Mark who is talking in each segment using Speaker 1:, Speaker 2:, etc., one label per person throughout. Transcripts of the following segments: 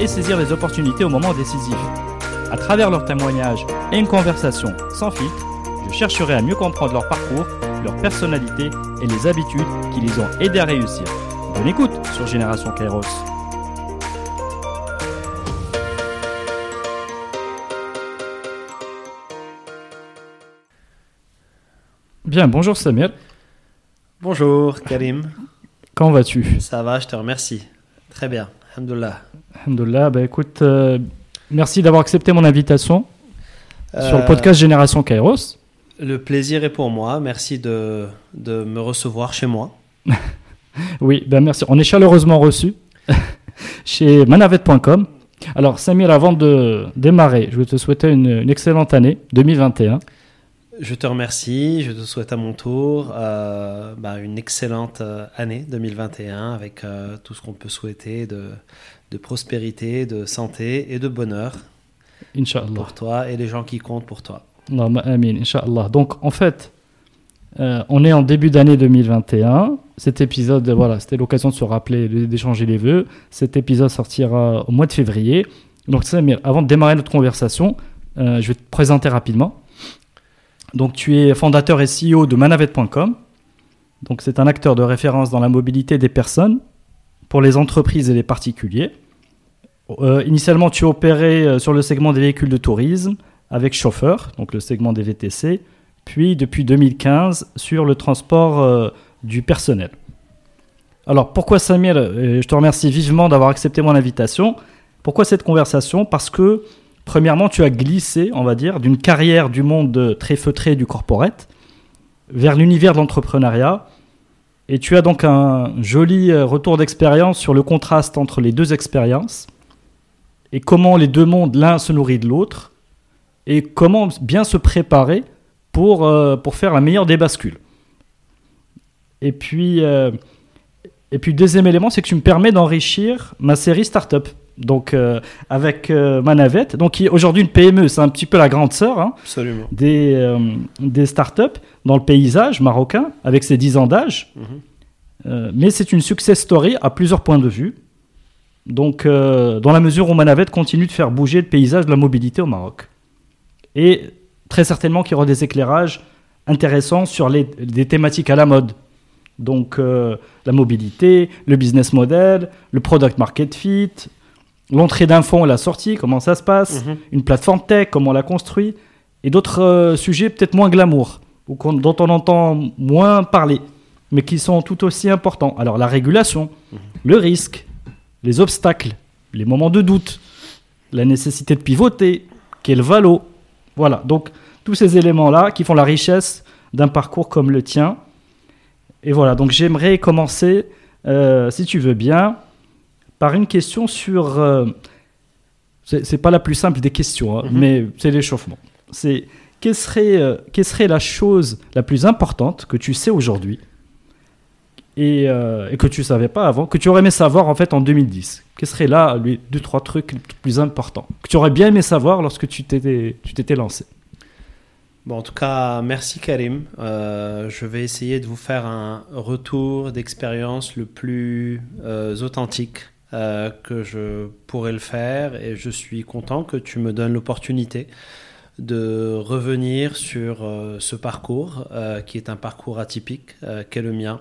Speaker 1: et saisir les opportunités au moment décisif. À travers leurs témoignages et une conversation sans filtre, je chercherai à mieux comprendre leur parcours, leur personnalité et les habitudes qui les ont aidés à réussir. Bonne écoute sur Génération Kairos. Bien, bonjour Samuel.
Speaker 2: Bonjour Karim.
Speaker 1: Comment vas-tu?
Speaker 2: Ça va, je te remercie. Très bien, alhamdoulilah.
Speaker 1: Alhamdoulilah, bah écoute, euh, merci d'avoir accepté mon invitation sur le
Speaker 2: Euh,
Speaker 1: podcast Génération Kairos.
Speaker 2: Le plaisir est pour moi. Merci de, de me recevoir chez moi.
Speaker 1: Oui, ben merci. On est chaleureusement reçus chez manavet.com. Alors, Samir, avant de démarrer, je veux te souhaiter une, une excellente année 2021.
Speaker 2: Je te remercie. Je te souhaite à mon tour euh, bah, une excellente euh, année 2021 avec euh, tout ce qu'on peut souhaiter de, de prospérité, de santé et de bonheur
Speaker 1: Inch'Allah.
Speaker 2: pour toi et les gens qui comptent pour toi.
Speaker 1: Allahumma amin, Inch'Allah. Donc, en fait, euh, on est en début d'année 2021. Cet épisode, voilà, c'était l'occasion de se rappeler, d'échanger les vœux. Cet épisode sortira au mois de février. Donc, Samir, avant de démarrer notre conversation, je vais te présenter rapidement. Donc, tu es fondateur et CEO de manavet.com. Donc, c'est un acteur de référence dans la mobilité des personnes pour les entreprises et les particuliers. Euh, initialement, tu opérais euh, sur le segment des véhicules de tourisme avec chauffeur, donc le segment des VTC, puis depuis 2015 sur le transport euh, du personnel. Alors pourquoi Euh, Je te remercie vivement d'avoir accepté mon invitation. Pourquoi cette conversation? Parce que premièrement, tu as glissé, on va dire, d'une carrière du monde très feutré du corporate vers l'univers de l'entrepreneuriat. Et tu as donc un joli euh, retour d'expérience sur le contraste entre les deux expériences et comment les deux mondes, l'un se nourrit de l'autre et comment bien se préparer pour, euh, faire la meilleure des bascules. Et puis, euh, et puis deuxième élément, c'est que tu me permets d'enrichir ma série Startup. Donc, euh, avec euh, ma navette, donc qui est aujourd'hui une PME, c'est un petit peu la grande sœur hein, des, euh, des startups dans le paysage marocain, avec ses 10 ans d'âge.
Speaker 2: Mhm.
Speaker 1: Euh, mais c'est une success story à plusieurs points de vue. Donc, dans la mesure où Manavette continue de faire bouger le paysage de la mobilité au Maroc. Et très certainement qu'il y aura des éclairages intéressants sur les, des thématiques à la mode. Donc, euh, la mobilité, le business model, le product market fit, l'entrée d'un fonds et la sortie, comment ça se passe,
Speaker 2: Mhm.
Speaker 1: une plateforme tech, comment on la construit, et d'autres euh, sujets peut-être moins glamour, ou dont on entend moins parler, mais qui sont tout aussi importants. Alors la régulation, le risque, les obstacles, les moments de doute, la nécessité de pivoter, quel valo, voilà. Donc tous ces éléments-là qui font la richesse d'un parcours comme le tien. Et voilà, donc j'aimerais commencer, euh, si tu veux bien, par une question sur... euh, c'est pas la plus simple des questions, hein,
Speaker 2: Mhm.
Speaker 1: mais c'est l'échauffement. C'est quelle serait, euh, quelle serait la chose la plus importante que tu sais aujourd'hui et, euh, et que tu savais pas avant, que tu aurais aimé savoir en fait en 2010 Quels seraient là les deux, trois trucs les plus importants que tu aurais bien aimé savoir lorsque tu t'étais tu t'étais lancé?
Speaker 2: Bon, en tout cas, merci Karim. Euh, je vais essayer de vous faire un retour d'expérience le plus euh, authentique euh, que je pourrais le faire et je suis content que tu me donnes l'opportunité de revenir sur euh, ce parcours euh, qui est un parcours atypique qu'est le mien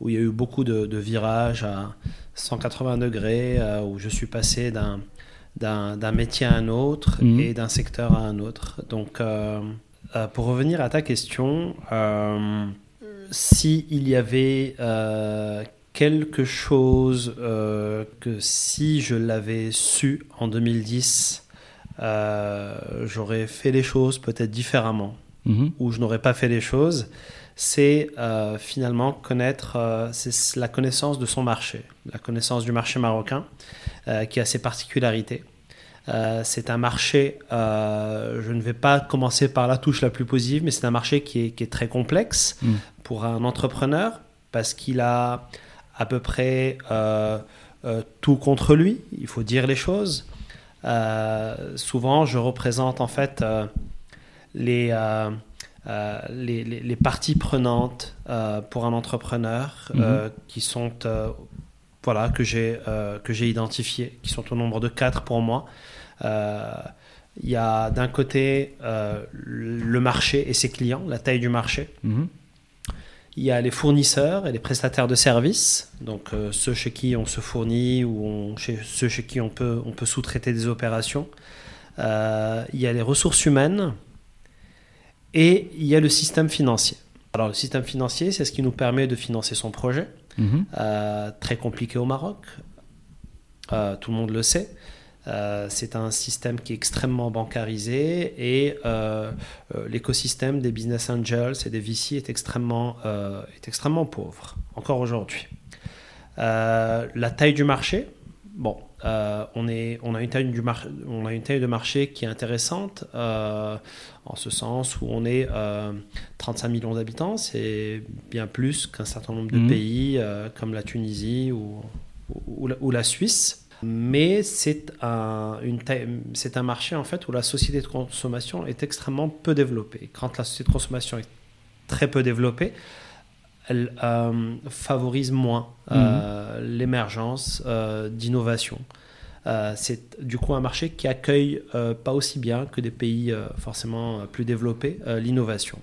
Speaker 2: où il y a eu beaucoup de, de virages à 180 degrés où je suis passé d'un d'un métier à un autre
Speaker 1: Mhm.
Speaker 2: et d'un secteur à un autre. Donc, pour revenir à ta question, s'il y avait quelque chose euh, que si je l'avais su en 2010, euh, j'aurais fait les choses peut-être différemment
Speaker 1: Mhm.
Speaker 2: ou je n'aurais pas fait les choses, c'est euh, finalement connaître, c'est la connaissance de son marché, la connaissance du marché marocain, qui a ses particularités, c'est un marché, je ne vais pas commencer par la touche la plus positive, mais c'est un marché qui est, qui est très complexe
Speaker 1: Mm.
Speaker 2: pour un entrepreneur parce qu'il a à peu près euh, euh, tout contre lui, il faut dire les choses. Euh, souvent, je représente en fait les, les, les- les parties prenantes pour un entrepreneur euh, qui sont voilà que j'ai euh, que j'ai identifiées, qui sont au nombre de quatre pour moi. Euh, il y a d'un côté euh, le marché et ses clients, la taille du marché.
Speaker 1: Mhm.
Speaker 2: Il y a les fournisseurs et les prestataires de services, donc euh, ceux chez qui on se fournit ou on- chez, ceux chez qui on peut, on peut sous-traiter des opérations. Euh, il y a les ressources humaines et il y a le système financier. Alors le système financier, c'est ce qui nous permet de financer son projet,
Speaker 1: Mhm.
Speaker 2: euh, très compliqué au Maroc, tout le monde le sait. Euh, c'est un système qui est extrêmement bancarisé et euh, euh, l'écosystème des business angels et des VC est extrêmement, euh, est extrêmement pauvre, encore aujourd'hui. La taille du marché, bon, on, est, on, a une taille du mar- on a une taille de marché qui est intéressante, en ce sens où on est euh, 35 millions d'habitants, c'est bien plus qu'un certain nombre de
Speaker 1: Mhm.
Speaker 2: pays comme la Tunisie ou, ou, la- ou la Suisse. Mais c'est un, c'est marché en fait où la société de consommation est extrêmement peu développée. Quand la société de consommation est très peu développée, elle euh, favorise moins euh, l'émergence euh, d'innovation. C'est du coup un marché qui accueille pas aussi bien que des pays forcément plus développés l'innovation.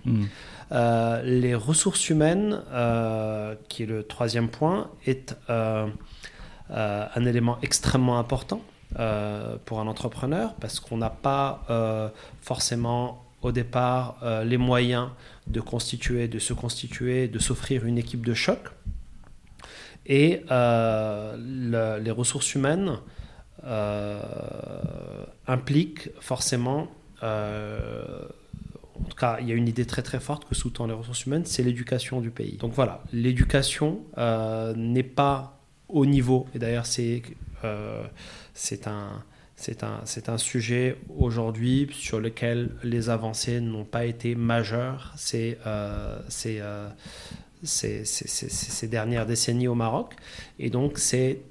Speaker 2: Euh, les ressources humaines, qui est le troisième point, est un élément extrêmement important euh, pour un entrepreneur parce qu'on n'a pas euh, forcément au départ euh, les moyens de constituer, de se constituer, de s'offrir une équipe de choc. Et euh, le- les ressources humaines euh, impliquent forcément euh, en tout cas, il y a une idée très très forte que sous-tend les ressources humaines, c'est l'éducation du pays. Donc voilà, l'éducation euh, n'est pas au niveau, et d'ailleurs c'est euh, un, un, un sujet aujourd'hui sur lequel les avancées n'ont pas été majeures ces, euh, ces, euh, ces, ces- ces- ces dernières décennies au Maroc. Et donc c'est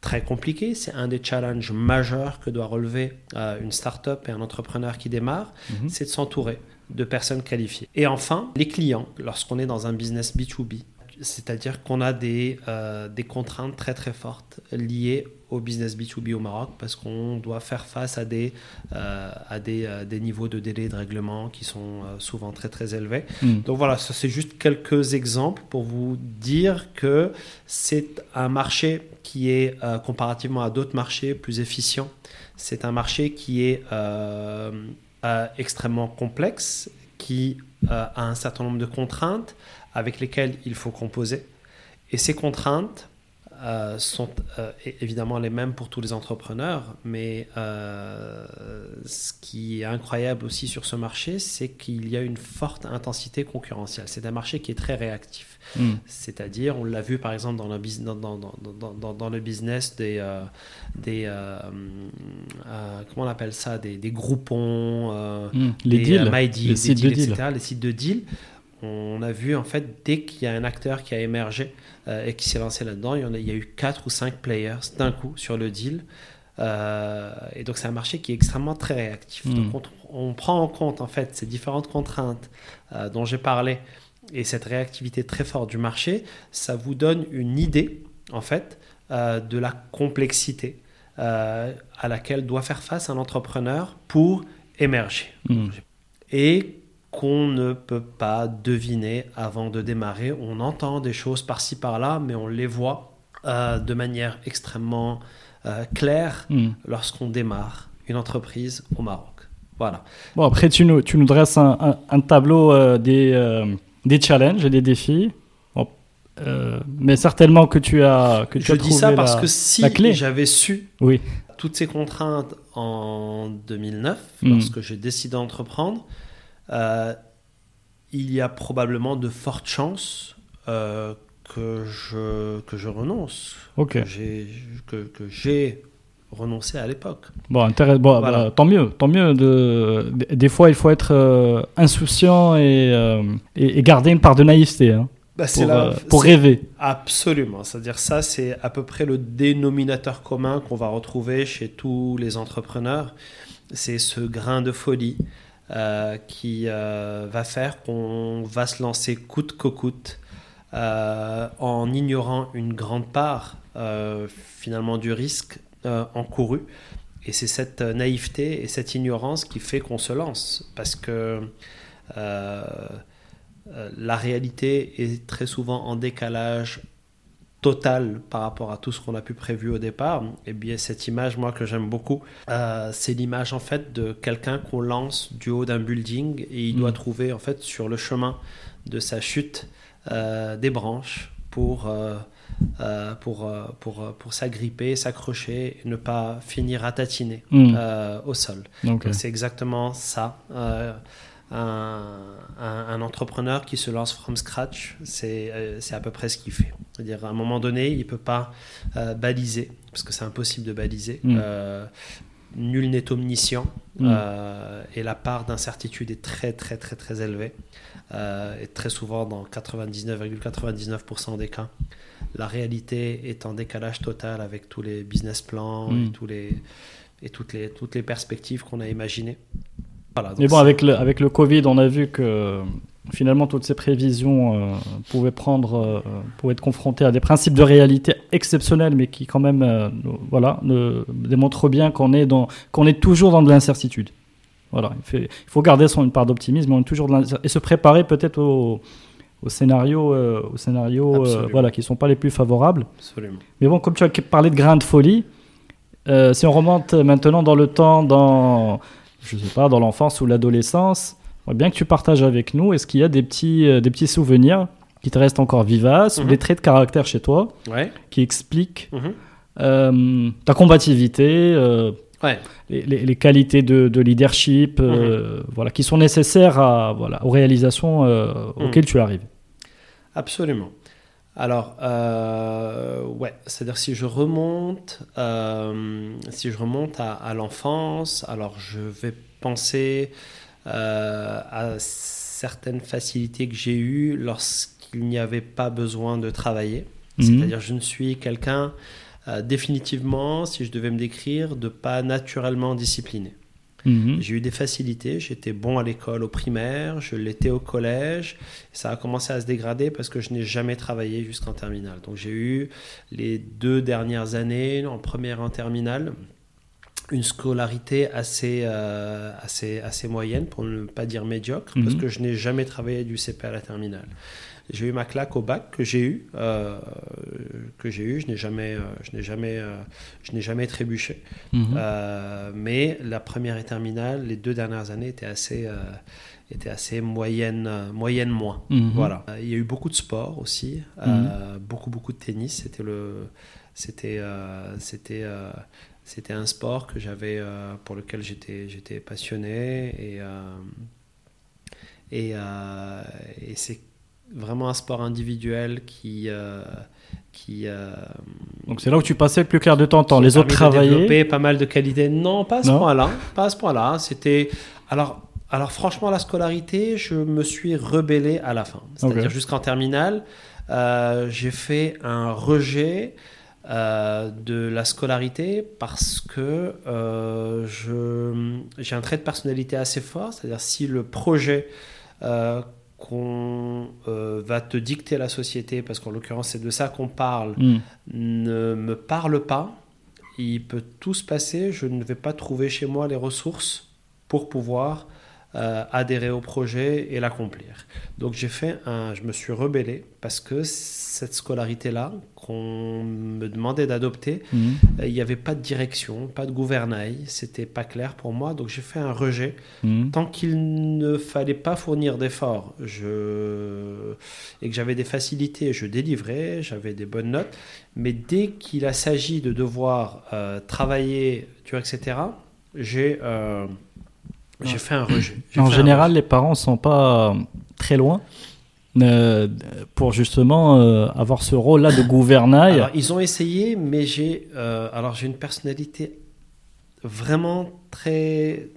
Speaker 2: très compliqué, c'est un des challenges majeurs que doit relever euh, une start-up et un entrepreneur qui démarre,
Speaker 1: Mhm.
Speaker 2: c'est de s'entourer de personnes qualifiées. Et enfin, les clients, lorsqu'on est dans un business B2B, c'est-à-dire qu'on a des, euh, des contraintes très très fortes liées au business B2B au Maroc parce qu'on doit faire face à des, euh, à des, euh, des niveaux de délai de règlement qui sont souvent très très élevés.
Speaker 1: Mhm.
Speaker 2: Donc voilà, ça c'est juste quelques exemples pour vous dire que c'est un marché qui est comparativement à d'autres marchés plus efficient. C'est un marché qui est extrêmement complexe, qui a un certain nombre de contraintes avec lesquelles il faut composer. Et ces contraintes euh, sont euh, évidemment les mêmes pour tous les entrepreneurs, mais euh, ce qui est incroyable aussi sur ce marché, c'est qu'il y a une forte intensité concurrentielle. C'est un marché qui est très réactif.
Speaker 1: Mhm.
Speaker 2: C'est-à-dire, on l'a vu par exemple dans le, dans, dans, dans, business des, des comment on appelle ça, des, des groupons,
Speaker 1: Mhm. Les
Speaker 2: des,
Speaker 1: deals, les
Speaker 2: des
Speaker 1: sites
Speaker 2: deals,
Speaker 1: de deal.
Speaker 2: etc., les sites de deal. On a vu en fait dès qu'il y a un acteur qui a émergé euh, et qui s'est lancé là-dedans, il y, en a, il y a eu quatre ou cinq players d'un coup sur le deal. Euh, et donc c'est un marché qui est extrêmement très réactif.
Speaker 1: Mm.
Speaker 2: Donc on, on prend en compte en fait ces différentes contraintes euh, dont j'ai parlé et cette réactivité très forte du marché, ça vous donne une idée en fait de la complexité à laquelle doit faire face un entrepreneur pour émerger
Speaker 1: Mhm.
Speaker 2: et qu'on ne peut pas deviner avant de démarrer. On entend des choses par-ci par-là, mais on les voit euh, de manière extrêmement euh, claire
Speaker 1: Mhm.
Speaker 2: lorsqu'on démarre une entreprise au Maroc. Voilà.
Speaker 1: Bon, après, tu nous, tu nous dresses un, un- un tableau euh, des, des challenges et des défis. Bon, mais certainement que tu as, que tu
Speaker 2: Je
Speaker 1: as
Speaker 2: dis ça parce
Speaker 1: la-
Speaker 2: que si j'avais su
Speaker 1: Oui.
Speaker 2: toutes ces contraintes en 2009,
Speaker 1: Mm.
Speaker 2: lorsque j'ai décidé d'entreprendre, euh, il y a probablement de fortes chances euh, que, je, que je renonce,
Speaker 1: Ok.
Speaker 2: que j'ai que, que j'ai renoncer à l'époque.
Speaker 1: Bon,
Speaker 2: Voilà.
Speaker 1: bah, tant mieux, tant mieux. De... Des fois, il faut être euh, insouciant et, euh, et, et garder une part de naïveté hein,
Speaker 2: Bah,
Speaker 1: pour,
Speaker 2: la-
Speaker 1: euh, pour rêver.
Speaker 2: Absolument. C'est-à-dire ça, c'est à peu près le dénominateur commun qu'on va retrouver chez tous les entrepreneurs. C'est ce grain de folie qui euh, va faire qu'on va se lancer coûte que coûte euh, en ignorant une grande part euh, finalement du risque euh, encouru. Et c'est cette euh, naïveté et cette ignorance qui fait qu'on se lance. Parce que euh, euh, la réalité est très souvent en décalage total par rapport à tout ce qu'on a pu prévu au départ. Et bien cette image, moi que j'aime beaucoup, euh, c'est l'image en fait de quelqu'un qu'on lance du haut d'un building et il doit
Speaker 1: Mm.
Speaker 2: trouver en fait sur le chemin de sa chute euh, des branches pour euh, pour pour pour s'agripper, s'accrocher, ne pas finir à tatiner
Speaker 1: Mm.
Speaker 2: au sol.
Speaker 1: Donc, euh,
Speaker 2: C'est exactement ça. Un, un- un entrepreneur qui se lance from scratch, c'est euh, c'est à peu près ce qu'il fait. C'est-à-dire, à un moment donné, il ne peut pas euh, baliser, parce que c'est impossible de baliser.
Speaker 1: Mm.
Speaker 2: Euh, nul n'est omniscient,
Speaker 1: Mm.
Speaker 2: et la part d'incertitude est très, très, très, très élevée. Et très souvent, dans 99,99% des cas, la réalité est en décalage total avec tous les business plans
Speaker 1: Mm.
Speaker 2: et, tous les, et toutes, les, toutes les perspectives qu'on a imaginées. Voilà,
Speaker 1: Mais bon, avec le, avec le Covid, on a vu que euh, finalement toutes ces prévisions euh, pouvaient prendre, euh, pouvaient être confrontées à des principes de réalité exceptionnels, mais qui quand même, euh, voilà, ne- démontrent bien qu'on est dans, qu'on est toujours dans de l'incertitude. Voilà, il, fait- il faut garder son une part d'optimisme, mais on est toujours dans et se préparer peut-être aux, aux scénarios, euh,
Speaker 2: Absolument.
Speaker 1: voilà, qui sont pas les plus favorables.
Speaker 2: Absolument.
Speaker 1: Mais bon, comme tu as parlé de grains de folie, si on remonte maintenant dans le temps, dans, je sais pas, dans l'enfance ou l'adolescence, bien que tu partages avec nous, est-ce qu'il y a des petits, euh, des petits souvenirs qui te restent encore vivaces, ou
Speaker 2: Mhm.
Speaker 1: des traits de caractère chez toi
Speaker 2: Ouais.
Speaker 1: qui expliquent
Speaker 2: Mhm.
Speaker 1: euh, ta combativité, euh,
Speaker 2: Ouais.
Speaker 1: les, les- les qualités de, de leadership, euh, voilà, qui sont nécessaires à, voilà, aux réalisations
Speaker 2: Mhm.
Speaker 1: auxquelles tu arrives?
Speaker 2: Absolument. Alors, euh, ouais, c'est-à-dire si je remonte, euh, si je remonte à, à l'enfance, alors je vais penser euh, à certaines facilités que j'ai eues lorsqu'il n'y avait pas besoin de travailler.
Speaker 1: Mhm.
Speaker 2: C'est-à-dire, je ne suis quelqu'un définitivement, si je devais me décrire, de pas naturellement discipliné.
Speaker 1: Mhm.
Speaker 2: J'ai eu des facilités, j'étais bon à l'école au primaire, je l'étais au collège. Ça a commencé à se dégrader parce que je n'ai jamais travaillé jusqu'en terminale. Donc j'ai eu les deux dernières années, en première et en terminale, une scolarité assez, euh, assez, assez moyenne, pour ne pas dire médiocre, parce
Speaker 1: Mhm.
Speaker 2: que je n'ai jamais travaillé du CP à la terminale. J'ai eu ma claque au bac que j'ai eu, euh, que j'ai eu. Je n'ai jamais, euh, je n'ai jamais, euh, je n'ai jamais trébuché.
Speaker 1: Mhm.
Speaker 2: Mais la première et terminale, les deux dernières années étaient assez, étaient assez moyennes, euh, moyenne moins.
Speaker 1: Mhm.
Speaker 2: Voilà. Il y a eu beaucoup de sport aussi, euh, beaucoup beaucoup de tennis. C'était le, c'était, c'était, c'était un sport que j'avais, euh, pour lequel j'étais, j'étais passionné et euh, et, euh, et c'est vraiment un sport individuel qui euh, qui euh,
Speaker 1: Donc c'est là où tu passais le plus clair de ton temps. Les autres travaillaient.
Speaker 2: pas mal de qualités. Non, pas à ce point-là. Pas à ce point-là. C'était alors. Alors franchement, la scolarité, je me suis rebellé à la fin. C'est-à-dire jusqu'en terminale, euh, j'ai fait un rejet euh, de la scolarité parce que euh, je- j'ai un trait de personnalité assez fort. C'est-à-dire si le projet qu'on euh, va te dicter la société, parce qu'en l'occurrence c'est de ça qu'on parle,
Speaker 1: Mhm.
Speaker 2: ne me parle pas, il peut tout se passer, je ne vais pas trouver chez moi les ressources pour pouvoir euh, adhérer au projet et l'accomplir. Donc j'ai fait un, je me suis rebellé parce que cette scolarité-là qu'on me demandait d'adopter,
Speaker 1: Mhm.
Speaker 2: euh, il n'y avait pas de direction, pas de gouvernail, c'était pas clair pour moi, donc j'ai fait un rejet
Speaker 1: Mhm.
Speaker 2: tant qu'il ne fallait pas fournir d'efforts je... et que j'avais des facilités, je délivrais, j'avais des bonnes notes. Mais dès qu'il a s'agi de devoir euh, travailler, tu vois, etc., j'ai j'ai fait un rejet.
Speaker 1: En général, les parents sont pas euh, très loin. euh, pour justement euh, avoir ce rôle-là de gouvernail.
Speaker 2: Alors, ils ont essayé, mais j'ai euh, alors j'ai une personnalité vraiment très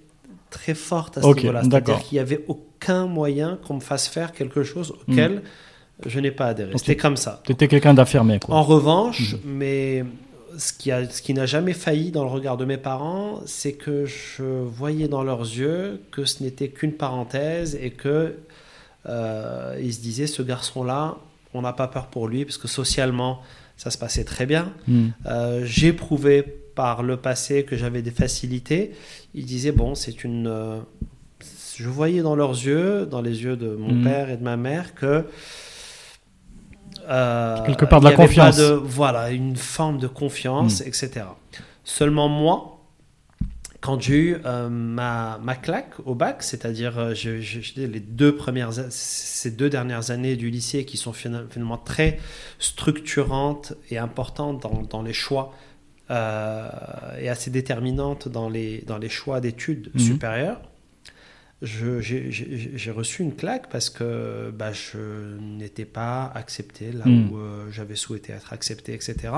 Speaker 2: très forte à ce
Speaker 1: Ok,
Speaker 2: niveau-là. C'est-à-dire qu'il n'y avait aucun moyen qu'on me fasse faire quelque chose auquel je n'ai pas adhéré. C'était comme ça.
Speaker 1: Tu étais quelqu'un d'affirmé.
Speaker 2: En revanche,
Speaker 1: Mhm.
Speaker 2: mais ce qui, a, ce qui n'a jamais failli dans le regard de mes parents, c'est que je voyais dans leurs yeux que ce n'était qu'une parenthèse et que euh, ils se disaient ce garçon-là, on n'a pas peur pour lui parce que socialement ça se passait très bien.
Speaker 1: Hmm.
Speaker 2: Euh, J'ai prouvé par le passé que j'avais des facilités. Ils disaient bon, c'est une. euh, je voyais dans leurs yeux, dans les yeux de mon
Speaker 1: Mhm.
Speaker 2: père et de ma mère, que euh,
Speaker 1: Quelque part de la confiance.
Speaker 2: de- voilà, une forme de confiance,
Speaker 1: Mhm.
Speaker 2: etc. Seulement moi, quand j'ai eu euh, ma, ma claque au bac, c'est-à-dire euh, je- je- je dis les deux premières, ces deux dernières années du lycée qui sont fina- finalement très structurantes et importantes dans, dans les choix euh, et assez déterminantes dans les, dans les choix d'études
Speaker 1: Mhm.
Speaker 2: supérieures. J'ai reçu une claque parce que bah, je n'étais pas accepté là
Speaker 1: Mhm.
Speaker 2: où euh, j'avais souhaité être accepté, etc.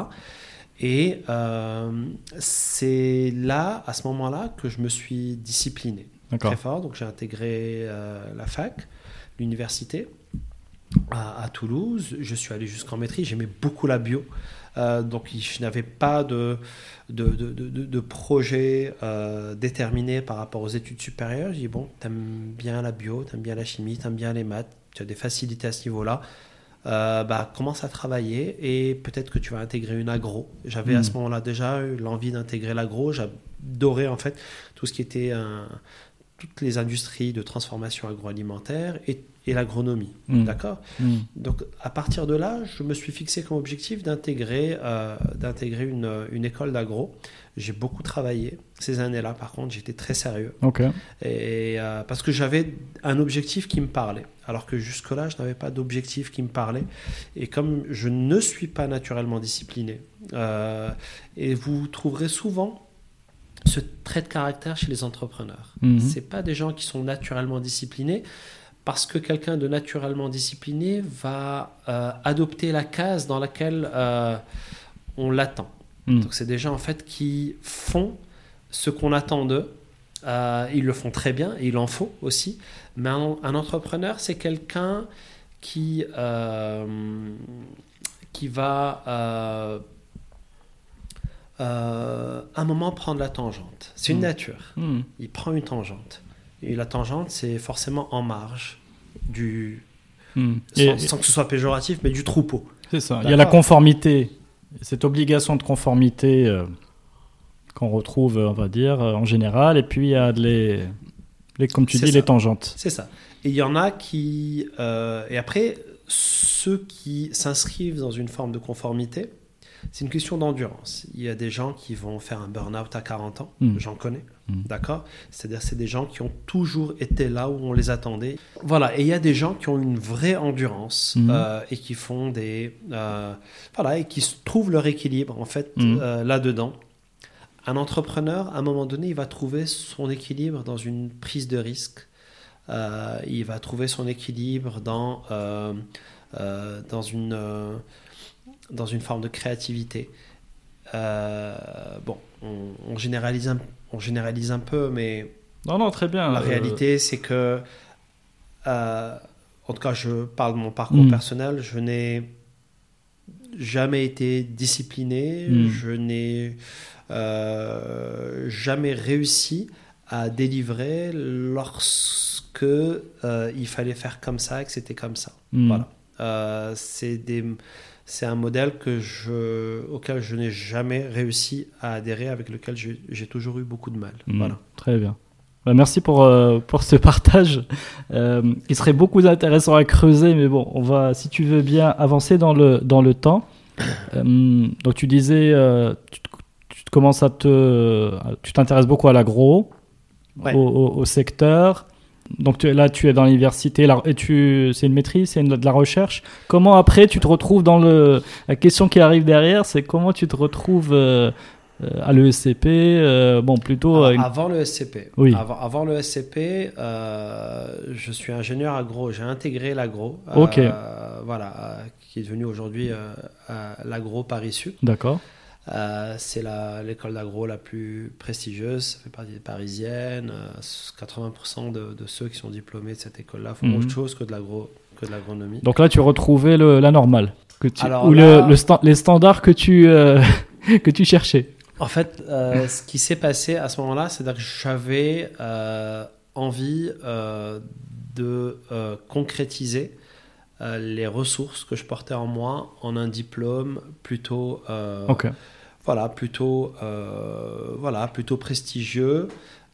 Speaker 2: Et euh, c'est là, à ce moment-là, que je me suis discipliné très fort. Donc j'ai intégré euh, la fac, l'université à, à Toulouse. Je suis allé jusqu'en maîtrise. J'aimais beaucoup la bio. Euh, donc je n'avais pas de, de, de, de- de- de projet euh, déterminé par rapport aux études supérieures. J'ai dit, bon, t'aimes bien la bio, t'aimes bien la chimie, t'aimes bien les maths, tu as des facilités à ce niveau-là. Euh, bah, commence à travailler et peut-être que tu vas intégrer une agro. J'avais à
Speaker 1: Mm.
Speaker 2: ce moment-là déjà eu l'envie d'intégrer l'agro. J'adorais en fait tout ce qui était toutes les industries de transformation agroalimentaire et, et l'agronomie.
Speaker 1: Mm.
Speaker 2: D'accord
Speaker 1: Hmm.
Speaker 2: donc à partir de là, je me suis fixé comme objectif d'intégrer euh, d'intégrer une, une école d'agro. J'ai beaucoup travaillé ces années-là. Par contre, j'étais très sérieux
Speaker 1: Ok.
Speaker 2: et euh, parce que j'avais un objectif qui me parlait, alors que jusque-là, je n'avais pas d'objectif qui me parlait. Et comme je ne suis pas naturellement discipliné, euh, et vous trouverez souvent ce trait de caractère chez les entrepreneurs.
Speaker 1: Mhm.
Speaker 2: C'est pas des gens qui sont naturellement disciplinés parce que quelqu'un de naturellement discipliné va euh, adopter la case dans laquelle euh, on l'attend.
Speaker 1: Hmm.
Speaker 2: Donc c'est des gens en fait qui font ce qu'on attend d'eux. Euh, ils le font très bien et il en faut aussi. Mais un, un entrepreneur, c'est quelqu'un qui, qui va à un moment prendre la tangente. C'est une
Speaker 1: Mm.
Speaker 2: nature.
Speaker 1: Hmm.
Speaker 2: Il prend une tangente. Et la tangente, c'est forcément en marge du.
Speaker 1: Hmm.
Speaker 2: Sans,
Speaker 1: Et-
Speaker 2: sans que ce soit péjoratif, mais du troupeau.
Speaker 1: C'est ça. Il y a la conformité, cette obligation de conformité euh, qu'on retrouve, on va dire, euh, en général, et puis il y a les, les comme tu dis,
Speaker 2: ça.
Speaker 1: les tangentes.
Speaker 2: C'est ça. Et il y en a qui. euh, et après, ceux qui s'inscrivent dans une forme de conformité, c'est une question d'endurance. Il y a des gens qui vont faire un burn-out à 40 ans,
Speaker 1: Mm.
Speaker 2: j'en connais,
Speaker 1: Mm.
Speaker 2: d'accord? C'est-à-dire, c'est des gens qui ont toujours été là où on les attendait. Voilà, et il y a des gens qui ont une vraie endurance
Speaker 1: Mm.
Speaker 2: euh, et qui font des. euh, voilà, et qui trouvent leur équilibre, en fait,
Speaker 1: Mm.
Speaker 2: euh, là-dedans. Un entrepreneur, à un moment donné, il va trouver son équilibre dans une prise de risque. Il va trouver son équilibre dans, dans, une, dans une forme de créativité. Bon, on, on généralise un, on généralise un peu, mais
Speaker 1: Non, non, très bien.
Speaker 2: la
Speaker 1: Euh,
Speaker 2: réalité, c'est que, euh, en tout cas, je parle de mon parcours
Speaker 1: Mm.
Speaker 2: personnel, je n'ai jamais été discipliné,
Speaker 1: Mm.
Speaker 2: je n'ai euh, jamais réussi à délivrer lorsque il fallait faire comme ça et que c'était comme ça.
Speaker 1: hmm.
Speaker 2: Voilà. C'est des c'est un modèle que je, auquel je n'ai jamais réussi à adhérer, avec lequel j'ai toujours eu beaucoup de mal.
Speaker 1: Hmm.
Speaker 2: Voilà.
Speaker 1: Très bien. Bah, merci pour, euh, pour ce partage. Euh, il serait beaucoup intéressant à creuser, mais bon, on va, si tu veux bien, avancer dans le, dans le temps. Euh, donc tu disais, tu, commences à te, tu t'intéresses beaucoup à l'agro,
Speaker 2: Ouais.
Speaker 1: au, au- au secteur. Donc tu là, tu es dans l'université, c'est une maîtrise, c'est de la recherche. Comment après tu te retrouves dans le, la question qui arrive derrière, c'est comment tu te retrouves euh, euh, à l'ESCP, euh, bon, plutôt. Euh,
Speaker 2: Avant le SCP.
Speaker 1: Oui.
Speaker 2: Avant, avant le SCP, je suis ingénieur agro. J'ai intégré l'agro.
Speaker 1: Ok.
Speaker 2: voilà, qui est devenu aujourd'hui l'agro Paris Sud.
Speaker 1: D'accord.
Speaker 2: Euh, c'est la- l'école d'agro la plus prestigieuse, ça fait partie des parisiennes. euh, 80% de, de ceux qui sont diplômés de cette école-là font
Speaker 1: Mhm.
Speaker 2: autre chose que de l'agronomie.
Speaker 1: Donc là, tu retrouvais le, la normale. Que tu,
Speaker 2: Alors
Speaker 1: ou
Speaker 2: là-
Speaker 1: le, le sta- les standards que tu, euh, que tu cherchais.
Speaker 2: En fait, euh, ce qui s'est passé à ce moment-là, c'est que j'avais euh, envie euh, de euh, concrétiser euh, les ressources que je portais en moi en un diplôme plutôt, euh. Voilà, plutôt, euh, voilà, plutôt prestigieux.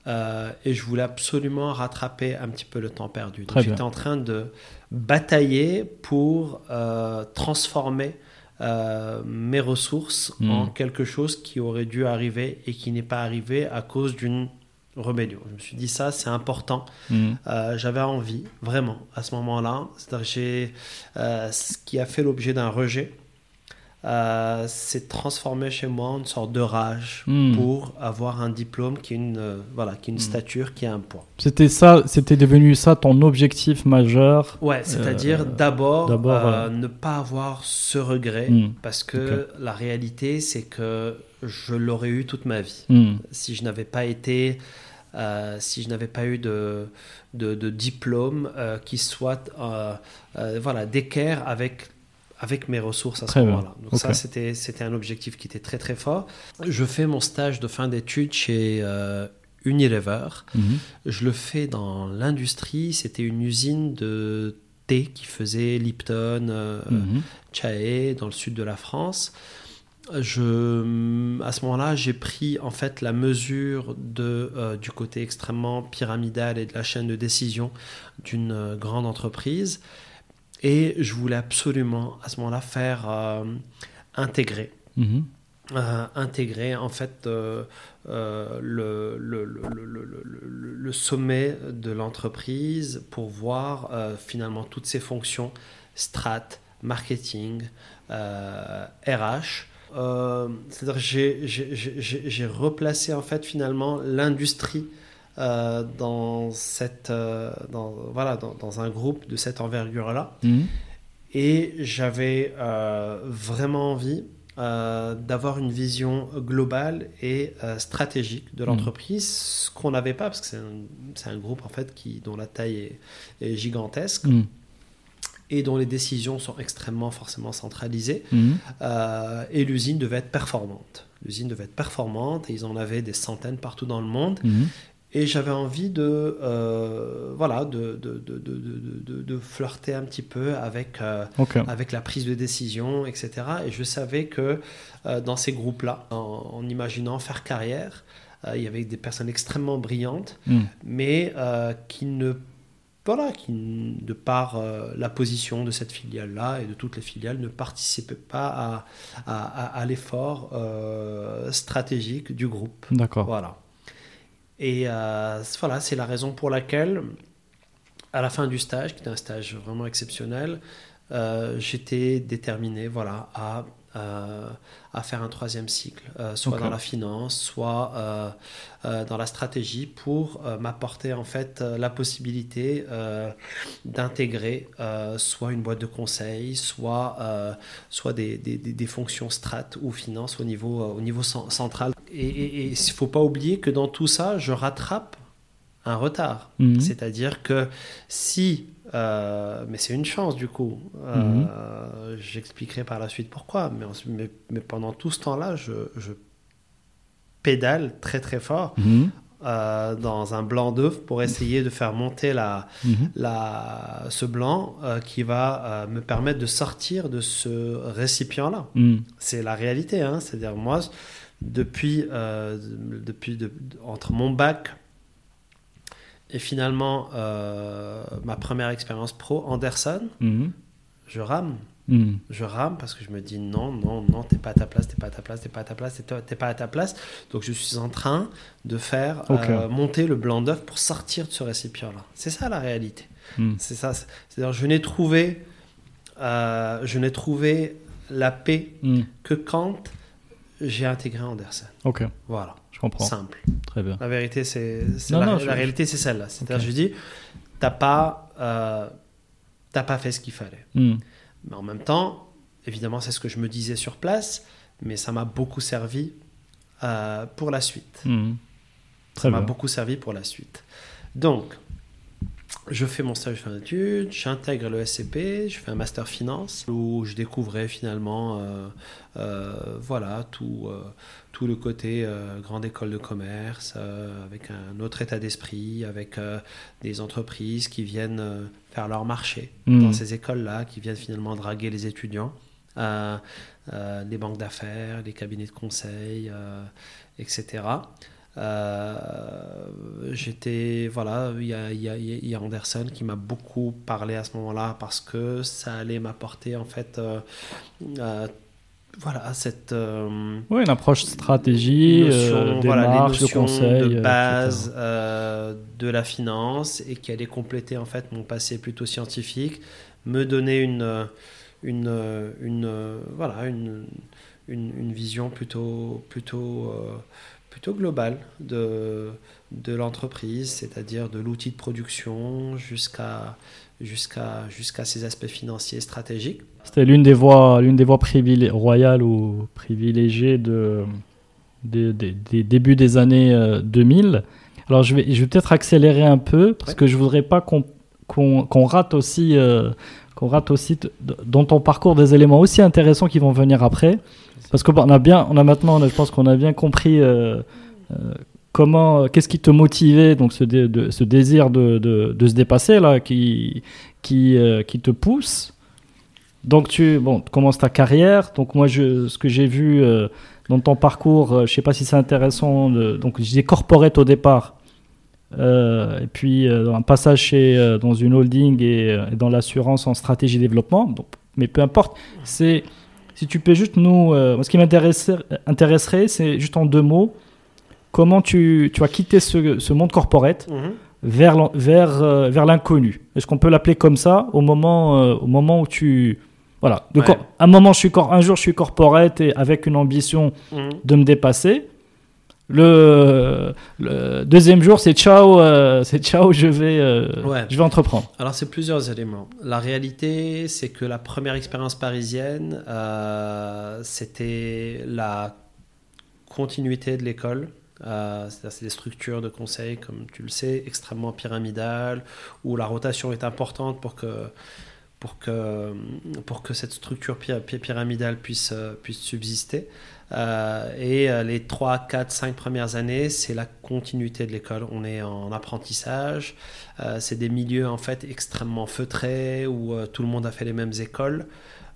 Speaker 2: euh, et je voulais absolument rattraper un petit peu le temps perdu. Donc. J'étais en train de batailler pour euh, transformer euh, mes ressources
Speaker 1: Mhm.
Speaker 2: en quelque chose qui aurait dû arriver et qui n'est pas arrivé à cause d'une rébellion. Je me suis dit ça, c'est important. Euh, J'avais envie, vraiment, à ce moment-là. C'est-à-dire que j'ai, ce qui a fait l'objet d'un rejet, euh, c'est transformé chez moi en une sorte de rage
Speaker 1: Mhm.
Speaker 2: pour avoir un diplôme qui est une, euh, voilà, qui est une
Speaker 1: Mhm.
Speaker 2: stature, qui a un poids.
Speaker 1: C'était ça, c'était devenu ça ton objectif majeur.
Speaker 2: Ouais, c'est-à-dire
Speaker 1: Euh,
Speaker 2: d'abord, euh, ne pas avoir ce regret,
Speaker 1: Mhm.
Speaker 2: parce que la réalité, c'est que je l'aurais eu toute ma vie. Si je n'avais pas été, euh, si je n'avais pas eu de, de, de diplôme euh, qui soit, euh, voilà, d'équerre avec avec mes ressources à ce moment-là. Donc ça, c'était c'était un objectif qui était très très fort. Je fais mon stage de fin d'études chez euh, Unilever.
Speaker 1: Mhm.
Speaker 2: Je le fais dans l'industrie. C'était une usine de thé qui faisait Lipton, euh,
Speaker 1: Mhm.
Speaker 2: Dans le sud de la France. Je, à ce moment-là, j'ai pris en fait la mesure de, euh, du côté extrêmement pyramidal et de la chaîne de décision d'une euh, grande entreprise. Et je voulais absolument, à ce moment-là, faire euh, intégrer
Speaker 1: Mhm.
Speaker 2: euh, intégrer en fait euh, euh, le, le, le, le, sommet de l'entreprise pour voir finalement toutes ces fonctions strat, marketing, RH. C'est-à-dire j'ai replacé en fait finalement l'industrie euh, dans, cette, euh, dans, voilà, dans, dans un groupe de cette envergure-là.
Speaker 1: Mhm.
Speaker 2: Et j'avais euh, vraiment envie d'avoir une vision globale et stratégique de l'entreprise, ce qu'on n'avait pas, parce que c'est un, groupe en fait qui, dont la taille est, est gigantesque
Speaker 1: Mhm.
Speaker 2: et dont les décisions sont extrêmement forcément centralisées.
Speaker 1: Mhm.
Speaker 2: Et l'usine devait être performante. L'usine devait être performante et ils en avaient des centaines partout dans le monde.
Speaker 1: Mhm.
Speaker 2: Et j'avais envie de, euh, voilà, de, de, de, de, flirter un petit peu avec, euh, avec la prise de décision, etc. Et je savais que euh, dans ces groupes-là, en, en imaginant faire carrière, il y avait des personnes extrêmement brillantes,
Speaker 1: Mhm.
Speaker 2: mais qui ne voilà, qui, de par euh, la position de cette filiale-là et de toutes les filiales, ne participaient pas à, à, à- à l'effort euh, stratégique du groupe.
Speaker 1: D'accord.
Speaker 2: Voilà. Et euh, voilà, c'est la raison pour laquelle, à la fin du stage, qui était un stage vraiment exceptionnel, euh, j'étais déterminé voilà, à, à faire un troisième cycle, euh, soit dans la finance, soit euh, euh, dans la stratégie, pour euh, m'apporter en fait euh, la possibilité euh, d'intégrer euh, soit une boîte de conseil, soit, euh, soit des, des, fonctions strat ou finance au niveau, euh, au niveau cen- central. Et il ne faut pas oublier que dans tout ça, je rattrape un retard.
Speaker 1: Mhm.
Speaker 2: C'est-à-dire que si, euh, mais c'est une chance du coup, euh, j'expliquerai par la suite pourquoi, mais, mais, mais pendant tout ce temps-là, je, je pédale très très fort
Speaker 1: Mhm.
Speaker 2: euh, dans un blanc d'œuf pour essayer de faire monter la,
Speaker 1: Mhm.
Speaker 2: la, ce blanc qui va me permettre de sortir de ce récipient-là.
Speaker 1: Mhm.
Speaker 2: C'est la réalité. Hein. C'est-à-dire, moi, depuis, depuis de- entre mon bac et finalement euh, ma première expérience pro, Anderson,
Speaker 1: Mhm.
Speaker 2: je rame.
Speaker 1: Mhm.
Speaker 2: Je rame parce que je me dis non, non, non, t'es pas à ta place, t'es pas à ta place, t'es pas à ta place, t'es pas à ta place. Donc je suis en train de faire euh, monter le blanc d'œuf pour sortir de ce récipient-là. C'est ça la réalité.
Speaker 1: Mhm.
Speaker 2: C'est ça. c'est- C'est-à-dire, je n'ai trouvé, euh, je n'ai trouvé la paix que quand j'ai intégré Andersen.
Speaker 1: Ok,
Speaker 2: Voilà,
Speaker 1: je comprends.
Speaker 2: simple.
Speaker 1: Très bien.
Speaker 2: La vérité, c'est
Speaker 1: Non,
Speaker 2: la, réalité, c'est celle-là. C'est-à-dire, je dis, t'as pas, euh, t'as pas fait ce qu'il fallait.
Speaker 1: Hmm.
Speaker 2: Mais en même temps, évidemment, c'est ce que je me disais sur place, mais ça m'a beaucoup servi euh, pour la suite. Ça
Speaker 1: Très
Speaker 2: m'a
Speaker 1: bien.
Speaker 2: beaucoup servi pour la suite. Donc, je fais mon stage de fin d'études, j'intègre le SCP, je fais un master finance où je découvrais finalement, euh, voilà, tout, tout le côté euh, grande école de commerce, euh, avec un autre état d'esprit, avec euh, des entreprises qui viennent faire leur marché
Speaker 1: Hmm.
Speaker 2: dans ces écoles-là, qui viennent finalement draguer les étudiants, les banques d'affaires, les cabinets de conseil, etc. J'étais voilà, il y a, il y a- il y a Anderson qui m'a beaucoup parlé à ce moment-là parce que ça allait m'apporter en fait, voilà, cette euh,
Speaker 1: Oui, une approche stratégie,
Speaker 2: notion,
Speaker 1: euh,
Speaker 2: voilà, les
Speaker 1: de
Speaker 2: notions
Speaker 1: conseil.
Speaker 2: de
Speaker 1: euh,
Speaker 2: base euh, de la finance et qui allait compléter en fait mon passé plutôt scientifique, me donner une une une voilà une, une, une vision plutôt plutôt plutôt globale de de l'entreprise, c'est-à-dire de l'outil de production jusqu'à jusqu'à jusqu'à ses aspects financiers stratégiques.
Speaker 1: C'était l'une des voies, l'une des voies royales ou privilégiées de, des- des- des débuts des années euh, 2000. Alors je vais, je vais peut-être accélérer un peu parce
Speaker 2: Ouais.
Speaker 1: que je voudrais pas qu'on qu'on qu'on rate aussi, euh, qu'on rate aussi dans ton parcours des éléments aussi intéressants qui vont venir après. Parce qu'on a bien, on a maintenant, on a- je pense qu'on a bien compris euh, euh, comment, qu'est-ce qui te motivait, donc ce, dé- de- ce désir de, de- de se dépasser là, qui, qui, euh, qui te pousse. Donc tu bon, tu commences ta carrière. Donc moi, je, ce que j'ai vu euh, dans ton parcours, euh, je sais pas si c'est intéressant. donc je disais corporate au départ. Euh, et puis euh, un passage chez, dans une holding et, et dans l'assurance en stratégie développement. Donc, mais peu importe. C'est si tu peux juste nous. ce qui m'intéresserait, intéresserait, c'est juste en deux mots. Comment tu, tu as quitté ce, ce monde corporate vers, l'en- vers, euh, vers l'inconnu. Est-ce qu'on peut l'appeler comme ça au moment, euh, au moment où tu... Voilà.
Speaker 2: Ouais.
Speaker 1: cor- un, moment, je suis cor- un jour, je suis corporate et avec une ambition
Speaker 2: Mhm.
Speaker 1: de me dépasser. Le, le deuxième jour, c'est ciao, euh, c'est ciao, je vais, euh,
Speaker 2: Ouais.
Speaker 1: je vais entreprendre.
Speaker 2: Alors, c'est plusieurs éléments. La réalité, c'est que la première expérience parisienne, euh, c'était la continuité de l'école. Euh, C'est-à-dire, c'est des structures de conseil, comme tu le sais, extrêmement pyramidales, où la rotation est importante pour que, pour que, pour que cette structure py- py- pyramidale puisse, euh, puisse subsister. Euh, et euh, les 3, 4, 5 premières années, c'est la continuité de l'école. On est en apprentissage. C'est des milieux en fait extrêmement feutrés où tout le monde a fait les mêmes écoles.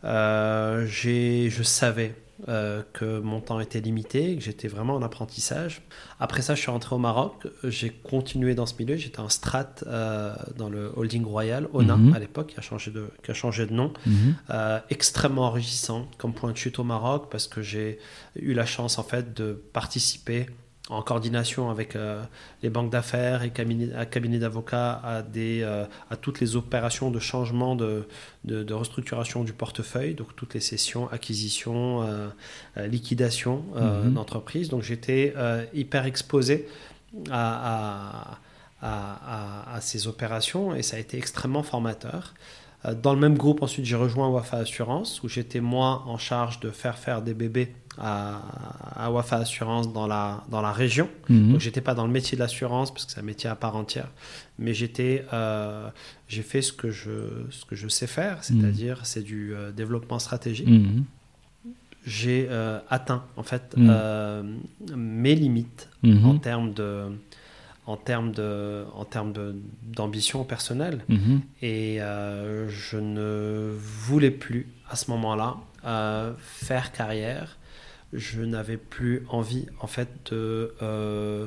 Speaker 2: Je savais euh, que mon temps était limité, que j'étais vraiment en apprentissage. Après ça, je suis rentré au Maroc. J'ai continué dans ce milieu. J'étais en strat euh, dans le holding royal, ONA
Speaker 1: Mhm.
Speaker 2: à l'époque, qui a changé de, qui a changé de nom.
Speaker 1: Mhm.
Speaker 2: Euh, extrêmement enrichissant comme point de chute au Maroc parce que j'ai eu la chance en fait de participer en coordination avec euh, les banques d'affaires et cabinets, à cabinets d'avocats à, des, euh, à toutes les opérations de changement de, de, de restructuration du portefeuille, donc toutes les sessions, acquisitions, euh, euh, liquidations euh,
Speaker 1: Mhm.
Speaker 2: d'entreprises. Donc j'étais hyper exposé à, à, ces opérations et ça a été extrêmement formateur. Dans le même groupe, ensuite, j'ai rejoint Wafa Assurance, où j'étais moi en charge de faire faire des bébés à, à Wafa Assurance dans la, dans la région.
Speaker 1: Mhm.
Speaker 2: Donc, j'étais pas dans le métier de l'assurance, parce que c'est un métier à part entière, mais j'étais, euh, j'ai fait ce que je, ce que je sais faire, c'est-à-dire c'est du euh, développement stratégique.
Speaker 1: Mhm.
Speaker 2: J'ai euh, atteint en fait
Speaker 1: Mhm.
Speaker 2: mes limites
Speaker 1: Mhm.
Speaker 2: en termes de, en termes de, en termes d'ambition personnelle.
Speaker 1: Mhm.
Speaker 2: Et je ne voulais plus, à ce moment-là, faire carrière. Je n'avais plus envie, en fait, de, euh,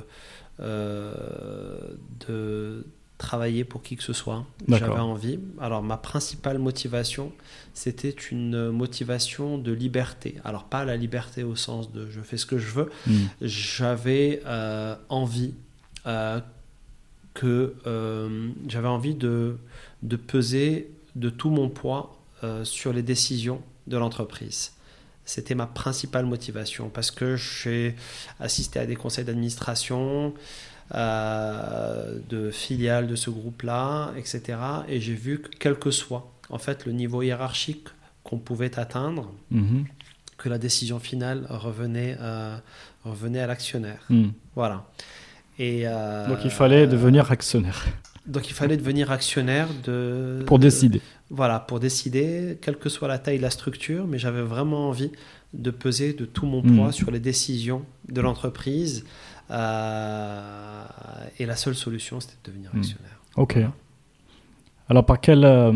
Speaker 2: euh, de travailler pour qui que ce soit. J'avais envie. Alors, ma principale motivation, c'était une motivation de liberté. Alors, pas la liberté au sens de je fais ce que je veux,
Speaker 1: Mhm.
Speaker 2: j'avais euh, envie que j'avais envie de, de peser de tout mon poids sur les décisions de l'entreprise. C'était ma principale motivation parce que j'ai assisté à des conseils d'administration euh, de filiales de ce groupe-là, etc. Et j'ai vu que quel que soit en fait le niveau hiérarchique qu'on pouvait atteindre,
Speaker 1: Mhm.
Speaker 2: que la décision finale revenait, euh, revenait à l'actionnaire.
Speaker 1: Hmm.
Speaker 2: Voilà. Et, euh,
Speaker 1: Donc il fallait devenir actionnaire
Speaker 2: donc il fallait devenir actionnaire de
Speaker 1: pour
Speaker 2: de-
Speaker 1: décider.
Speaker 2: voilà, pour décider, quelle que soit la taille, la structure, mais j'avais vraiment envie de peser de tout mon poids
Speaker 1: Mhm.
Speaker 2: sur les décisions de l'entreprise. euh, et la seule solution, c'était de devenir
Speaker 1: Mhm.
Speaker 2: actionnaire.
Speaker 1: Ok. Alors par quel... euh,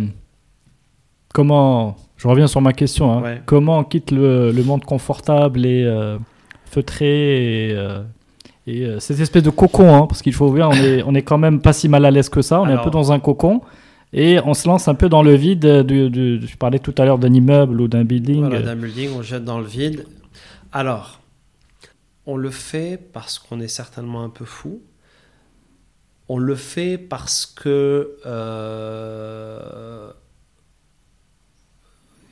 Speaker 1: comment... Je reviens sur ma question. hein.
Speaker 2: Ouais.
Speaker 1: Comment on quitte le, le monde confortable et euh, feutré et, et, euh, cette espèce de cocon hein, Parce qu'il faut bien, on est, on est quand même pas si mal à l'aise que ça. On est un peu dans un cocon. Et on se lance un peu dans le vide. Du, du- je parlais tout à l'heure d'un immeuble ou d'un building.
Speaker 2: Voilà, d'un building, on jette dans le vide. Alors, on le fait parce qu'on est certainement un peu fou. On le fait parce que euh,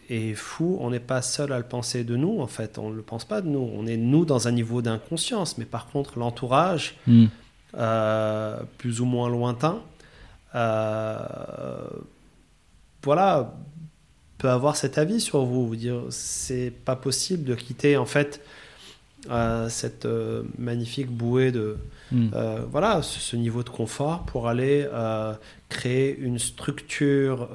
Speaker 2: et fou, on n'est pas seul à le penser de nous. En fait, on ne le pense pas de nous. On est nous dans un niveau d'inconscience, mais par contre, l'entourage,
Speaker 1: Hmm.
Speaker 2: euh, plus ou moins lointain, euh, voilà, peut avoir cet avis sur vous, vous dire c'est pas possible de quitter en fait euh, cette euh, magnifique bouée de
Speaker 1: Hmm.
Speaker 2: euh, voilà ce, ce niveau de confort pour aller créer une structure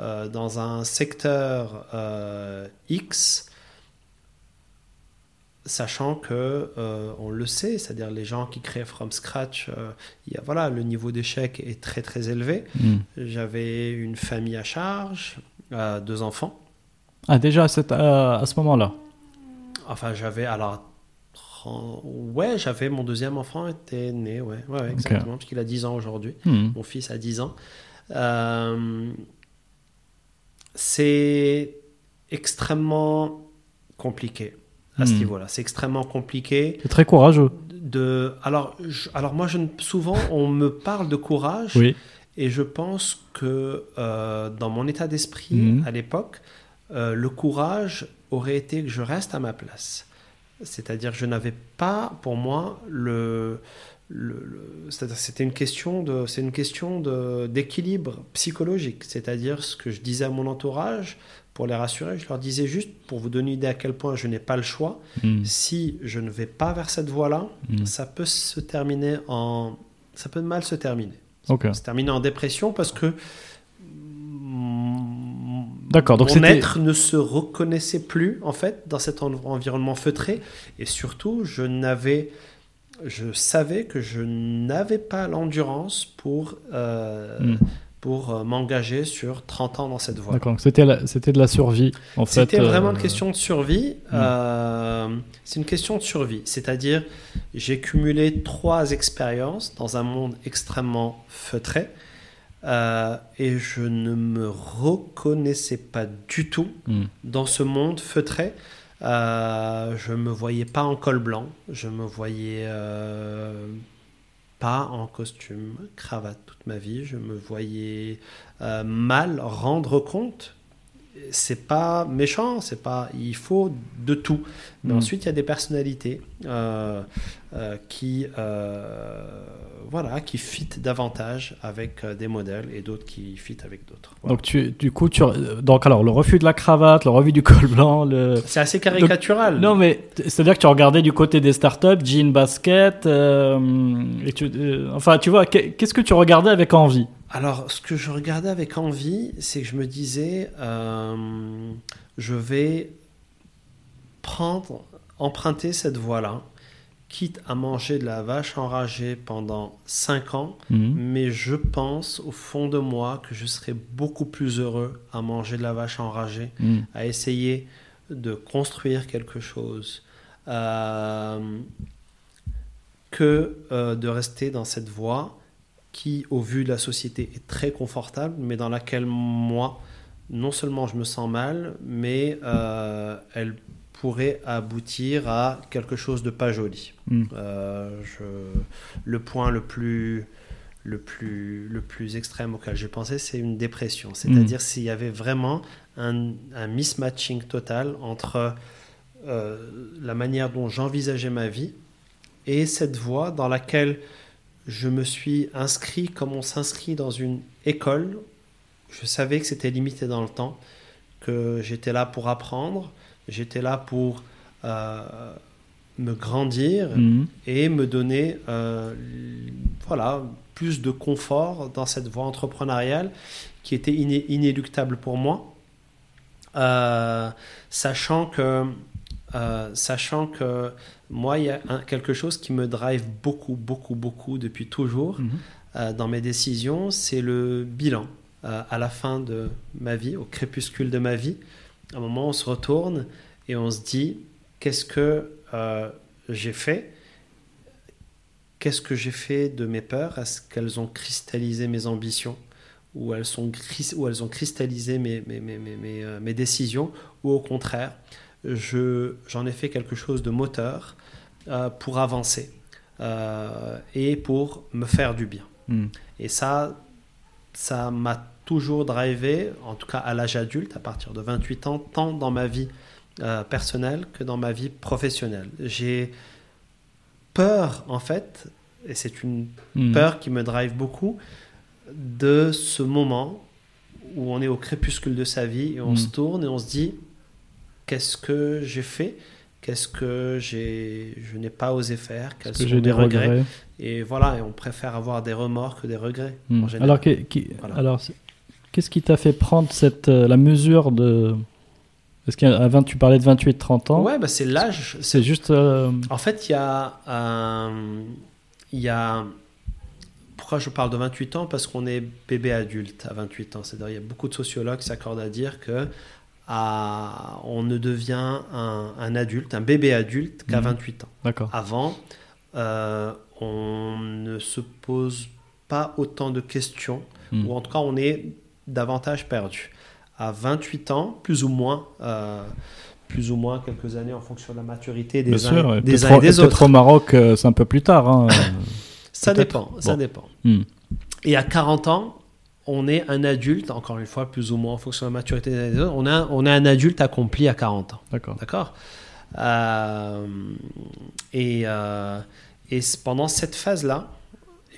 Speaker 2: euh, dans un secteur euh, X sachant que euh, on le sait, c'est-à-dire les gens qui créent from scratch, euh, y a, voilà, le niveau d'échec est très très élevé.
Speaker 1: Hmm.
Speaker 2: J'avais une famille à charge, euh, deux enfants.
Speaker 1: Ah déjà à, cette- à- ce moment-là?
Speaker 2: Enfin, j'avais alors ouais, j'avais mon deuxième enfant était né, ouais, ouais, exactement, parce qu'il a 10 ans aujourd'hui.
Speaker 1: Hmm.
Speaker 2: Mon fils a 10 ans. C'est extrêmement compliqué à ce
Speaker 1: Hmm.
Speaker 2: niveau-là. C'est extrêmement compliqué.
Speaker 1: C'est très courageux.
Speaker 2: de alors je- alors moi je souvent on me parle de courage
Speaker 1: Oui.
Speaker 2: et je pense que euh, dans mon état d'esprit
Speaker 1: Mhm.
Speaker 2: à l'époque euh, le courage aurait été que je reste à ma place c'est-à-dire que je n'avais pas pour moi le, c'était une question de c'est une question de d'équilibre psychologique c'est-à-dire ce que je disais à mon entourage pour les rassurer je leur disais juste pour vous donner une idée à quel point je n'ai pas le choix
Speaker 1: Hmm.
Speaker 2: si je ne vais pas vers cette voie-là,
Speaker 1: Hmm.
Speaker 2: ça peut se terminer en. Ça peut mal se terminer. Se terminer en dépression parce que.
Speaker 1: D'accord, donc
Speaker 2: mon être ne se reconnaissait plus, en fait, dans cet en- environnement feutré. Et surtout, je n'avais. Je savais que je n'avais pas l'endurance pour. euh,
Speaker 1: Hmm.
Speaker 2: pour euh, m'engager sur 30 ans dans cette voie.
Speaker 1: D'accord. C'était de la survie en fait.
Speaker 2: C'était vraiment une
Speaker 1: euh,
Speaker 2: question de survie. Euh, c'est une question de survie. C'est-à-dire, j'ai cumulé trois expériences dans un monde extrêmement feutré. et je ne me reconnaissais pas du tout
Speaker 1: hmm.
Speaker 2: dans ce monde feutré. Euh, je me voyais pas en col blanc. Je me voyais euh, pas en costume, cravate toute ma vie. Je me voyais euh, mal rendre compte. C'est pas méchant, c'est pas. Il faut de tout. Mais
Speaker 1: Mm.
Speaker 2: ensuite, il y a des personnalités euh, qui, euh, voilà, qui fit davantage avec euh, des modèles et d'autres qui fit avec d'autres. Voilà.
Speaker 1: Donc tu, du coup, tu, donc alors le refus de la cravate, le refus du col blanc, le.
Speaker 2: C'est assez caricatural.
Speaker 1: Non mais c'est-à-dire que tu regardais du côté des startups, jean basket, euh, et tu, enfin tu vois, qu'est- qu'est-ce que tu regardais avec envie?
Speaker 2: Alors, ce que je regardais avec envie, c'est que je me disais, euh, je vais prendre, emprunter cette voie-là, quitte à manger de la vache enragée pendant 5 ans,
Speaker 1: Mhm.
Speaker 2: mais je pense au fond de moi que je serais beaucoup plus heureux à manger de la vache enragée,
Speaker 1: Mhm.
Speaker 2: à essayer de construire quelque chose, euh, que euh, de rester dans cette voie qui, au vu de la société, est très confortable, mais dans laquelle moi, non seulement je me sens mal, mais euh, elle pourrait aboutir à quelque chose de pas joli.
Speaker 1: Mhm.
Speaker 2: Euh, je- le point le plus le plus, le plus extrême auquel j'ai pensé, c'est une dépression. C'est-à-dire s'il y avait vraiment un, un mismatching total entre euh, la manière dont j'envisageais ma vie et cette voie dans laquelle je me suis inscrit comme on s'inscrit dans une école. Je savais que c'était limité dans le temps, que j'étais là pour apprendre, j'étais là pour euh, me grandir
Speaker 1: Mhm.
Speaker 2: et me donner euh, voilà, plus de confort dans cette voie entrepreneuriale qui était iné- inéluctable pour moi. Euh, sachant que euh, sachant que moi, il y a un- quelque chose qui me drive beaucoup, beaucoup, beaucoup depuis toujours
Speaker 1: Mhm.
Speaker 2: euh, dans mes décisions, c'est le bilan. Euh, à la fin de ma vie, au crépuscule de ma vie, à un moment, on se retourne et on se dit qu'est-ce que euh, j'ai fait? Qu'est-ce que j'ai fait de mes peurs? Est-ce qu'elles ont cristallisé mes ambitions? Ou elles, sont cris- ou elles ont cristallisé mes, mes, mes, mes, mes, euh, mes décisions? Ou au contraire, je- j'en ai fait quelque chose de moteur euh, pour avancer euh, et pour me faire du bien.
Speaker 1: Mhm.
Speaker 2: Et ça, ça m'a toujours drivé, en tout cas à l'âge adulte, à partir de 28 ans, tant dans ma vie euh, personnelle que dans ma vie professionnelle. J'ai peur, en fait, et c'est une
Speaker 1: Mhm.
Speaker 2: peur qui me drive beaucoup, de ce moment où on est au crépuscule de sa vie et on
Speaker 1: Mm.
Speaker 2: se tourne et on se dit qu'est-ce que j'ai fait? Qu'est-ce que j'ai, je n'ai pas osé faire? Quels
Speaker 1: que
Speaker 2: sont
Speaker 1: j'ai des
Speaker 2: regrets,
Speaker 1: regrets?
Speaker 2: Et voilà, et on préfère avoir des remords que des regrets.
Speaker 1: Mhm.
Speaker 2: en général.
Speaker 1: Alors, que- qui-
Speaker 2: Voilà.
Speaker 1: alors qu'est-ce qui t'a fait prendre cette, euh, la mesure de. Est-ce qu'à 20, tu parlais de 28-30 ans
Speaker 2: Ouais, bah c'est l'âge.
Speaker 1: C'est juste. euh,
Speaker 2: En fait, il y a, euh, il y a. Pourquoi je parle de 28 ans? Parce qu'on est bébé adulte à 28 ans. C'est-à-dire, il y a beaucoup de sociologues qui s'accordent à dire que à- on ne devient un, un adulte, un bébé adulte qu'à
Speaker 1: Mhm.
Speaker 2: 28 ans.
Speaker 1: D'accord.
Speaker 2: Avant, euh, on ne se pose pas autant de questions,
Speaker 1: Mhm.
Speaker 2: ou en tout cas, on est davantage perdu. À 28 ans, plus ou moins, euh, plus ou moins quelques années en fonction de la maturité des
Speaker 1: Bien
Speaker 2: uns,
Speaker 1: sûr.
Speaker 2: des
Speaker 1: et peut-être
Speaker 2: uns et
Speaker 1: au-
Speaker 2: des
Speaker 1: peut-être
Speaker 2: autres.
Speaker 1: au Maroc, euh, c'est un peu plus tard. hein.
Speaker 2: Ça dépend, ça dépend.
Speaker 1: Mhm.
Speaker 2: Et à 40 ans, on est un adulte, encore une fois, plus ou moins en fonction de la maturité des autres, on a, on est un adulte accompli à 40 ans.
Speaker 1: D'accord.
Speaker 2: D'accord? Euh, Et, euh, et pendant cette phase-là,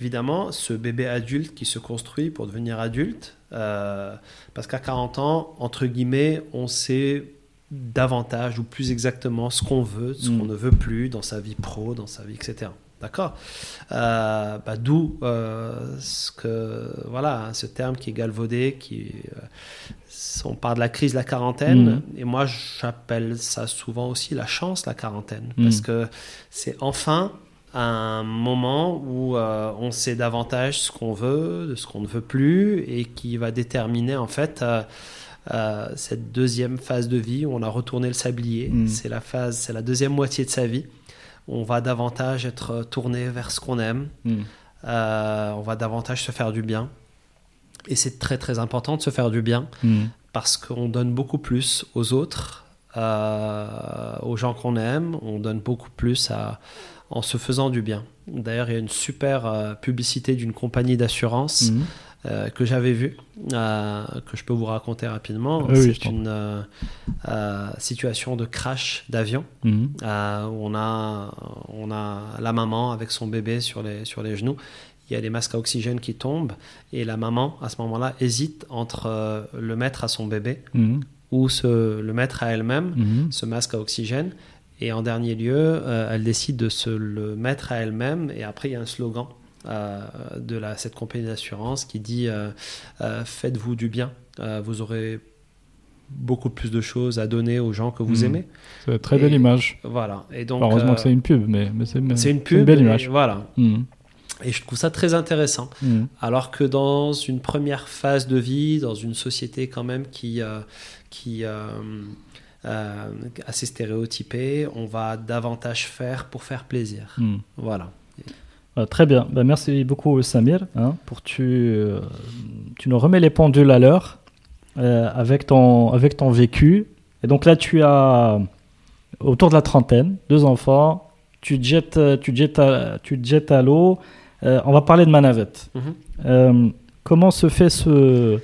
Speaker 2: évidemment, ce bébé adulte qui se construit pour devenir adulte, euh, parce qu'à 40 ans, entre guillemets, on sait davantage ou plus exactement ce qu'on veut, ce
Speaker 1: Mm.
Speaker 2: qu'on ne veut plus dans sa vie pro, dans sa vie, etc. D'accord? Euh, bah, D'où euh, ce, que, voilà, ce terme qui est galvaudé, qui, on parle de la crise de la quarantaine,
Speaker 1: Mhm.
Speaker 2: et moi j'appelle ça souvent aussi la chance, la quarantaine,
Speaker 1: Mhm.
Speaker 2: parce que c'est enfin un moment où euh, on sait davantage ce qu'on veut, de ce qu'on ne veut plus, et qui va déterminer en fait euh, euh, cette deuxième phase de vie où on a retourné le sablier.
Speaker 1: Mhm.
Speaker 2: C'est la phase, c'est la deuxième moitié de sa vie. On va davantage être tourné vers ce qu'on aime. Euh, on va davantage se faire du bien. Et c'est très très important de se faire du bien
Speaker 1: Mhm.
Speaker 2: parce qu'on donne beaucoup plus aux autres, aux gens qu'on aime, on donne beaucoup plus à, en se faisant du bien. D'ailleurs, il y a une super euh, publicité d'une compagnie d'assurance
Speaker 1: Mhm.
Speaker 2: euh, que j'avais vue, euh, que je peux vous raconter rapidement.
Speaker 1: Oui,
Speaker 2: C'est une euh, situation de crash d'avion
Speaker 1: Mhm.
Speaker 2: où on a, on a la maman avec son bébé sur les, sur les genoux. Il y a les masques à oxygène qui tombent et la maman, à ce moment-là, hésite entre euh, le mettre à son bébé
Speaker 1: Mhm.
Speaker 2: ou se, le mettre à elle-même, ce masque à oxygène. Et en dernier lieu, euh, elle décide de se le mettre à elle-même. Et après, il y a un slogan euh, de la, cette compagnie d'assurance qui dit euh, Faites-vous du bien, vous aurez beaucoup plus de choses à donner aux gens que vous
Speaker 1: Mhm.
Speaker 2: aimez.
Speaker 1: C'est une très belle image.
Speaker 2: Voilà. Et donc,
Speaker 1: Enfin, heureusement que c'est une pub, mais, mais c'est
Speaker 2: c'est une pub.
Speaker 1: belle
Speaker 2: et
Speaker 1: image.
Speaker 2: Voilà.
Speaker 1: Mhm.
Speaker 2: Et je trouve ça très intéressant.
Speaker 1: Mhm.
Speaker 2: Alors que dans une première phase de vie, dans une société quand même qui, qui euh, assez stéréotypée, on va davantage faire pour faire plaisir.
Speaker 1: Mhm.
Speaker 2: Voilà.
Speaker 1: Euh, très bien. Ben, merci beaucoup, Samir. hein, pour tu, euh, tu nous remets les pendules à l'heure euh, avec, ton, avec ton vécu. Et donc là, tu as autour de la trentaine, deux enfants. Tu te jettes, tu te jettes à, tu te jettes à l'eau Euh, on va parler de Manavette.
Speaker 2: Mhm.
Speaker 1: Euh, comment se fait ce,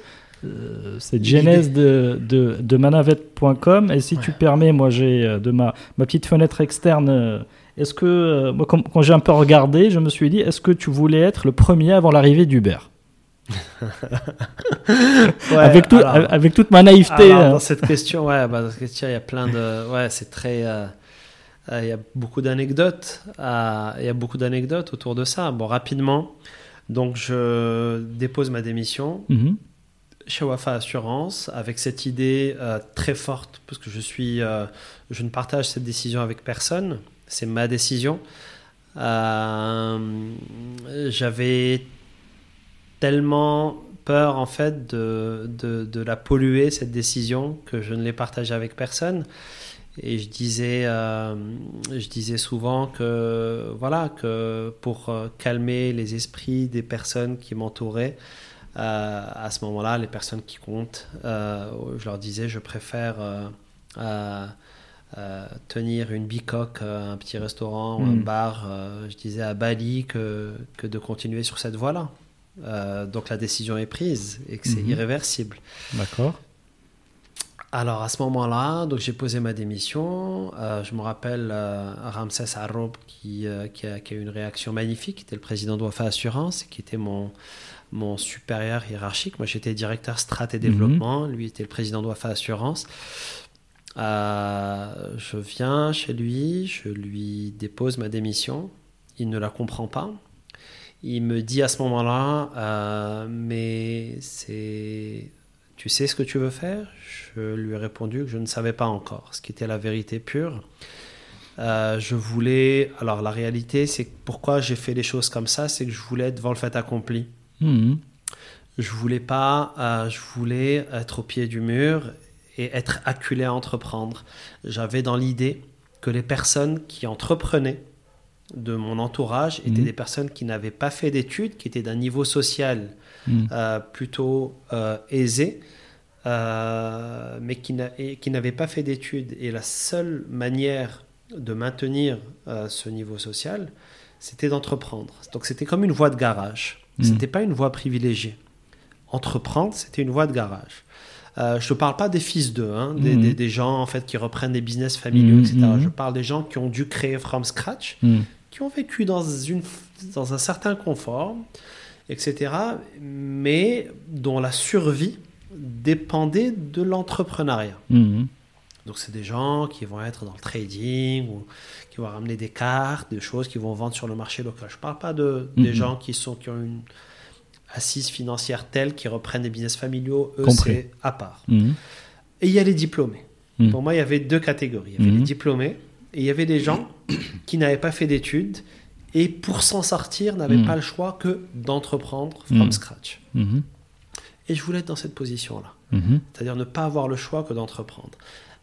Speaker 1: cette genèse de, de, de manavette.com Et si tu permets, moi j'ai euh, de ma, ma petite fenêtre externe, euh, est-ce que, euh, moi, quand, quand j'ai un peu regardé, je me suis dit, est-ce que tu voulais être le premier avant l'arrivée d'Uber
Speaker 2: Ouais,
Speaker 1: avec, tout,
Speaker 2: alors-
Speaker 1: avec toute ma naïveté.
Speaker 2: Alors,
Speaker 1: euh,
Speaker 2: dans cette question, ouais, bah, dans cette question, il y a plein de, ouais, c'est très, euh, euh, il y a beaucoup d'anecdotes, euh, il y a beaucoup d'anecdotes autour de ça. Bon, rapidement, donc je dépose ma démission
Speaker 1: mhm,
Speaker 2: chez Wafa Assurance avec cette idée euh, très forte parce que je suis, euh, je ne partage cette décision avec personne. C'est ma décision. Euh, J'avais tellement peur en fait de, de, de la polluer cette décision que je ne l'ai partagée avec personne. Et je disais, je disais souvent que voilà que pour calmer les esprits des personnes qui m'entouraient, euh, à ce moment-là, les personnes qui comptent, euh, je leur disais, je préfère euh, tenir une bicoque, un petit restaurant ou un
Speaker 1: Mm.
Speaker 2: bar, je disais à Bali, que, que de continuer sur cette voie-là. Donc la décision est prise et que c'est
Speaker 1: Mhm.
Speaker 2: irréversible.
Speaker 1: D'accord.
Speaker 2: Alors à ce moment-là, donc j'ai posé ma démission. Euh, je me rappelle euh, Ramsès Arrob qui, euh, qui, a, qui a eu une réaction magnifique, qui était le président de Wafa Assurance, qui était mon, mon supérieur hiérarchique. Moi j'étais directeur strat et développement, lui était le président de Wafa Assurance. Euh, je viens chez lui, je lui dépose ma démission. Il ne la comprend pas. Il me dit à ce moment-là, euh, mais c'est tu sais ce que tu veux faire? Je lui ai répondu que je ne savais pas encore, ce qui était la vérité pure. Euh, je voulais. Alors, la réalité, c'est pourquoi j'ai fait les choses comme ça, c'est que je voulais être devant le fait accompli. Je voulais pas. euh, je voulais être au pied du mur et être acculé à entreprendre. J'avais dans l'idée que les personnes qui entreprenaient de mon entourage étaient
Speaker 1: Mhm.
Speaker 2: des personnes qui n'avaient pas fait d'études, qui étaient d'un niveau social
Speaker 1: mhm.
Speaker 2: euh, plutôt euh, aisés, euh, mais qui n'avaient pas fait d'études. Et la seule manière de maintenir ce niveau social, c'était d'entreprendre. Donc c'était comme une voie de garage.
Speaker 1: Mhm.
Speaker 2: C'était pas une voie privilégiée. Entreprendre, c'était une voie de garage. Euh, je ne parle pas des fils d'eux, hein, des,
Speaker 1: Mhm.
Speaker 2: des- des gens en fait qui reprennent des business familiaux,
Speaker 1: Mhm,
Speaker 2: etc.
Speaker 1: mhm.
Speaker 2: Je parle des gens qui ont dû créer from scratch, qui ont vécu dans, une, dans un certain confort, etc., mais dont la survie dépendait de l'entrepreneuriat. Donc, c'est des gens qui vont être dans le trading ou qui vont ramener des cartes, des choses qu'ils vont vendre sur le marché local. Je ne parle pas de, des
Speaker 1: Mhm.
Speaker 2: gens qui, sont, qui ont une assise financière telle qui reprennent des business familiaux. Eux, c'est à part.
Speaker 1: Mhm.
Speaker 2: Et il y a les diplômés.
Speaker 1: Mhm.
Speaker 2: Pour moi, il y avait deux catégories. Il y avait les diplômés et il y avait des gens qui n'avaient pas fait d'études et pour s'en sortir n'avaient pas le choix que d'entreprendre from scratch. Et je voulais être dans cette position-là. C'est-à-dire ne pas avoir le choix que d'entreprendre.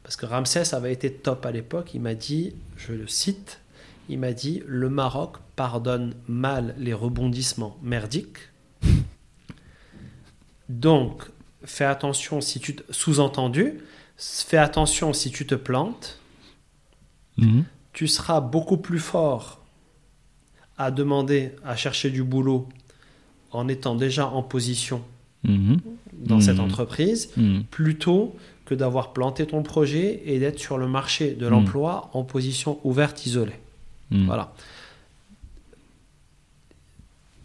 Speaker 2: Parce que Ramsès avait été top à l'époque. Il m'a dit, je le cite, il m'a dit Le Maroc pardonne mal les rebondissements merdiques. Donc, fais attention si tu te... Sous-entendu, fais attention si tu te plantes.
Speaker 1: Mhm.
Speaker 2: Tu seras beaucoup plus fort à demander, à chercher du boulot en étant déjà en position
Speaker 1: Mhm.
Speaker 2: dans cette
Speaker 1: Mhm.
Speaker 2: entreprise plutôt que d'avoir planté ton projet et d'être sur le marché de
Speaker 1: Mm.
Speaker 2: l'emploi en position ouverte, isolée.
Speaker 1: Mhm.
Speaker 2: Voilà.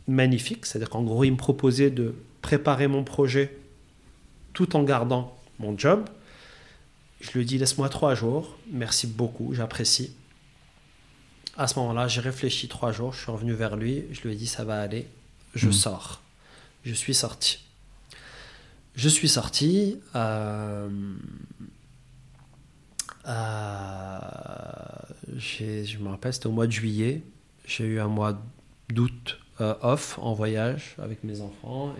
Speaker 2: Magnifique, c'est-à-dire qu'en gros, il me proposait de préparer mon projet tout en gardant mon job. Je lui ai dit, laisse-moi trois jours, merci beaucoup, j'apprécie. À ce moment-là, j'ai réfléchi trois jours, je suis revenu vers lui, je lui ai dit, ça va aller, je
Speaker 1: Mm.
Speaker 2: sors. Je suis sorti. Je suis sorti. euh, euh, je me rappelle, c'était au mois de juillet. J'ai eu un mois d'août euh, off en voyage avec mes enfants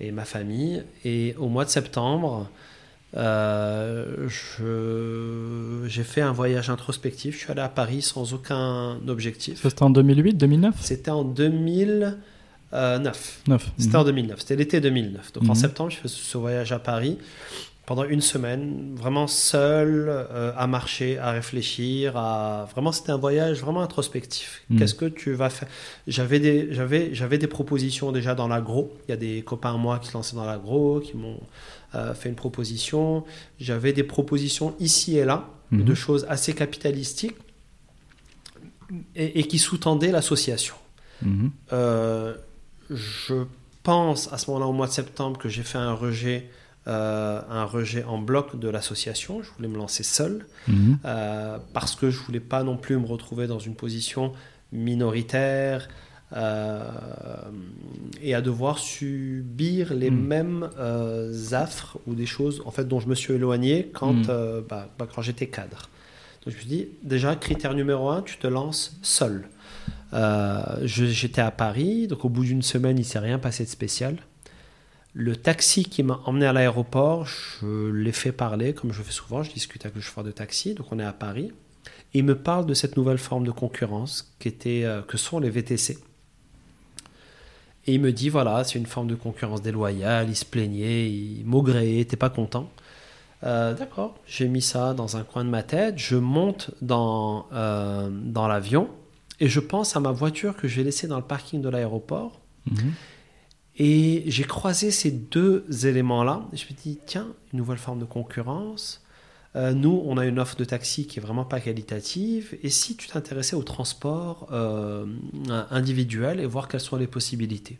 Speaker 2: et, et ma famille. Et au mois de septembre, j'ai fait un voyage introspectif. Je suis allé à Paris sans aucun objectif.
Speaker 1: C'était en 2008, 2009
Speaker 2: C'était en 2009.
Speaker 1: 9.
Speaker 2: C'était en 2009, c'était l'été 2009. Donc en
Speaker 1: Mhm.
Speaker 2: septembre, je fais ce voyage à Paris pendant une semaine, vraiment seul, euh, à marcher, à réfléchir, à vraiment c'était un voyage vraiment introspectif.
Speaker 1: Mm.
Speaker 2: Qu'est-ce que tu vas faire? J'avais des j'avais j'avais des propositions déjà dans l'agro. Il y a des copains à moi qui se lançaient dans l'agro, qui m'ont euh, fait une proposition. J'avais des propositions ici et là
Speaker 1: Mhm.
Speaker 2: de choses assez capitalistiques et, et qui sous-tendaient l'association.
Speaker 1: Mhm.
Speaker 2: Euh, je pense à ce moment-là, au mois de septembre, que j'ai fait un rejet, euh, un rejet en bloc de l'association. Je voulais me lancer seul
Speaker 1: Mhm.
Speaker 2: euh, parce que je voulais pas non plus me retrouver dans une position minoritaire euh, et à devoir subir les
Speaker 1: Mm.
Speaker 2: mêmes affres ou des choses en fait dont je me suis éloigné quand, euh, bah, bah, quand j'étais cadre. Donc je me suis dit déjà critère numéro un, tu te lances seul. Euh, J'étais à Paris, donc au bout d'une semaine, il s'est rien passé de spécial. Le taxi qui m'a emmené à l'aéroport, je l'ai fait parler, comme je fais souvent, je discute avec le chauffeur de taxi, donc on est à Paris. Il me parle de cette nouvelle forme de concurrence qui était, euh, que sont les VTC. Et il me dit, voilà, c'est une forme de concurrence déloyale, il se plaignait, il maugréait, t'es pas content. Euh, D'accord, j'ai mis ça dans un coin de ma tête, je monte dans, dans l'avion et je pense à ma voiture que j'ai laissée dans le parking de l'aéroport.
Speaker 1: Mhm.
Speaker 2: Et j'ai croisé ces deux éléments-là. Je me dis, tiens, une nouvelle forme de concurrence. Euh, nous, on a une offre de taxi qui est vraiment pas qualitative. Et si tu t'intéressais au transport euh, individuel et voir quelles sont les possibilités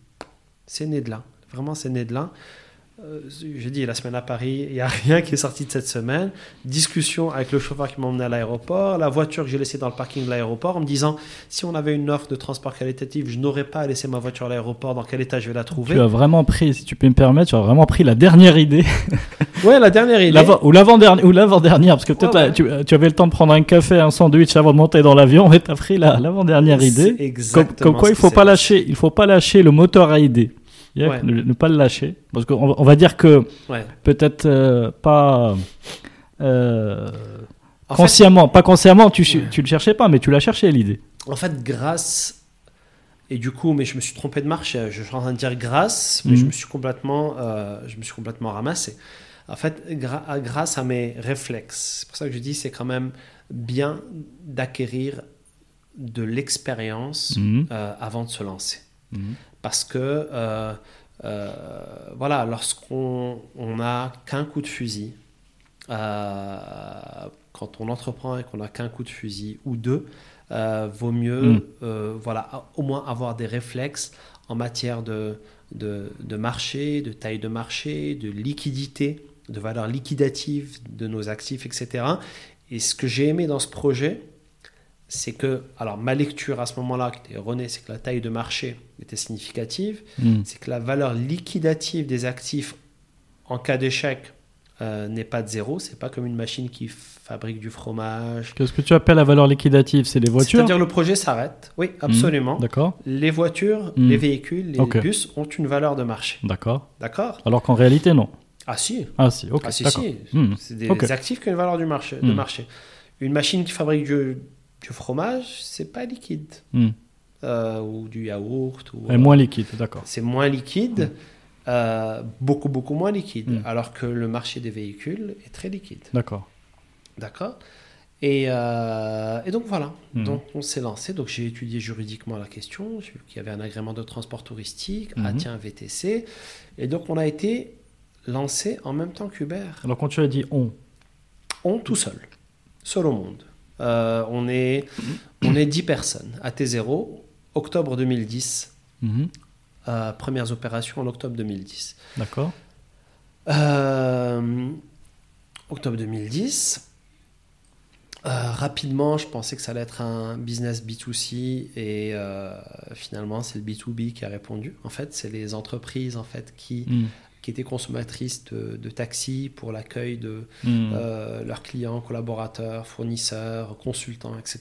Speaker 2: C'est né de là. Vraiment, c'est né de là. Euh, J'ai dit la semaine à Paris, il n'y a rien qui est sorti de cette semaine. Discussion avec le chauffeur qui m'a emmené à l'aéroport, la voiture que j'ai laissée dans le parking de l'aéroport en me disant si on avait une offre de transport qualitatif, je n'aurais pas à laisser ma voiture à l'aéroport, dans quel état je vais la trouver?
Speaker 1: Tu as vraiment pris, si tu peux me permettre, tu as vraiment pris la dernière idée,
Speaker 2: Ouais, la dernière idée.
Speaker 1: Ou l'avant-dernière, ou l'avant-dernière, parce que peut-être
Speaker 2: Ouais, ouais.
Speaker 1: là, tu, tu avais le temps de prendre un café, un sandwich avant de monter dans l'avion, et t'as pris la- l'avant-dernière idée.
Speaker 2: Exactement
Speaker 1: comme quoi, il faut pas lâcher, il faut pas lâcher le moteur à idée.
Speaker 2: Ouais.
Speaker 1: ne, ne pas le lâcher, parce qu'on va- on va dire que
Speaker 2: Ouais.
Speaker 1: peut-être euh, pas euh,
Speaker 2: fait,
Speaker 1: consciemment, pas consciemment, tu,
Speaker 2: Ouais.
Speaker 1: tu le cherchais pas, mais tu l'as cherché l'idée.
Speaker 2: En fait, grâce. Et du coup, mais je me suis trompé de marche. Je suis en train de dire grâce, mais
Speaker 1: Mhm.
Speaker 2: je me suis complètement, euh, je me suis complètement ramassé. En fait, grâce à mes réflexes. C'est pour ça que je dis, c'est quand même bien d'acquérir de l'expérience
Speaker 1: Mhm.
Speaker 2: euh, avant de se lancer.
Speaker 1: Mhm.
Speaker 2: Parce que, euh, euh, voilà, lorsqu'on on n'a qu'un coup de fusil, euh, quand on entreprend et qu'on n'a qu'un coup de fusil ou deux, vaut mieux,
Speaker 1: Mm.
Speaker 2: voilà, au moins avoir des réflexes en matière de, de, de marché, de taille de marché, de liquidité, de valeur liquidative de nos actifs, etc. Et ce que j'ai aimé dans ce projet, c'est que, alors ma lecture à ce moment-là, qui était erronée, c'est que la taille de marché était significative,
Speaker 1: Mhm.
Speaker 2: c'est que la valeur liquidative des actifs en cas d'échec euh, n'est pas de zéro. C'est pas comme une machine qui fabrique du fromage.
Speaker 1: Qu'est-ce que tu appelles la valeur liquidative? C'est les voitures?
Speaker 2: C'est-à-dire le projet s'arrête. Oui, absolument.
Speaker 1: D'accord,
Speaker 2: Les voitures,
Speaker 1: Mm.
Speaker 2: les véhicules, les bus ont une valeur de marché.
Speaker 1: d'accord.
Speaker 2: D'accord
Speaker 1: Alors qu'en réalité, non.
Speaker 2: Ah si.
Speaker 1: Ah si, ok,
Speaker 2: ah si, si.
Speaker 1: Hmm.
Speaker 2: C'est des actifs qui ont une valeur du marché, de marché. Une machine qui fabrique du, du fromage, c'est pas liquide.
Speaker 1: Hmm.
Speaker 2: Euh, ou du yaourt. Ou,
Speaker 1: moins liquide, d'accord.
Speaker 2: c'est moins liquide, euh, beaucoup, beaucoup moins liquide,
Speaker 1: Mm.
Speaker 2: alors que le marché des véhicules est très liquide.
Speaker 1: D'accord.
Speaker 2: D'accord et, euh, et donc voilà, donc on s'est lancé, donc j'ai étudié juridiquement la question, j'ai vu qu'il y avait un agrément de transport touristique, ah
Speaker 1: Mhm.
Speaker 2: tiens, VTC, et donc on a été lancé en même temps qu'Uber,
Speaker 1: Alors quand tu as dit on,
Speaker 2: on tout seul, seul au monde. Euh, on, est, on est 10 personnes à T0, octobre 2010,
Speaker 1: Mhm.
Speaker 2: euh, premières opérations en octobre 2010.
Speaker 1: d'accord.
Speaker 2: Euh, octobre 2010. Euh, rapidement, je pensais que ça allait être un business B2C et finalement c'est le B2B qui a répondu. En fait, c'est les entreprises en fait qui,
Speaker 1: Hmm.
Speaker 2: Qui étaient consommatrices de, de taxis pour l'accueil de
Speaker 1: Hmm.
Speaker 2: euh, leurs clients, collaborateurs, fournisseurs, consultants, etc.,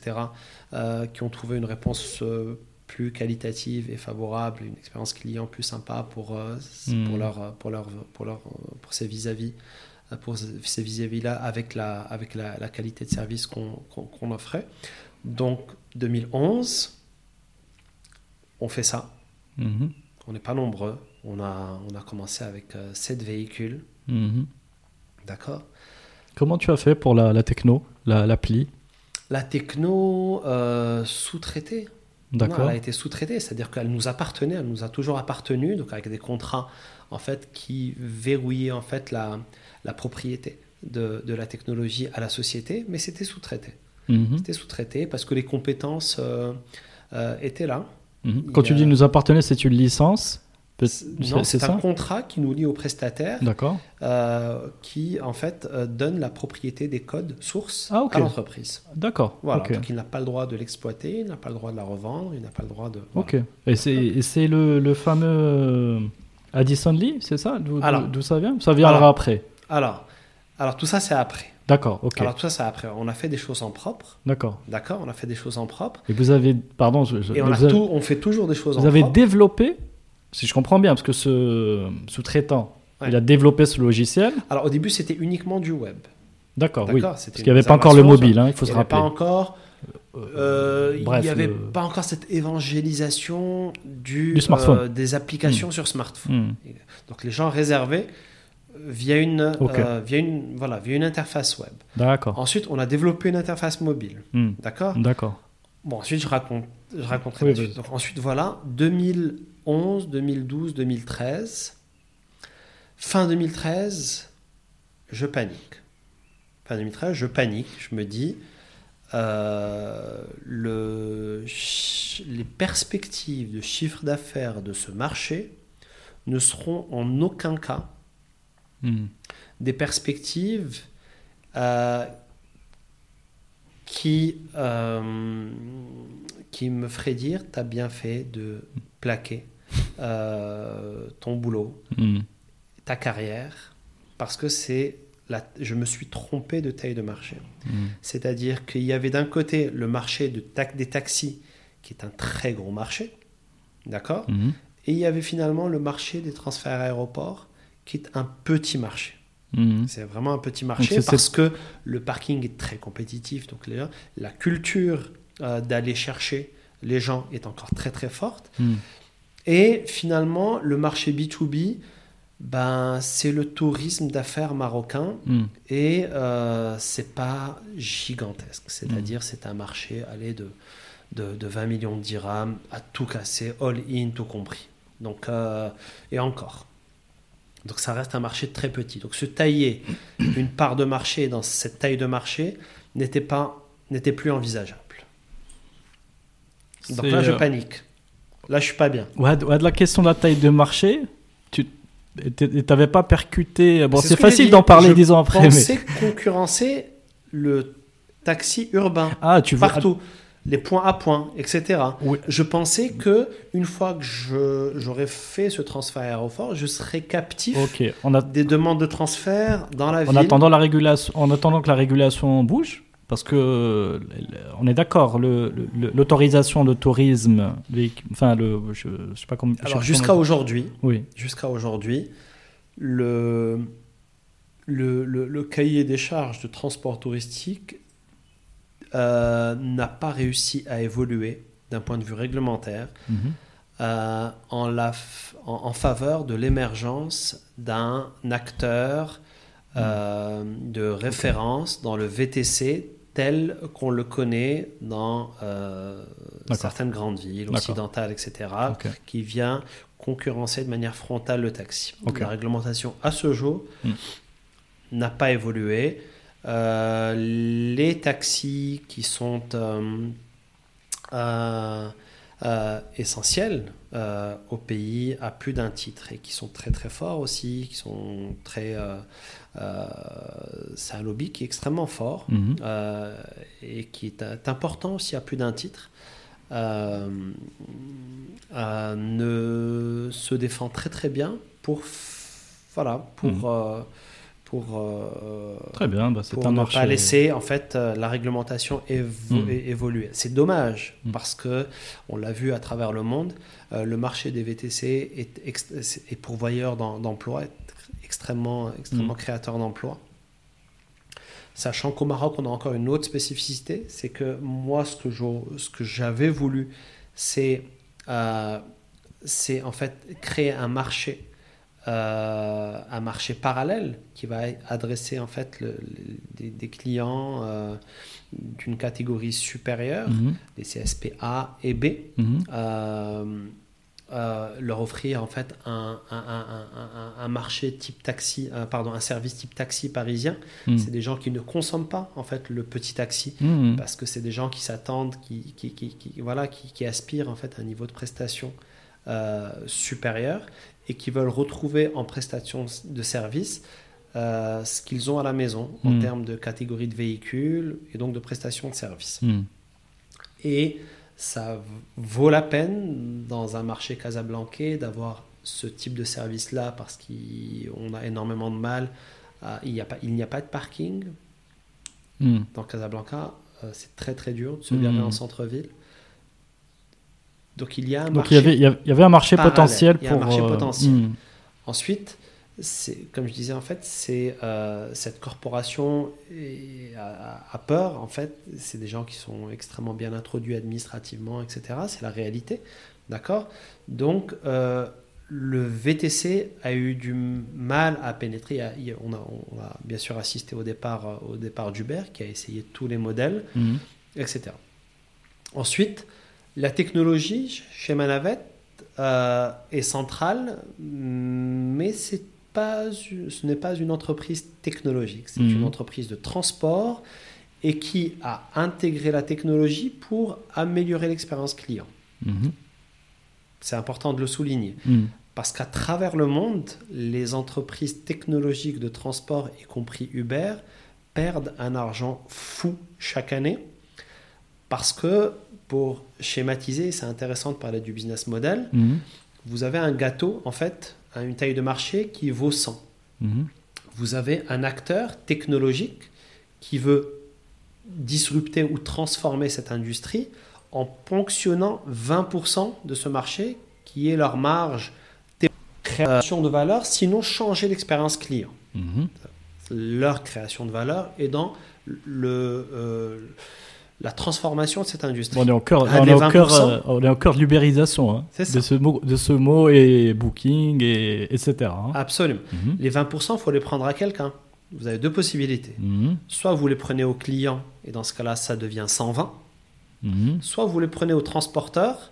Speaker 2: euh, qui ont trouvé une réponse euh, plus qualitative et favorable, une expérience client plus sympa pour, euh,
Speaker 1: Mm.
Speaker 2: pour, leur, pour, leur, pour, leur, pour ces vis-à-vis. Pour ces vis-à-vis-là, avec, la, avec la, la qualité de service qu'on offrait. Donc, 2011, on fait ça.
Speaker 1: Mhm.
Speaker 2: On n'est pas nombreux. On a, on a commencé avec 7 véhicules.
Speaker 1: Mhm.
Speaker 2: D'accord
Speaker 1: Comment tu as fait pour la, la techno, la- l'appli?
Speaker 2: La techno euh, sous-traitée.
Speaker 1: D'accord.
Speaker 2: elle a été sous-traitée, c'est-à-dire qu'elle nous appartenait, elle nous a toujours appartenu, donc avec des contrats en fait qui verrouillaient en fait la, la propriété de, de la technologie à la société, mais c'était sous-traité.
Speaker 1: Mhm,
Speaker 2: C'était sous-traité parce que les compétences euh, euh, étaient là.
Speaker 1: mhm. Quand tu dis nous appartenait, c'est une licence? C'est
Speaker 2: un contrat qui nous lie au prestataire, euh, qui en fait euh, donne la propriété des codes sources
Speaker 1: Ah,
Speaker 2: à l'entreprise.
Speaker 1: D'accord.
Speaker 2: Voilà, donc il n'a pas le droit de l'exploiter, il n'a pas le droit de la revendre, il n'a pas le droit de. voilà.
Speaker 1: Ok. Et c'est, le, le fameux euh, Addison Lee, c'est ça? D'où, ça vient? Ça viendra
Speaker 2: Alors.
Speaker 1: après.
Speaker 2: Alors, alors tout ça c'est après.
Speaker 1: D'accord, ok.
Speaker 2: Alors tout ça c'est après. On a fait des choses en propre,
Speaker 1: D'accord.
Speaker 2: d'accord On a fait des choses en propre
Speaker 1: Et vous avez, pardon, je- je-
Speaker 2: et on,
Speaker 1: mais
Speaker 2: a
Speaker 1: vous, avez,
Speaker 2: tout, on fait toujours des choses
Speaker 1: vous
Speaker 2: en
Speaker 1: avez
Speaker 2: propre.
Speaker 1: développé, si je comprends bien, parce que ce sous-traitant,
Speaker 2: Ouais.
Speaker 1: il a développé ce logiciel.
Speaker 2: Alors au début c'était uniquement du web.
Speaker 1: D'accord, oui. Parce qu'il n'y avait pas encore le mobile, hein, il faut
Speaker 2: Il
Speaker 1: se
Speaker 2: n'y avait pas
Speaker 1: rappeler.
Speaker 2: encore. euh,
Speaker 1: bref,
Speaker 2: il n'y avait
Speaker 1: le-
Speaker 2: pas encore cette évangélisation du,
Speaker 1: Du smartphone.
Speaker 2: euh, des applications sur smartphone.
Speaker 1: Hmm.
Speaker 2: Donc les gens réservaient euh, via une, euh, via une, voilà, via une interface web.
Speaker 1: D'accord.
Speaker 2: Ensuite, on a développé une interface mobile.
Speaker 1: Hmm.
Speaker 2: D'accord?
Speaker 1: D'accord.
Speaker 2: Bon, ensuite, je, raconte, je raconterai
Speaker 1: Oui.
Speaker 2: Donc, ensuite, voilà, 2011, 2012, 2013. Fin 2013, je panique. Fin 2013, je panique. Je me dis, euh, le, les perspectives de chiffre d'affaires de ce marché ne seront en aucun cas
Speaker 1: Hmm.
Speaker 2: des perspectives euh, qui, euh, qui me feraient dire tu as bien fait de plaquer euh, ton boulot,
Speaker 1: Hmm.
Speaker 2: ta carrière, parce que c'est la, je me suis trompé de taille de marché.
Speaker 1: Hmm.
Speaker 2: C'est-à-dire qu'il y avait d'un côté le marché de des taxis, qui est un très gros marché, d'accord?
Speaker 1: Hmm.
Speaker 2: Et il y avait finalement le marché des transferts aéroports, qui est un petit marché. C'est vraiment un petit marché parce que le parking est très compétitif. Donc les gens- la culture euh, d'aller chercher les gens est encore très très forte. Et finalement, le marché B2B, ben, c'est le tourisme d'affaires marocain
Speaker 1: Hmm.
Speaker 2: et euh, c'est pas gigantesque.
Speaker 1: Mm.
Speaker 2: C'est-à-dire, c'est un marché allez, de, de, de 20 millions de dirhams à tout casser, all-in, tout compris. Donc, euh, et encore. Donc, ça reste un marché très petit. Donc, se tailler une part de marché dans cette taille de marché n'était pas n'était plus envisageable. Donc là, je
Speaker 1: euh,
Speaker 2: panique. Là, je suis pas bien.
Speaker 1: Ouais, de ouais, de la question de la taille de marché, tu n'avais pas percuté. Bon,
Speaker 2: C'est
Speaker 1: c'est
Speaker 2: ce
Speaker 1: facile d'en parler dix ans après. Mais...
Speaker 2: pensais concurrencer le taxi urbain
Speaker 1: Ah, tu veux.
Speaker 2: partout, les points à points, etc.
Speaker 1: Oui.
Speaker 2: Je pensais que une fois que j'aurais fait ce transfert aéroport, je serais captif
Speaker 1: Ok. En, a-
Speaker 2: des demandes de transfert dans la
Speaker 1: en
Speaker 2: ville.
Speaker 1: attendant la régulation, en attendant que la régulation bouge, parce que euh, on est d'accord, le- le- l'autorisation de tourisme, enfin le, je, je sais pas comment.
Speaker 2: Alors jusqu'à aujourd'hui,
Speaker 1: Oui.
Speaker 2: jusqu'à aujourd'hui, le, le, le- cahier des charges de transport touristique euh, n'a pas réussi à évoluer d'un point de vue réglementaire
Speaker 1: Mhm.
Speaker 2: euh, en, la en, en faveur de l'émergence d'un acteur euh, de référence dans le VTC tel qu'on le connaît dans euh, certaines grandes villes occidentales, etc., qui vient concurrencer de manière frontale le taxi. La réglementation à ce jour
Speaker 1: Hmm.
Speaker 2: n'a pas évolué. Euh, les taxis qui sont euh, essentiels euh, au pays à plus d'un titre et qui sont très très forts aussi, qui sont très... euh, euh, c'est un lobby qui est extrêmement fort et qui est important aussi à plus d'un titre, euh, euh, ne se défend très très bien pour, voilà, pour,
Speaker 1: Mhm.
Speaker 2: Pour, euh,
Speaker 1: Très bien, bah,
Speaker 2: pour
Speaker 1: un
Speaker 2: ne
Speaker 1: marché.
Speaker 2: pas laisser en fait euh, la réglementation évo- é- évoluer. C'est dommage
Speaker 1: Mhm.
Speaker 2: parce que on l'a vu à travers le monde, euh, le marché des VTC est, pourvoyeur d'em- d'emplois, extrêmement, extrêmement
Speaker 1: Mhm.
Speaker 2: créateur d'emplois. Sachant qu'au Maroc, on a encore une autre spécificité, c'est que moi, ce que je- ce que j'avais voulu, c'est euh, c'est en fait créer un marché euh, un marché parallèle qui va adresser en fait le- le- des, des clients euh, d'une catégorie supérieure,
Speaker 1: Mhm.
Speaker 2: des CSP A et B,
Speaker 1: Mhm.
Speaker 2: euh, euh, leur offrir en fait un, un- un- un- un- un marché type taxi, pardon, un service type taxi parisien.
Speaker 1: Mhm.
Speaker 2: C'est des gens qui ne consomment pas en fait le petit taxi parce que c'est des gens qui s'attendent, qui, qui, qui, qui- voilà, qui, qui aspirent en fait à un niveau de prestation euh, supérieur et qui veulent retrouver en prestation de service euh, ce qu'ils ont à la maison en
Speaker 1: Mm.
Speaker 2: termes de catégorie de véhicules et donc de prestation de service.
Speaker 1: Mhm.
Speaker 2: Et ça vaut la peine dans un marché casablancais d'avoir ce type de service-là parce qu'on a énormément de mal. à- il n'y a, pas- il a pas de parking,
Speaker 1: Mhm.
Speaker 2: dans Casablanca, euh, c'est très très dur de se garer en centre-ville. Donc il y a un
Speaker 1: Donc
Speaker 2: marché.
Speaker 1: il y, avait, il y avait- un marché
Speaker 2: parallèle.
Speaker 1: potentiel
Speaker 2: Il y a un
Speaker 1: pour.
Speaker 2: marché
Speaker 1: euh,
Speaker 2: potentiel.
Speaker 1: mhm.
Speaker 2: Ensuite, comme je disais en fait, c'est euh, cette corporation a, peur en fait. C'est des gens qui sont extrêmement bien introduits administrativement, etc. C'est la réalité, d'accord? Donc euh, le VTC a eu du mal à pénétrer. On, a, on a bien sûr assisté au départ, au départ d'Uber qui a essayé tous les modèles.
Speaker 1: Mhm.
Speaker 2: etc. Ensuite, la technologie chez Manavet euh, est centrale, mais c'est pas, ce n'est pas une entreprise technologique, c'est
Speaker 1: Mhm.
Speaker 2: une entreprise de transport et qui a intégré la technologie pour améliorer l'expérience client.
Speaker 1: Mhm.
Speaker 2: C'est important de le souligner.
Speaker 1: Mhm.
Speaker 2: Parce qu'à travers le monde, les entreprises technologiques de transport, y compris Uber, perdent un argent fou chaque année. Parce que, pour schématiser, c'est intéressant de parler du business model,
Speaker 1: Mhm.
Speaker 2: vous avez un gâteau, en fait, à une taille de marché qui vaut 100.
Speaker 1: Mhm.
Speaker 2: Vous avez un acteur technologique qui veut disrupter ou transformer cette industrie en ponctionnant 20% de ce marché qui est leur marge de création de valeur, sinon changer l'expérience client.
Speaker 1: Mhm.
Speaker 2: Leur création de valeur est dans le, euh, la transformation de cette industrie.
Speaker 1: Bon, on est au cœur, on est au cœur,
Speaker 2: 20%.
Speaker 1: euh, on est au cœur de l'ubérisation hein, de ce mot, de ce mot et booking et etc. hein.
Speaker 2: Absolument.
Speaker 1: Mhm.
Speaker 2: Les 20%, il faut les prendre à quelqu'un. Vous avez deux possibilités.
Speaker 1: Mhm.
Speaker 2: Soit vous les prenez au client, et dans ce cas-là, ça devient 120.
Speaker 1: Mhm.
Speaker 2: Soit vous les prenez au transporteur,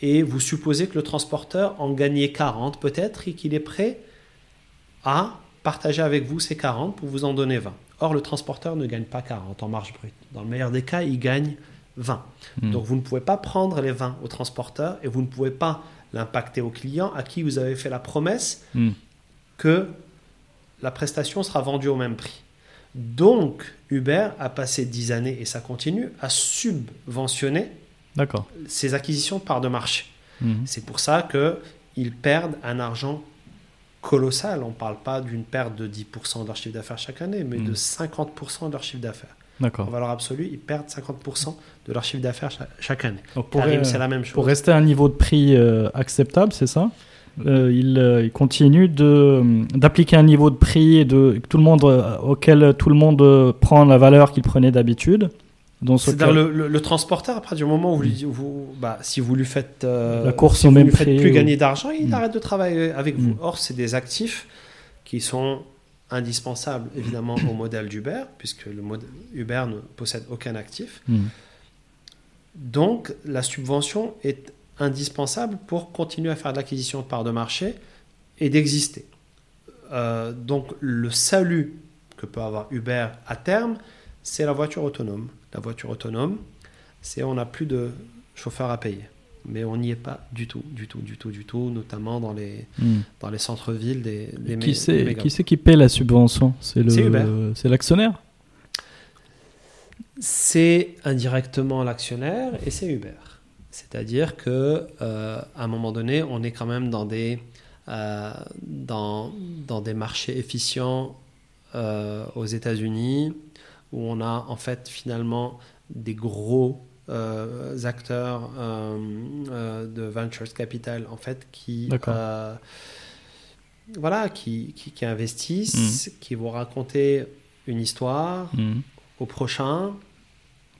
Speaker 2: et vous supposez que le transporteur en gagnait 40 peut-être, et qu'il est prêt à partager avec vous ces 40 pour vous en donner 20. Or, le transporteur ne gagne pas 40 en marge brute. Dans le meilleur des cas, il gagne 20.
Speaker 1: Mhm.
Speaker 2: Donc, vous ne pouvez pas prendre les 20 au transporteur et vous ne pouvez pas l'impacter au client à qui vous avez fait la promesse
Speaker 1: Mhm.
Speaker 2: que la prestation sera vendue au même prix. Donc, Uber a passé 10 années, et ça continue, à subventionner ses acquisitions de parts de marché.
Speaker 1: Mhm.
Speaker 2: C'est pour ça qu'ils perdent un argent colossal. On ne parle pas d'une perte de 10% de leur chiffre d'affaires chaque année, mais de 50% de leur chiffre d'affaires. En valeur absolue, ils perdent 50% de leur chiffre d'affaires cha- chaque année.
Speaker 1: Donc, pour, euh,
Speaker 2: c'est la même chose.
Speaker 1: pour rester à un niveau de prix euh, acceptable, c'est ça? Euh, il, euh, il continue de, d'appliquer un niveau de prix et de, tout le monde, euh, auquel tout le monde euh, prend la valeur qu'il prenait d'habitude.
Speaker 2: C'est-à-dire le, le- le transporteur, à partir du moment où vous, bah, si vous lui faites, euh,
Speaker 1: La course
Speaker 2: si vous
Speaker 1: même
Speaker 2: lui faites plus
Speaker 1: ou-
Speaker 2: gagner d'argent, il
Speaker 1: Mm.
Speaker 2: arrête de travailler avec vous.
Speaker 1: Mm.
Speaker 2: Or, c'est des actifs qui sont indispensables évidemment au modèle d'Uber, puisque le modèle Uber ne possède aucun actif.
Speaker 1: Mhm.
Speaker 2: Donc, la subvention est indispensable pour continuer à faire de l'acquisition de parts de marché et d'exister. Euh, donc, le salut que peut avoir Uber à terme, c'est la voiture autonome. La voiture autonome, c'est on n'a plus de chauffeur à payer. Mais on n'y est pas du tout, du tout, du tout, du tout, notamment dans les, dans les centres-villes des, des
Speaker 1: Qui c'est qui, c'est qui paie la subvention? C'est l'actionnaire?
Speaker 2: C'est indirectement l'actionnaire et c'est Uber. C'est-à-dire que euh, à un moment donné, on est quand même dans des euh, dans, dans des marchés efficients euh, aux États-Unis où on a en fait finalement des gros euh, acteurs euh, euh, de ventures capital en fait qui voilà qui, qui, qui investissent, qui vont raconter une histoire
Speaker 1: Mhm.
Speaker 2: au prochain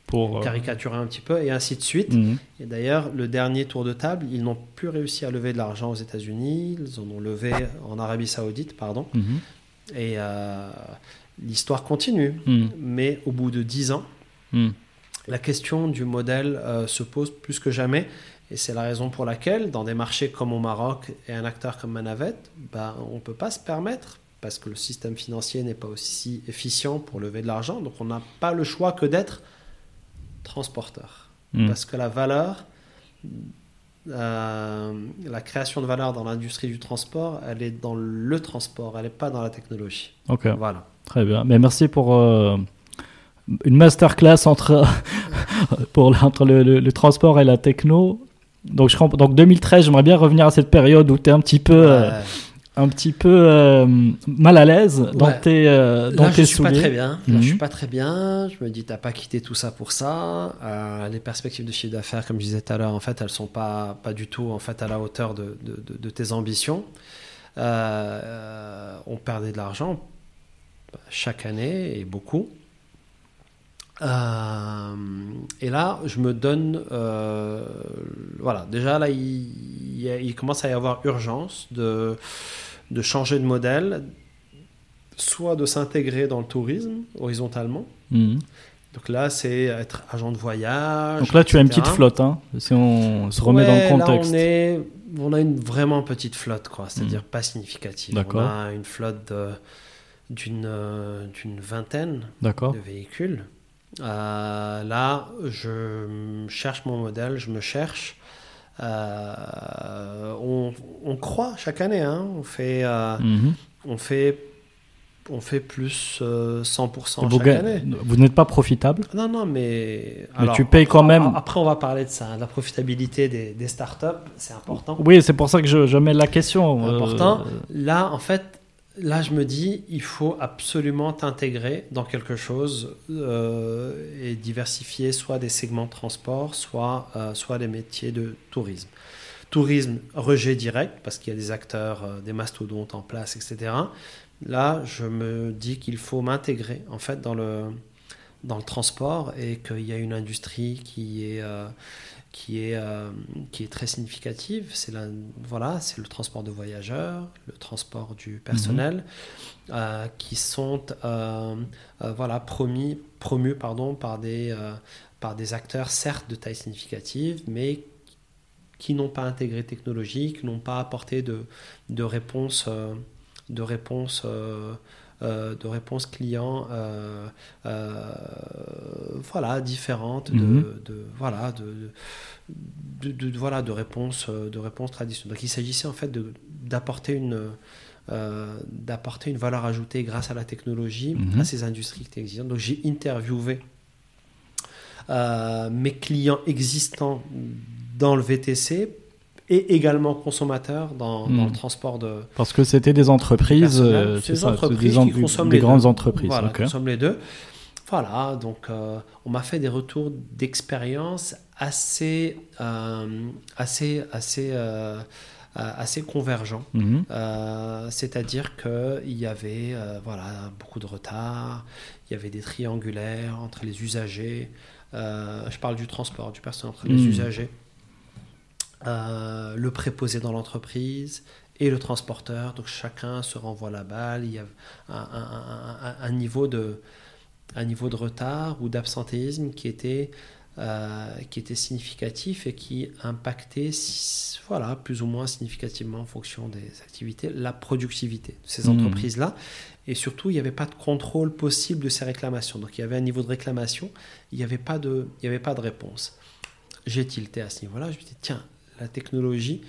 Speaker 1: pour
Speaker 2: caricaturer un petit peu, et ainsi de suite.
Speaker 1: mhm.
Speaker 2: Et d'ailleurs, le dernier tour de table, ils n'ont plus réussi à lever de l'argent aux États-Unis, ils en ont levé en Arabie Saoudite, pardon.
Speaker 1: Mhm.
Speaker 2: Et euh, l'histoire continue.
Speaker 1: Mhm.
Speaker 2: Mais au bout de 10 ans,
Speaker 1: Mhm.
Speaker 2: la question du modèle euh, se pose plus que jamais. Et c'est la raison pour laquelle, dans des marchés comme au Maroc et un acteur comme Manavet, ben, on ne peut pas se permettre, parce que le système financier n'est pas aussi efficient pour lever de l'argent, donc on n'a pas le choix que d'être transporteur.
Speaker 1: Mhm.
Speaker 2: Parce que la valeur, la création de valeur dans l'industrie du transport, elle est dans le transport, elle n'est pas dans la technologie.
Speaker 1: Ok,
Speaker 2: Voilà.
Speaker 1: très bien. Mais merci pour euh, une masterclass entre, pour, entre le, le- le transport et la techno. Donc, je, donc 2013, j'aimerais bien revenir à cette période où tu es un petit peu, euh,
Speaker 2: Euh,
Speaker 1: un petit peu euh, mal à l'aise dans
Speaker 2: Ouais.
Speaker 1: tes, euh, dans
Speaker 2: Là,
Speaker 1: tes
Speaker 2: je suis pas
Speaker 1: souliers.
Speaker 2: très bien. Là,
Speaker 1: Mhm.
Speaker 2: je suis pas très bien. Je me dis, t'as pas quitté tout ça pour ça. Euh, les perspectives de chiffre d'affaires, comme je disais tout à l'heure, en fait, elles sont pas, pas du tout en fait à la hauteur de, de- de- de tes ambitions. Euh, on perdait de l'argent chaque année et beaucoup. Euh, et là, je me donne, euh, voilà, déjà là, il commence à y avoir urgence de, de changer de modèle, soit de s'intégrer dans le tourisme horizontalement.
Speaker 1: Mhm.
Speaker 2: Donc là, c'est être agent de voyage.
Speaker 1: Donc là, tu as une petite flotte, hein, si on se remet dans le contexte.
Speaker 2: Là, on, est, on a une vraiment petite flotte, quoi. C'est-à-dire pas significative. On a une flotte d'une euh, d'une vingtaine de véhicules. Euh, là, je cherche mon modèle, je me cherche. Euh, on, on croit chaque année. hein. On fait, euh,
Speaker 1: Mhm.
Speaker 2: on fait, on fait plus euh, 100%
Speaker 1: Vous,
Speaker 2: chaque année.
Speaker 1: vous n'êtes pas profitable?
Speaker 2: Non, non, mais.
Speaker 1: Mais tu payes quand même.
Speaker 2: Après, on va parler de ça. hein. La profitabilité des, des startups, c'est important.
Speaker 1: Oui, c'est pour ça que je, je mets la question. euh,
Speaker 2: Important. Là, en fait, là, je me dis, il faut absolument t'intégrer dans quelque chose euh, et diversifier soit des segments de transport, soit, euh, soit des métiers de tourisme. Tourisme, rejet direct, parce qu'il y a des acteurs, euh, des mastodontes en place, etc. Là, je me dis qu'il faut m'intégrer, en fait, dans le, dans le transport et qu'il y a une industrie qui est... qui est, euh, qui est très significative. C'est voilà, le transport de voyageurs, le transport du personnel, euh, qui sont euh, voilà, promis, promus pardon, par, des, par des acteurs, certes de taille significative, mais qui n'ont pas intégré technologie, qui n'ont pas apporté de, de réponse, de réponse, de réponse client euh, euh, voilà, différentes de,
Speaker 1: Mhm.
Speaker 2: de- voilà, de, de, de- de- voilà, de réponses euh, de réponses traditionnelles. Donc il s'agissait en fait d'apporter une, euh, d'apporter une valeur ajoutée grâce à la technologie
Speaker 1: Mhm.
Speaker 2: à ces industries qui existent. Donc j'ai interviewé euh, mes clients existants dans le VTC et également consommateurs dans, dans le transport de
Speaker 1: Parce que c'était des entreprises, euh,
Speaker 2: C'est des
Speaker 1: ça, c'est
Speaker 2: entreprises
Speaker 1: des, en-
Speaker 2: qui consomment
Speaker 1: des
Speaker 2: les
Speaker 1: grandes
Speaker 2: deux.
Speaker 1: entreprises.
Speaker 2: Voilà,
Speaker 1: ok.
Speaker 2: nous sommes les deux. Voilà, donc euh, on m'a fait des retours d'expérience assez, euh, assez, assez, assez convergents. Euh, C'est-à-dire qu'il y avait voilà, beaucoup de retard, il y avait des triangulaires entre les usagers. Je parle du transport, du personnel entre les
Speaker 1: Mhm.
Speaker 2: usagers, euh, le préposé dans l'entreprise et le transporteur. Donc chacun se renvoie la balle. Il y a un, un- un- un- un niveau, de, un niveau de retard ou d'absentéisme qui était, euh, qui était significatif et qui impactait voilà, plus ou moins significativement en fonction des activités la productivité de ces
Speaker 1: Mhm.
Speaker 2: entreprises-là. Et surtout, il n'y avait pas de contrôle possible de ces réclamations. Donc il y avait un niveau de réclamation, il n'y avait, pas de- il avait pas de réponse. J'ai tilté à ce niveau-là. Je me dis, tiens, la technologie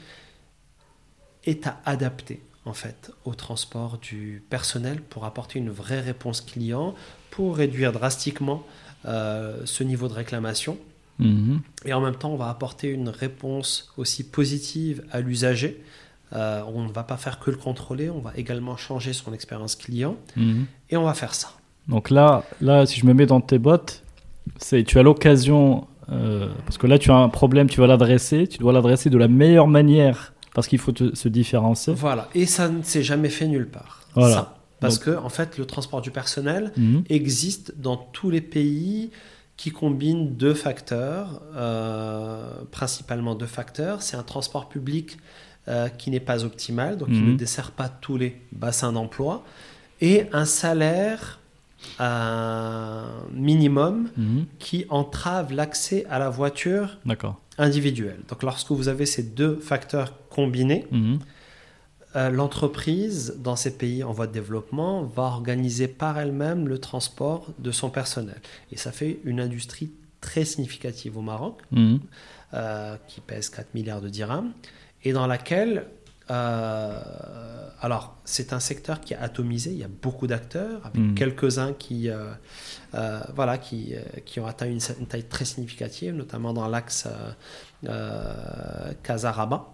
Speaker 2: est à adapter en fait au transport du personnel pour apporter une vraie réponse client, pour réduire drastiquement euh, ce niveau de réclamation.
Speaker 1: Mhm.
Speaker 2: Et en même temps, on va apporter une réponse aussi positive à l'usager. Euh, on ne va pas faire que le contrôler, on va également changer son expérience client
Speaker 1: Mhm.
Speaker 2: et on va faire ça.
Speaker 1: Donc là, là, si je me mets dans tes bottes, c'est tu as l'occasion, euh, parce que là tu as un problème, tu vas l'adresser, tu dois l'adresser de la meilleure manière, parce qu'il faut te- se différencier.
Speaker 2: Voilà, et ça ne s'est jamais fait nulle part.
Speaker 1: Voilà.
Speaker 2: Ça. Parce que en fait, le transport du personnel
Speaker 1: Mhm.
Speaker 2: existe dans tous les pays qui combine deux facteurs, euh, principalement deux facteurs. C'est un transport public euh, qui n'est pas optimal, donc il
Speaker 1: Mhm.
Speaker 2: ne dessert pas tous les bassins d'emploi, et un salaire euh, minimum
Speaker 1: Mhm.
Speaker 2: qui entrave l'accès à la voiture individuelle. Donc lorsque vous avez ces deux facteurs combinés,
Speaker 1: Mhm.
Speaker 2: euh, l'entreprise dans ces pays en voie de développement va organiser par elle-même le transport de son personnel. Et ça fait une industrie très significative au Maroc,
Speaker 1: Mhm.
Speaker 2: euh, qui pèse 4 milliards de dirhams, et dans laquelle, euh, alors c'est un secteur qui est atomisé, il y a beaucoup d'acteurs, avec
Speaker 1: Mhm.
Speaker 2: quelques-uns qui, euh, euh, voilà, qui, qui ont atteint une, une taille très significative, notamment dans l'axe Casa-Rabat.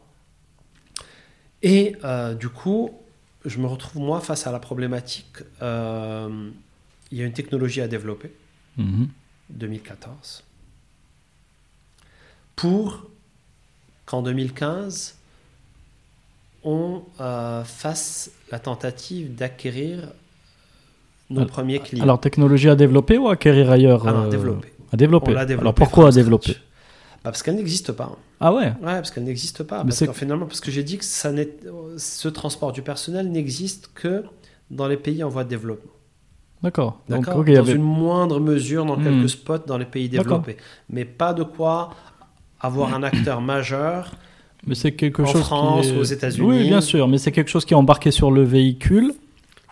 Speaker 2: Et du coup, je me retrouve moi face à la problématique. il y a une technologie à développer,
Speaker 1: Mhm.
Speaker 2: 2014, pour qu'en 2015, on euh, fasse la tentative d'acquérir nos
Speaker 1: Alors-
Speaker 2: premiers clients.
Speaker 1: Alors, technologie à développer ou acquérir ailleurs
Speaker 2: Alors,
Speaker 1: euh,
Speaker 2: développer.
Speaker 1: À développer. Alors, pourquoi à développer
Speaker 2: Bah, Parce qu'elle n'existe pas.
Speaker 1: Ah ouais
Speaker 2: Ouais, parce qu'elle n'existe pas.
Speaker 1: Mais
Speaker 2: Parce que finalement, parce que j'ai dit que ça ce transport du personnel n'existe que dans les pays en voie de développement.
Speaker 1: D'accord. Donc,
Speaker 2: D'accord
Speaker 1: ok, il y
Speaker 2: Dans
Speaker 1: avait-
Speaker 2: une moindre mesure dans
Speaker 1: Hmm.
Speaker 2: quelques spots dans les pays développés. Mais pas de quoi avoir un acteur majeur.
Speaker 1: Mais c'est quelque
Speaker 2: En
Speaker 1: chose
Speaker 2: France,
Speaker 1: qui est-
Speaker 2: aux États-Unis.
Speaker 1: Oui, bien sûr, mais c'est quelque chose qui est embarqué sur le véhicule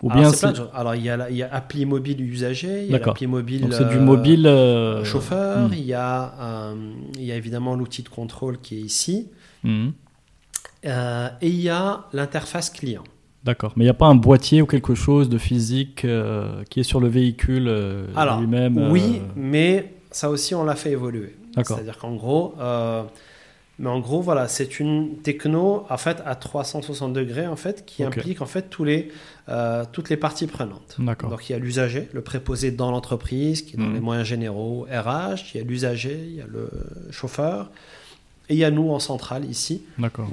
Speaker 1: ou
Speaker 2: Alors,
Speaker 1: bien
Speaker 2: il y a, il y a appli mobile usager, il y a
Speaker 1: D'accord.
Speaker 2: l'appli mobile.
Speaker 1: donc c'est du
Speaker 2: euh,
Speaker 1: mobile euh,
Speaker 2: chauffeur,
Speaker 1: hmm.
Speaker 2: il, y a, euh, il y a évidemment l'outil de contrôle qui est ici. Euh, et il y a l'interface client.
Speaker 1: D'accord, mais il n'y a pas un boîtier ou quelque chose de physique qui est sur le véhicule
Speaker 2: Alors,
Speaker 1: lui-même
Speaker 2: oui, mais ça aussi, on l'a fait évoluer.
Speaker 1: D'accord.
Speaker 2: C'est-à-dire qu'en gros, mais en gros, voilà, c'est une techno en fait à 360 degrés en fait qui implique en fait tous les, euh, toutes les parties prenantes. Donc il y a l'usager, le préposé dans l'entreprise, qui est dans
Speaker 1: Mhm.
Speaker 2: les moyens généraux, RH. Il y a l'usager, il y a le chauffeur. Et il y a nous en centrale ici,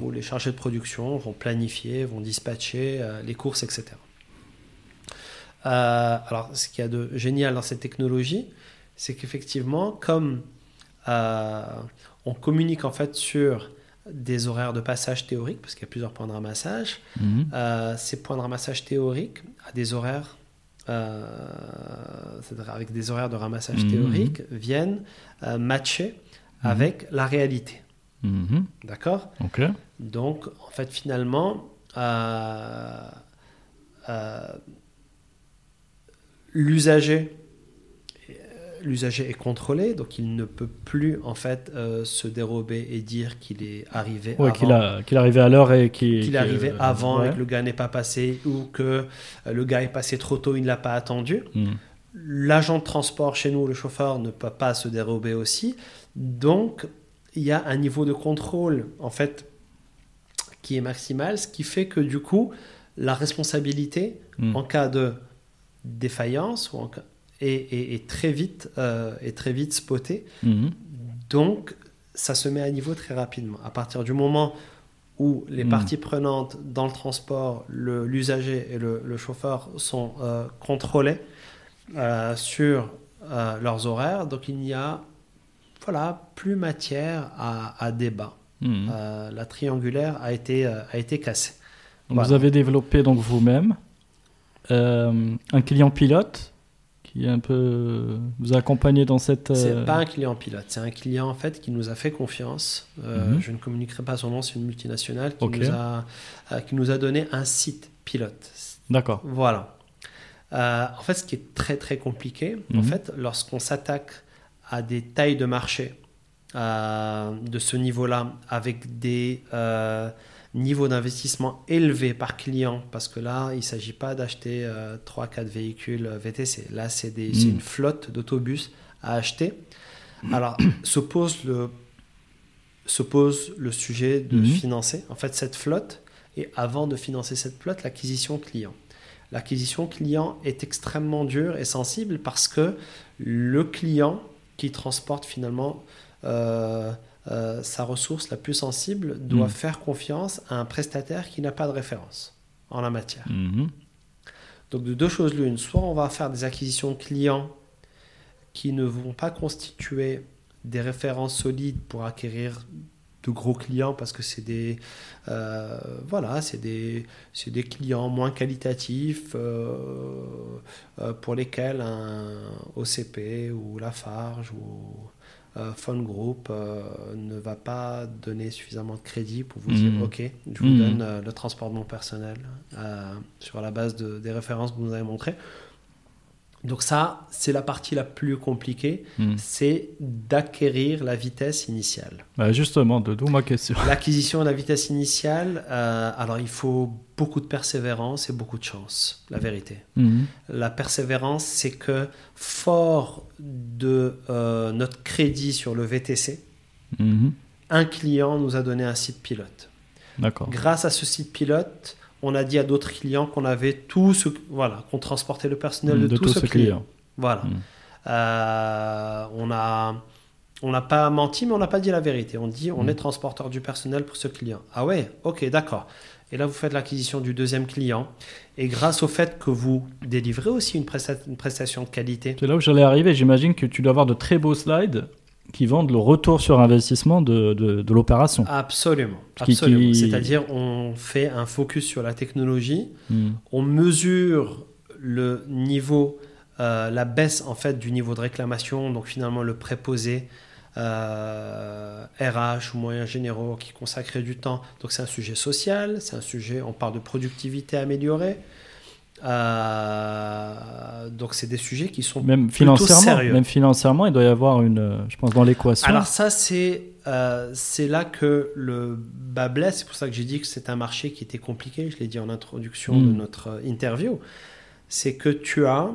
Speaker 2: où les chargés de production vont planifier, vont dispatcher euh, les courses, etc. Euh, alors, ce qu'il y a de génial dans cette technologie, c'est qu'effectivement, comme euh, on communique en fait sur des horaires de passage théoriques, parce qu'il y a plusieurs points de ramassage,
Speaker 1: Mhm.
Speaker 2: euh, ces points de ramassage théoriques à des horaires, euh, avec des horaires de ramassage
Speaker 1: Mhm.
Speaker 2: théoriques, viennent euh, matcher
Speaker 1: Mhm.
Speaker 2: avec la réalité.
Speaker 1: Mhm.
Speaker 2: D'accord? Donc, en fait, finalement, l'usager, l'usager est contrôlé, donc il ne peut plus en fait euh, se dérober et dire qu'il est arrivé
Speaker 1: Ouais,
Speaker 2: avant.
Speaker 1: qu'il est arrivé à l'heure et qu'il
Speaker 2: est arrivé avant
Speaker 1: ouais.
Speaker 2: et que le gars n'est pas passé ou que euh, le gars est passé trop tôt, il ne l'a pas attendu.
Speaker 1: Mhm.
Speaker 2: L'agent de transport chez nous, le chauffeur, ne peut pas se dérober aussi. Donc, il y a un niveau de contrôle, en fait, qui est maximal, ce qui fait que, du coup, la responsabilité,
Speaker 1: Mhm.
Speaker 2: en cas de défaillance, ou en cas- est, est- est très vite, euh, est très vite spotée.
Speaker 1: Mhm.
Speaker 2: Donc, ça se met à niveau très rapidement. À partir du moment où les
Speaker 1: Mm.
Speaker 2: parties prenantes dans le transport, le- l'usager et le, le chauffeur sont euh, contrôlés euh, sur euh, leurs horaires, donc il n'y a voilà, plus matière à, à débat.
Speaker 1: Mhm.
Speaker 2: La triangulaire a été, a été cassée.
Speaker 1: Vous avez développé donc vous-même un client pilote qui est un peu vous a accompagné dans cette.
Speaker 2: C'est
Speaker 1: euh,
Speaker 2: pas un client pilote, c'est un client en fait qui nous a fait confiance. Euh,
Speaker 1: Mhm.
Speaker 2: Je ne communiquerai pas son nom, c'est une multinationale qui, nous a, euh, qui nous a donné un site pilote.
Speaker 1: D'accord.
Speaker 2: Voilà. Euh, en fait, ce qui est très très compliqué, en
Speaker 1: Mhm.
Speaker 2: fait, lorsqu'on s'attaque à des tailles de marché euh, de ce niveau-là, avec des euh, niveaux d'investissement élevés par client, parce que là, il ne s'agit pas d'acheter 3-4 véhicules euh, VTC. Là, c'est c'est une flotte d'autobus à acheter. Alors, se pose le, se pose le sujet de
Speaker 1: Mhm.
Speaker 2: financer en fait cette flotte et avant de financer cette flotte, l'acquisition client. L'acquisition client est extrêmement dure et sensible parce que le client qui transporte finalement euh, euh, sa ressource la plus sensible doit
Speaker 1: Mhm.
Speaker 2: faire confiance à un prestataire qui n'a pas de référence en la matière.
Speaker 1: Mhm.
Speaker 2: Donc de deux choses l'une, soit on va faire des acquisitions clients qui ne vont pas constituer des références solides pour acquérir de gros clients parce que c'est des euh, voilà c'est des c'est des clients moins qualitatifs euh, euh, pour lesquels un OCP ou Lafarge ou Phone Group ne va pas donner suffisamment de crédit pour vous dire
Speaker 1: Mhm.
Speaker 2: ok je vous
Speaker 1: Mhm.
Speaker 2: donne le transport de mon personnel sur la base de- des références que vous nous avez montrées donc ça c'est la partie la plus compliquée
Speaker 1: Hmm.
Speaker 2: c'est d'acquérir la vitesse initiale.
Speaker 1: Bah, justement, de d'où ma question.
Speaker 2: L'acquisition de la vitesse initiale, euh, alors il faut beaucoup de persévérance et beaucoup de chance, la vérité.
Speaker 1: Mhm.
Speaker 2: La persévérance, c'est que fort de euh, notre crédit sur le VTC,
Speaker 1: Mhm.
Speaker 2: un client nous a donné un site pilote.
Speaker 1: D'accord.
Speaker 2: Grâce à ce site pilote, on a dit à d'autres clients qu'on avait tout ce, voilà, qu'on transportait le personnel de,
Speaker 1: de
Speaker 2: tout,
Speaker 1: tout
Speaker 2: ce
Speaker 1: ce
Speaker 2: client.
Speaker 1: client.
Speaker 2: Voilà.
Speaker 1: Mm.
Speaker 2: Euh, on a, on n'a pas menti, mais on n'a pas dit la vérité. On dit, on
Speaker 1: Mm.
Speaker 2: est transporteur du personnel pour ce client. Ah ouais, ok, d'accord. Et là, vous faites l'acquisition du deuxième client. Et grâce au fait que vous délivrez aussi une prestation de qualité,
Speaker 1: C'est là où j'allais arriver. J'imagine que tu dois avoir de très beaux slides qui vendent le retour sur investissement de, de, de l'opération.
Speaker 2: absolument.
Speaker 1: Qui-
Speaker 2: absolument.
Speaker 1: qui-
Speaker 2: C'est-à-dire, on fait un focus sur la technologie.
Speaker 1: Mhm.
Speaker 2: on mesure le niveau, euh, la baisse en fait du niveau de réclamation, donc finalement le préposé euh, RH ou moyens généraux qui consacraient du temps. Donc c'est un sujet social, c'est un sujet, on parle de productivité améliorée. Euh, donc c'est des sujets qui sont
Speaker 1: Même financièrement,
Speaker 2: sérieux.
Speaker 1: même financièrement, il doit y avoir une, euh, je pense, dans l'équation.
Speaker 2: Alors ça, c'est euh, c'est là que le bas blesse. C'est pour ça que j'ai dit que c'est un marché qui était compliqué. Je l'ai dit en introduction de notre euh, interview. C'est que tu as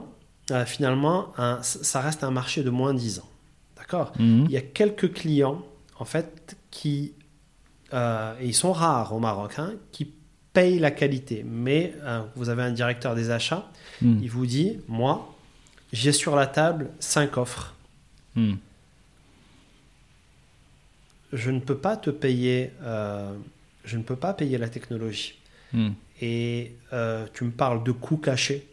Speaker 2: euh, finalement, un, ça reste un marché de moins 10 ans. D'accord?
Speaker 1: Mhm.
Speaker 2: Il y a quelques clients, en fait, qui, et ils sont rares au Maroc, hein, qui payent la qualité. Mais euh, vous avez un directeur des achats,
Speaker 1: Mhm.
Speaker 2: il vous dit, moi, j'ai sur la table 5 offres.
Speaker 1: Mhm.
Speaker 2: je ne peux pas te payer, euh, je ne peux pas payer la technologie.
Speaker 1: Mhm.
Speaker 2: Et euh, tu me parles de coûts cachés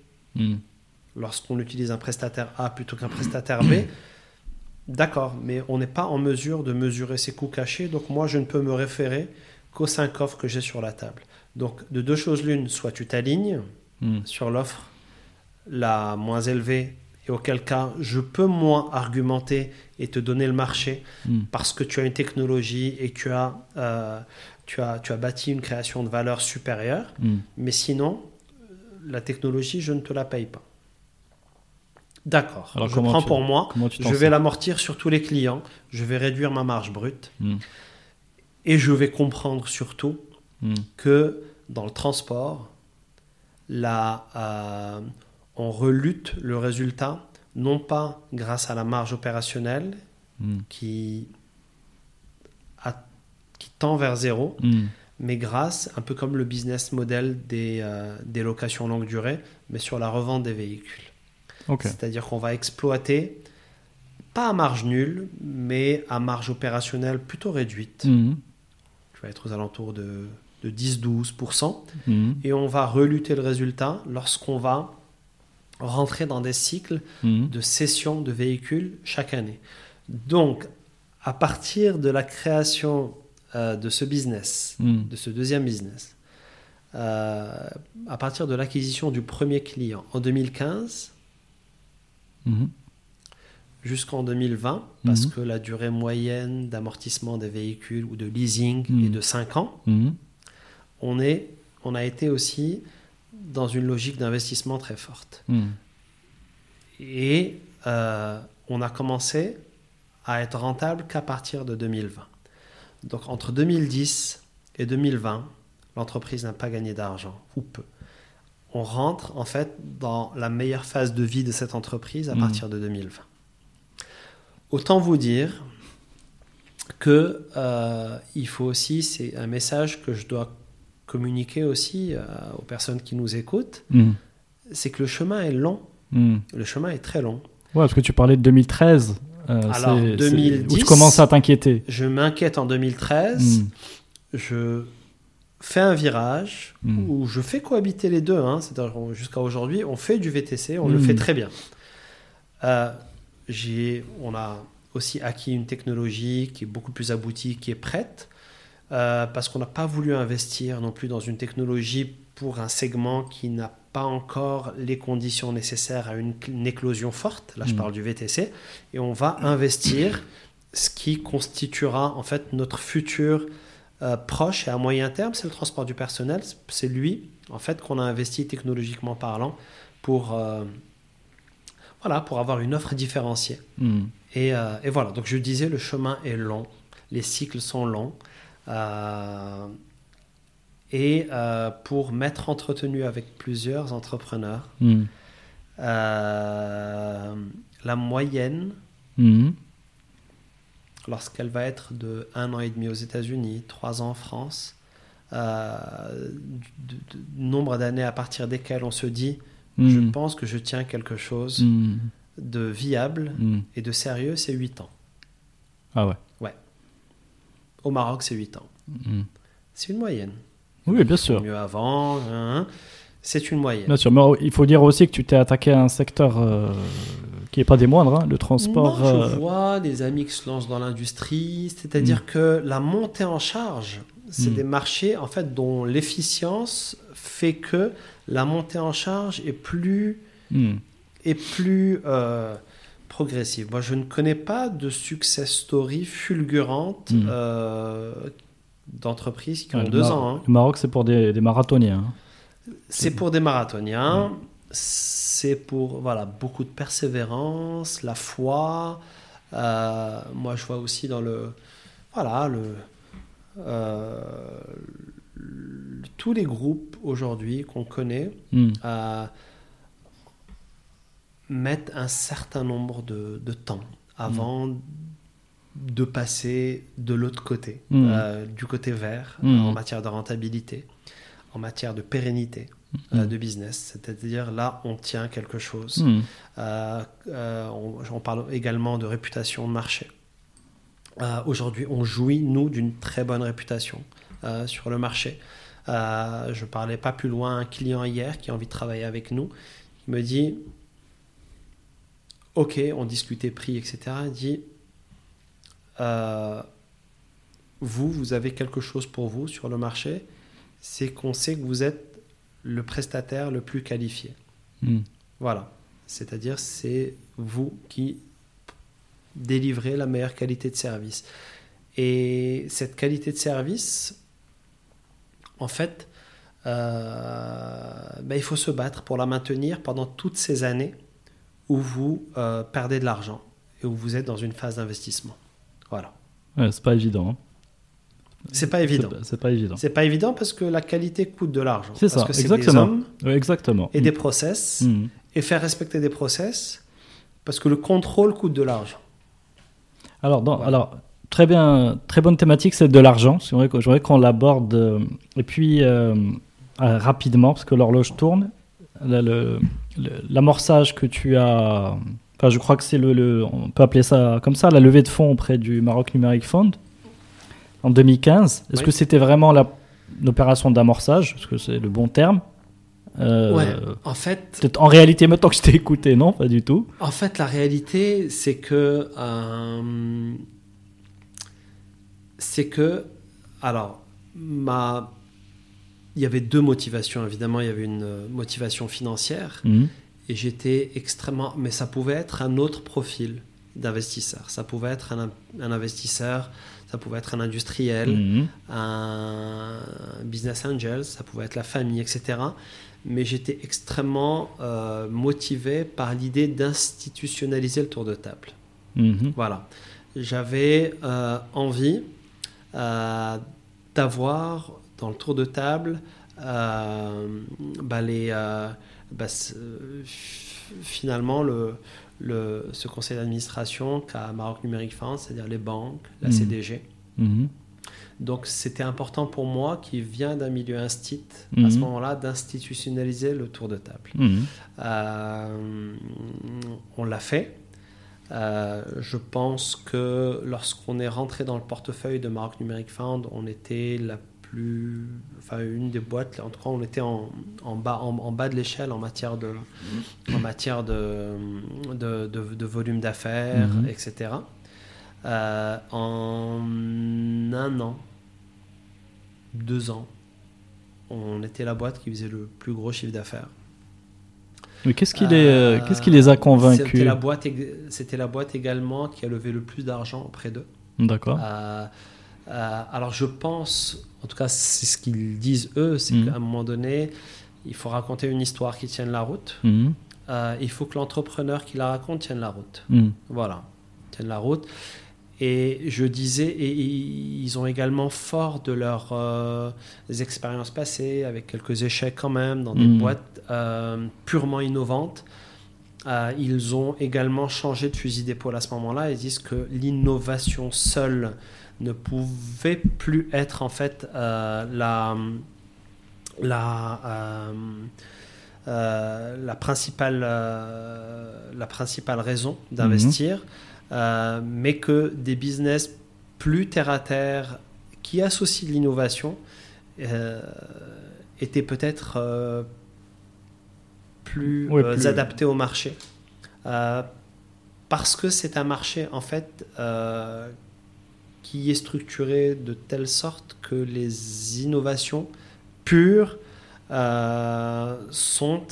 Speaker 2: lorsqu'on utilise un prestataire A plutôt qu'un prestataire B. D'accord, mais on n'est pas en mesure de mesurer ces coûts cachés, donc moi je ne peux me référer qu'aux 5 offres que j'ai sur la table. Donc de deux choses l'une, soit tu t'alignes
Speaker 1: Mhm.
Speaker 2: sur l'offre la moins élevée, et auquel cas je peux moins argumenter et te donner le marché
Speaker 1: Mhm.
Speaker 2: parce que tu as une technologie et que tu as, euh, tu as, tu as bâti une création de valeur supérieure.
Speaker 1: Mhm.
Speaker 2: Mais sinon, la technologie, je ne te la paye pas. D'accord.
Speaker 1: Alors
Speaker 2: Je prends
Speaker 1: tu-
Speaker 2: pour moi. Je vais l'amortir sur tous les clients. Je vais réduire ma marge brute. Et je vais comprendre surtout
Speaker 1: Mhm.
Speaker 2: que dans le transport, euh, on relute le résultat, non pas grâce à la marge opérationnelle
Speaker 1: Mhm.
Speaker 2: qui, a- qui tend vers zéro,
Speaker 1: Mhm.
Speaker 2: mais grâce, un peu comme le business model des, euh, des locations longue durée, mais sur la revente des véhicules. C'est-à-dire qu'on va exploiter, pas à marge nulle, mais à marge opérationnelle plutôt réduite. Tu vas être aux alentours de, de 10-12%.
Speaker 1: Mhm.
Speaker 2: Et on va reluter le résultat lorsqu'on va rentrer dans des cycles
Speaker 1: Mhm.
Speaker 2: de cession de véhicules chaque année. Donc, à partir de la création euh, de ce business,
Speaker 1: Mhm.
Speaker 2: de ce deuxième business, euh, à partir de l'acquisition du premier client en 2015
Speaker 1: Mhm.
Speaker 2: jusqu'en 2020, parce que la durée moyenne d'amortissement des véhicules ou de leasing est de 5 ans. On, est, on a été aussi dans une logique d'investissement très forte.
Speaker 1: Mhm.
Speaker 2: Et euh, on a commencé à être rentable qu'à partir de 2020. Donc entre 2010 et 2020, l'entreprise n'a pas gagné d'argent, ou peu. On rentre en fait dans la meilleure phase de vie de cette entreprise à
Speaker 1: Mhm.
Speaker 2: partir de 2020. Autant vous dire que euh, il faut aussi, c'est un message que je dois communiquer aussi euh, aux personnes qui nous écoutent,
Speaker 1: Mhm.
Speaker 2: c'est que le chemin est long.
Speaker 1: Mhm.
Speaker 2: Le chemin est très long.
Speaker 1: Ouais, parce que tu parlais de 2013. euh,
Speaker 2: Alors,
Speaker 1: c'est- c'est
Speaker 2: 2010,
Speaker 1: Où tu commences à t'inquiéter.
Speaker 2: Je m'inquiète en 2013.
Speaker 1: Mhm.
Speaker 2: Je fais un virage où je fais cohabiter les deux. Hein, jusqu'à aujourd'hui, on fait du VTC, on le fait très bien. Euh, on a aussi acquis une technologie qui est beaucoup plus aboutie, qui est prête, euh, parce qu'on n'a pas voulu investir non plus dans une technologie pour un segment qui n'a pas encore les conditions nécessaires à une, une éclosion forte. Là, je
Speaker 1: Mm.
Speaker 2: parle du VTC. Et on va investir ce qui constituera en fait notre futur euh, proche et à moyen terme, c'est le transport du personnel. C'est lui, en fait, qu'on a investi technologiquement parlant pour, euh, voilà, pour avoir une offre différenciée. Et, euh, et voilà, donc je disais, le chemin est long, les cycles sont longs. Euh, et euh, pour m'être entretenu avec plusieurs entrepreneurs,
Speaker 1: Hmm.
Speaker 2: euh, la moyenne,
Speaker 1: Hmm.
Speaker 2: lorsqu'elle va être de un an et demi aux États-Unis, trois ans en France, euh, du- du- du nombre d'années à partir desquelles on se dit, je
Speaker 1: Hmm.
Speaker 2: pense que je tiens quelque chose de viable et de sérieux, c'est 8 ans.
Speaker 1: Ah ouais.
Speaker 2: Au Maroc, c'est 8 ans.
Speaker 1: Hmm.
Speaker 2: C'est une moyenne.
Speaker 1: Oui, bien sûr.
Speaker 2: Mieux avant, hein, c'est une moyenne.
Speaker 1: Bien sûr, mais il faut dire aussi que tu t'es attaqué à un secteur euh, qui n'est pas des moindres, hein, le transport.
Speaker 2: Non,
Speaker 1: euh,
Speaker 2: je vois des amis qui se lancent dans l'industrie, c'est-à-dire que la montée en charge, c'est
Speaker 1: Mm.
Speaker 2: des marchés en fait dont l'efficience fait que la montée en charge est plus
Speaker 1: hmm.
Speaker 2: est plus euh, progressive. Moi, je ne connais pas de success story fulgurante
Speaker 1: Mm.
Speaker 2: euh, d'entreprises qui ont deux ans. hein.
Speaker 1: Le Maroc, c'est pour des, des marathoniens. hein.
Speaker 2: C'est pour des marathoniens, c'est pour voilà, beaucoup de persévérance, la foi. Euh, moi, je vois aussi dans le. Voilà, le. euh, le- tous les groupes aujourd'hui qu'on connaît
Speaker 1: Hmm.
Speaker 2: Mettent un certain nombre de, de temps avant de passer de l'autre côté,
Speaker 1: Mm.
Speaker 2: euh, du côté vert,
Speaker 1: Mm.
Speaker 2: euh, en matière de rentabilité, en matière de pérennité euh,
Speaker 1: Mm.
Speaker 2: de business. C'est-à-dire là, on tient quelque chose. Euh, on, on parle également de réputation de marché. Aujourd'hui, on jouit, nous, d'une très bonne réputation sur le marché. Je parlais pas plus loin à un client hier qui a envie de travailler avec nous. Il me dit Ok, on discutait prix, etc. Il dit euh, Vous, vous avez quelque chose pour vous sur le marché, c'est qu'on sait que vous êtes le prestataire le plus qualifié.
Speaker 1: Hmm.
Speaker 2: Voilà. C'est-à-dire, c'est vous qui délivrez la meilleure qualité de service. Et cette qualité de service, en fait, euh, ben, il faut se battre pour la maintenir pendant toutes ces années où vous euh, perdez de l'argent et où vous êtes dans une phase d'investissement. Voilà.
Speaker 1: Ouais, c'est pas évident. hein.
Speaker 2: C'est pas évident.
Speaker 1: C'est pas- pas évident.
Speaker 2: C'est pas évident parce que la qualité coûte de l'argent.
Speaker 1: C'est
Speaker 2: Parce
Speaker 1: ça,
Speaker 2: que c'est
Speaker 1: exactement.
Speaker 2: des hommes
Speaker 1: exactement.
Speaker 2: et des process.
Speaker 1: Hmm.
Speaker 2: Et faire respecter des process parce que le contrôle coûte de l'argent.
Speaker 1: Alors, dans-
Speaker 2: Voilà.
Speaker 1: alors, très bien, très bonne thématique, c'est de l'argent. J'aimerais qu'on l'aborde. euh, et puis, euh, rapidement, parce que l'horloge tourne. L'amorçage que tu as. Enfin, je crois que c'est le, le- On peut appeler ça comme ça, la levée de fonds auprès du Maroc Numeric Fund en 2015. Est-ce
Speaker 2: Oui.
Speaker 1: que c'était vraiment l'opération d'amorçage? Est-ce que c'est le bon terme? Euh,
Speaker 2: Ouais. En fait,
Speaker 1: Peut-être en réalité, maintenant que je t'ai écouté, non, pas du tout.
Speaker 2: en fait, la réalité, c'est que euh, c'est que alors ma il y avait deux motivations évidemment il y avait une euh, motivation financière
Speaker 1: Mhm.
Speaker 2: et j'étais extrêmement mais ça pouvait être un autre profil d'investisseur ça pouvait être un, un investisseur ça pouvait être un industriel
Speaker 1: Mhm.
Speaker 2: un business angel, ça pouvait être la famille, etc. Mais j'étais extrêmement euh, motivé par l'idée d'institutionnaliser le tour de table.
Speaker 1: Mhm.
Speaker 2: Voilà. J'avais euh, envie euh, d'avoir dans le tour de table euh, bah, les, euh, bah, euh, finalement le, le, ce conseil d'administration qu'a Maroc Numérique Fund, c'est-à-dire les banques, la
Speaker 1: Mhm.
Speaker 2: CDG.
Speaker 1: Mhm.
Speaker 2: Donc c'était important pour moi, qui vient d'un milieu instit, à
Speaker 1: Mhm.
Speaker 2: ce moment-là, d'institutionnaliser le tour de table. Euh, on l'a fait. Euh, je pense que lorsqu'on est rentré dans le portefeuille de Maroc Numérique Fund, on était la plus, enfin une des boîtes. En tout cas, on était en, en bas, en, bas de l'échelle en matière de, en matière de, de, de, volume d'affaires,
Speaker 1: Mhm.
Speaker 2: etc. Euh, en un an, deux ans, on était la boîte qui faisait le plus gros chiffre d'affaires.
Speaker 1: Mais qu'est-ce qui, les, euh, qu'est-ce qui les a
Speaker 2: C'était
Speaker 1: convaincus
Speaker 2: la, boîte, ég- c'était la boîte également qui a levé le plus d'argent auprès d'eux.
Speaker 1: D'accord.
Speaker 2: Euh, euh, alors je pense, en tout cas c'est ce qu'ils disent eux, c'est
Speaker 1: Mhm.
Speaker 2: qu'à un moment donné, il faut raconter une histoire qui tienne la route.
Speaker 1: Mhm.
Speaker 2: Euh, il faut que l'entrepreneur qui la raconte tienne la route.
Speaker 1: Mhm.
Speaker 2: Voilà, tienne la route. Et je disais, et ils ont également fort de leurs euh, expériences passées, avec quelques échecs quand même, dans des boîtes euh, purement innovantes. Ils ont également changé de fusil d'épaule à ce moment-là. Ils disent que l'innovation seule ne pouvait plus être en fait euh, la, la, euh, euh, la, principale, la principale raison d'investir, euh, mais que des business plus terre à terre qui associent l'innovation étaient peut-être plus, adaptés au marché. Parce que c'est un marché en fait euh, qui est structuré de telle sorte que les innovations pures euh, sont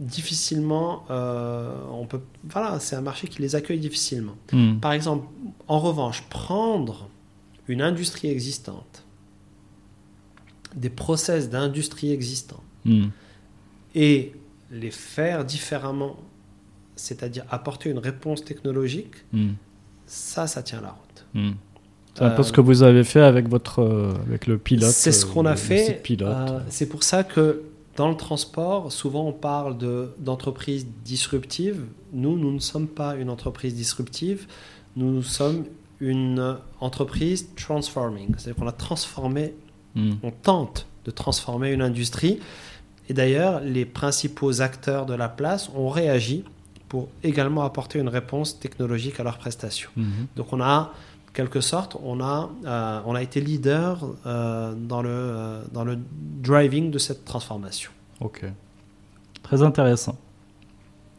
Speaker 2: difficilement euh, on peut voilà c'est un marché qui les accueille difficilement
Speaker 1: Mhm.
Speaker 2: par exemple en revanche prendre une industrie existante des process d'industrie existants
Speaker 1: Mhm.
Speaker 2: et les faire différemment c'est-à-dire apporter une réponse technologique
Speaker 1: Mhm.
Speaker 2: ça ça tient la route.
Speaker 1: C'est un peu ce que vous avez fait avec votre euh, avec le pilote.
Speaker 2: C'est ce
Speaker 1: euh,
Speaker 2: qu'on a fait. Euh, c'est pour ça que dans le transport, souvent on parle de, d'entreprise disruptive. Nous, nous ne sommes pas une entreprise disruptive. Nous sommes une entreprise transforming. C'est-à-dire qu'on a transformé,
Speaker 1: Mhm.
Speaker 2: on tente de transformer une industrie. Et d'ailleurs, les principaux acteurs de la place ont réagi pour également apporter une réponse technologique à leurs prestations.
Speaker 1: Mhm.
Speaker 2: Donc on a, quelque sorte, on a, euh, on a été leader euh, dans, le, euh, dans le driving de cette transformation.
Speaker 1: Ok. Très intéressant.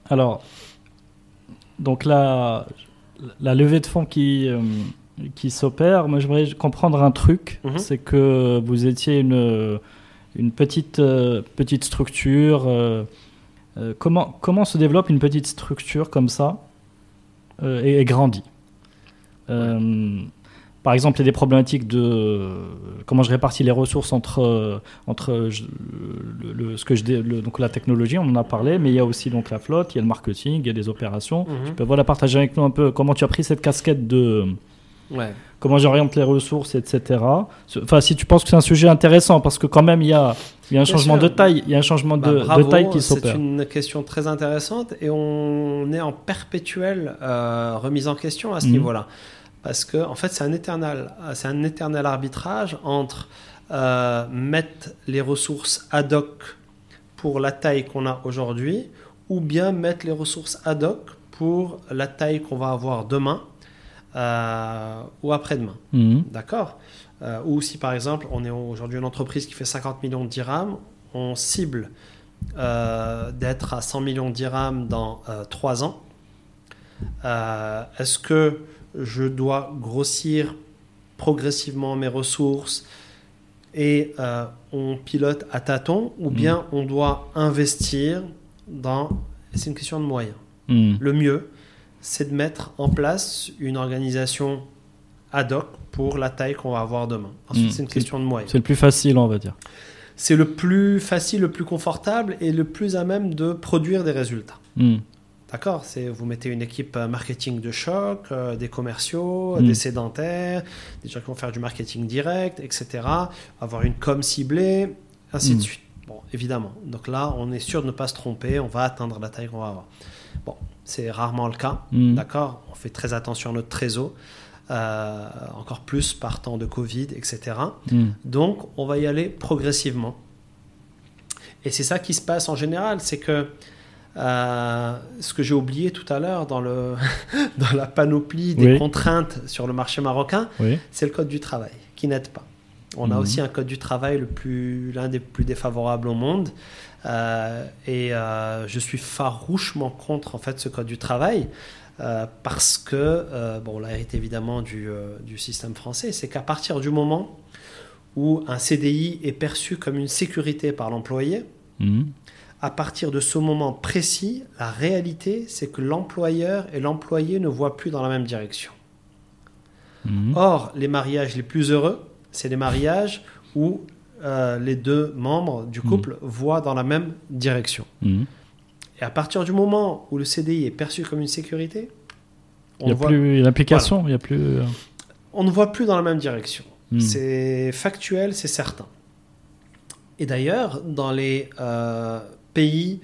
Speaker 1: Alors, donc la, la levée de fonds qui, qui s'opère, moi j'aimerais comprendre un truc,
Speaker 2: Mhm.
Speaker 1: c'est que vous étiez une, une petite, petite structure. comment, comment se développe une petite structure comme ça et, et grandit? Euh, Par exemple, il y a des problématiques de euh, comment je répartis les ressources entre, euh, entre euh, je- le, le- ce que je le- donc la technologie, on en a parlé, mais il y a aussi donc la flotte, il y a le marketing, il y a des opérations. Tu peux voilà, partager avec nous un peu comment tu as pris cette casquette de
Speaker 2: Ouais.
Speaker 1: comment j'oriente les ressources, etc. Enfin, si tu penses que c'est un sujet intéressant, parce que quand même, il y a, il y a un
Speaker 2: Bien
Speaker 1: changement
Speaker 2: sûr.
Speaker 1: de taille, il y a un changement
Speaker 2: Bah,
Speaker 1: de,
Speaker 2: bravo,
Speaker 1: de taille qui
Speaker 2: c'est
Speaker 1: s'opère.
Speaker 2: une question très intéressante et on est en perpétuelle euh, remise en question à ce
Speaker 1: Mhm.
Speaker 2: niveau-là. Parce que, en fait, c'est un éternel, c'est un éternel arbitrage entre euh, mettre les ressources ad hoc pour la taille qu'on a aujourd'hui ou bien mettre les ressources ad hoc pour la taille qu'on va avoir demain ou après-demain.
Speaker 1: Mhm.
Speaker 2: D'accord Euh, Ou si par exemple, on est aujourd'hui une entreprise qui fait 50 millions de dirhams, on cible euh, d'être à 100 millions de dirhams dans 3 ans. Euh, Est-ce que je dois grossir progressivement mes ressources et euh, on pilote à tâtons ou
Speaker 1: Mhm.
Speaker 2: bien on doit investir dans... C'est une question de moyens.
Speaker 1: Mhm.
Speaker 2: Le mieux, c'est de mettre en place une organisation ad hoc pour la taille qu'on va avoir demain. Ensuite,
Speaker 1: Mm.
Speaker 2: c'est une question de moyens.
Speaker 1: C'est le plus facile, on va dire.
Speaker 2: C'est le plus facile, le plus confortable et le plus à même de produire des résultats.
Speaker 1: Mhm.
Speaker 2: D'accord? C'est vous mettez une équipe euh, marketing de choc, euh, des commerciaux,
Speaker 1: Mm.
Speaker 2: des sédentaires, des gens qui vont faire du marketing direct, etc. Avoir une com ciblée, ainsi de suite. Bon, évidemment. Donc là, on est sûr de ne pas se tromper. On va atteindre la taille qu'on va avoir. Bon, c'est rarement le cas.
Speaker 1: Mhm.
Speaker 2: D'accord? On fait très attention à notre trésor. euh, encore plus par temps de Covid, etc.
Speaker 1: Mhm.
Speaker 2: Donc, on va y aller progressivement. Et c'est ça qui se passe en général, c'est que euh, ce que j'ai oublié tout à l'heure dans, le dans la panoplie des
Speaker 1: Oui.
Speaker 2: contraintes sur le marché marocain,
Speaker 1: Oui.
Speaker 2: c'est le code du travail qui n'aide pas. On a
Speaker 1: Mhm.
Speaker 2: aussi un code du travail l'un des plus défavorables au monde. Euh, et euh, je suis farouchement contre en fait ce code du travail euh, parce que bon, on l'a hérité évidemment du, du système français. C'est qu'à partir du moment où un CDI est perçu comme une sécurité par l'employé,
Speaker 1: Mhm.
Speaker 2: à partir de ce moment précis, la réalité, c'est que l'employeur et l'employé ne voient plus dans la même direction.
Speaker 1: Mhm.
Speaker 2: Or, les mariages les plus heureux, c'est les mariages où euh, les deux membres du couple voient dans la même direction.
Speaker 1: Mhm.
Speaker 2: Et à partir du moment où le CDI est perçu comme une sécurité,
Speaker 1: Il
Speaker 2: on,
Speaker 1: n'y a
Speaker 2: voit-
Speaker 1: plus l'implication, il y a plus.
Speaker 2: on ne voit plus dans la même direction.
Speaker 1: Mhm.
Speaker 2: C'est factuel, c'est certain. Et d'ailleurs, dans les euh, pays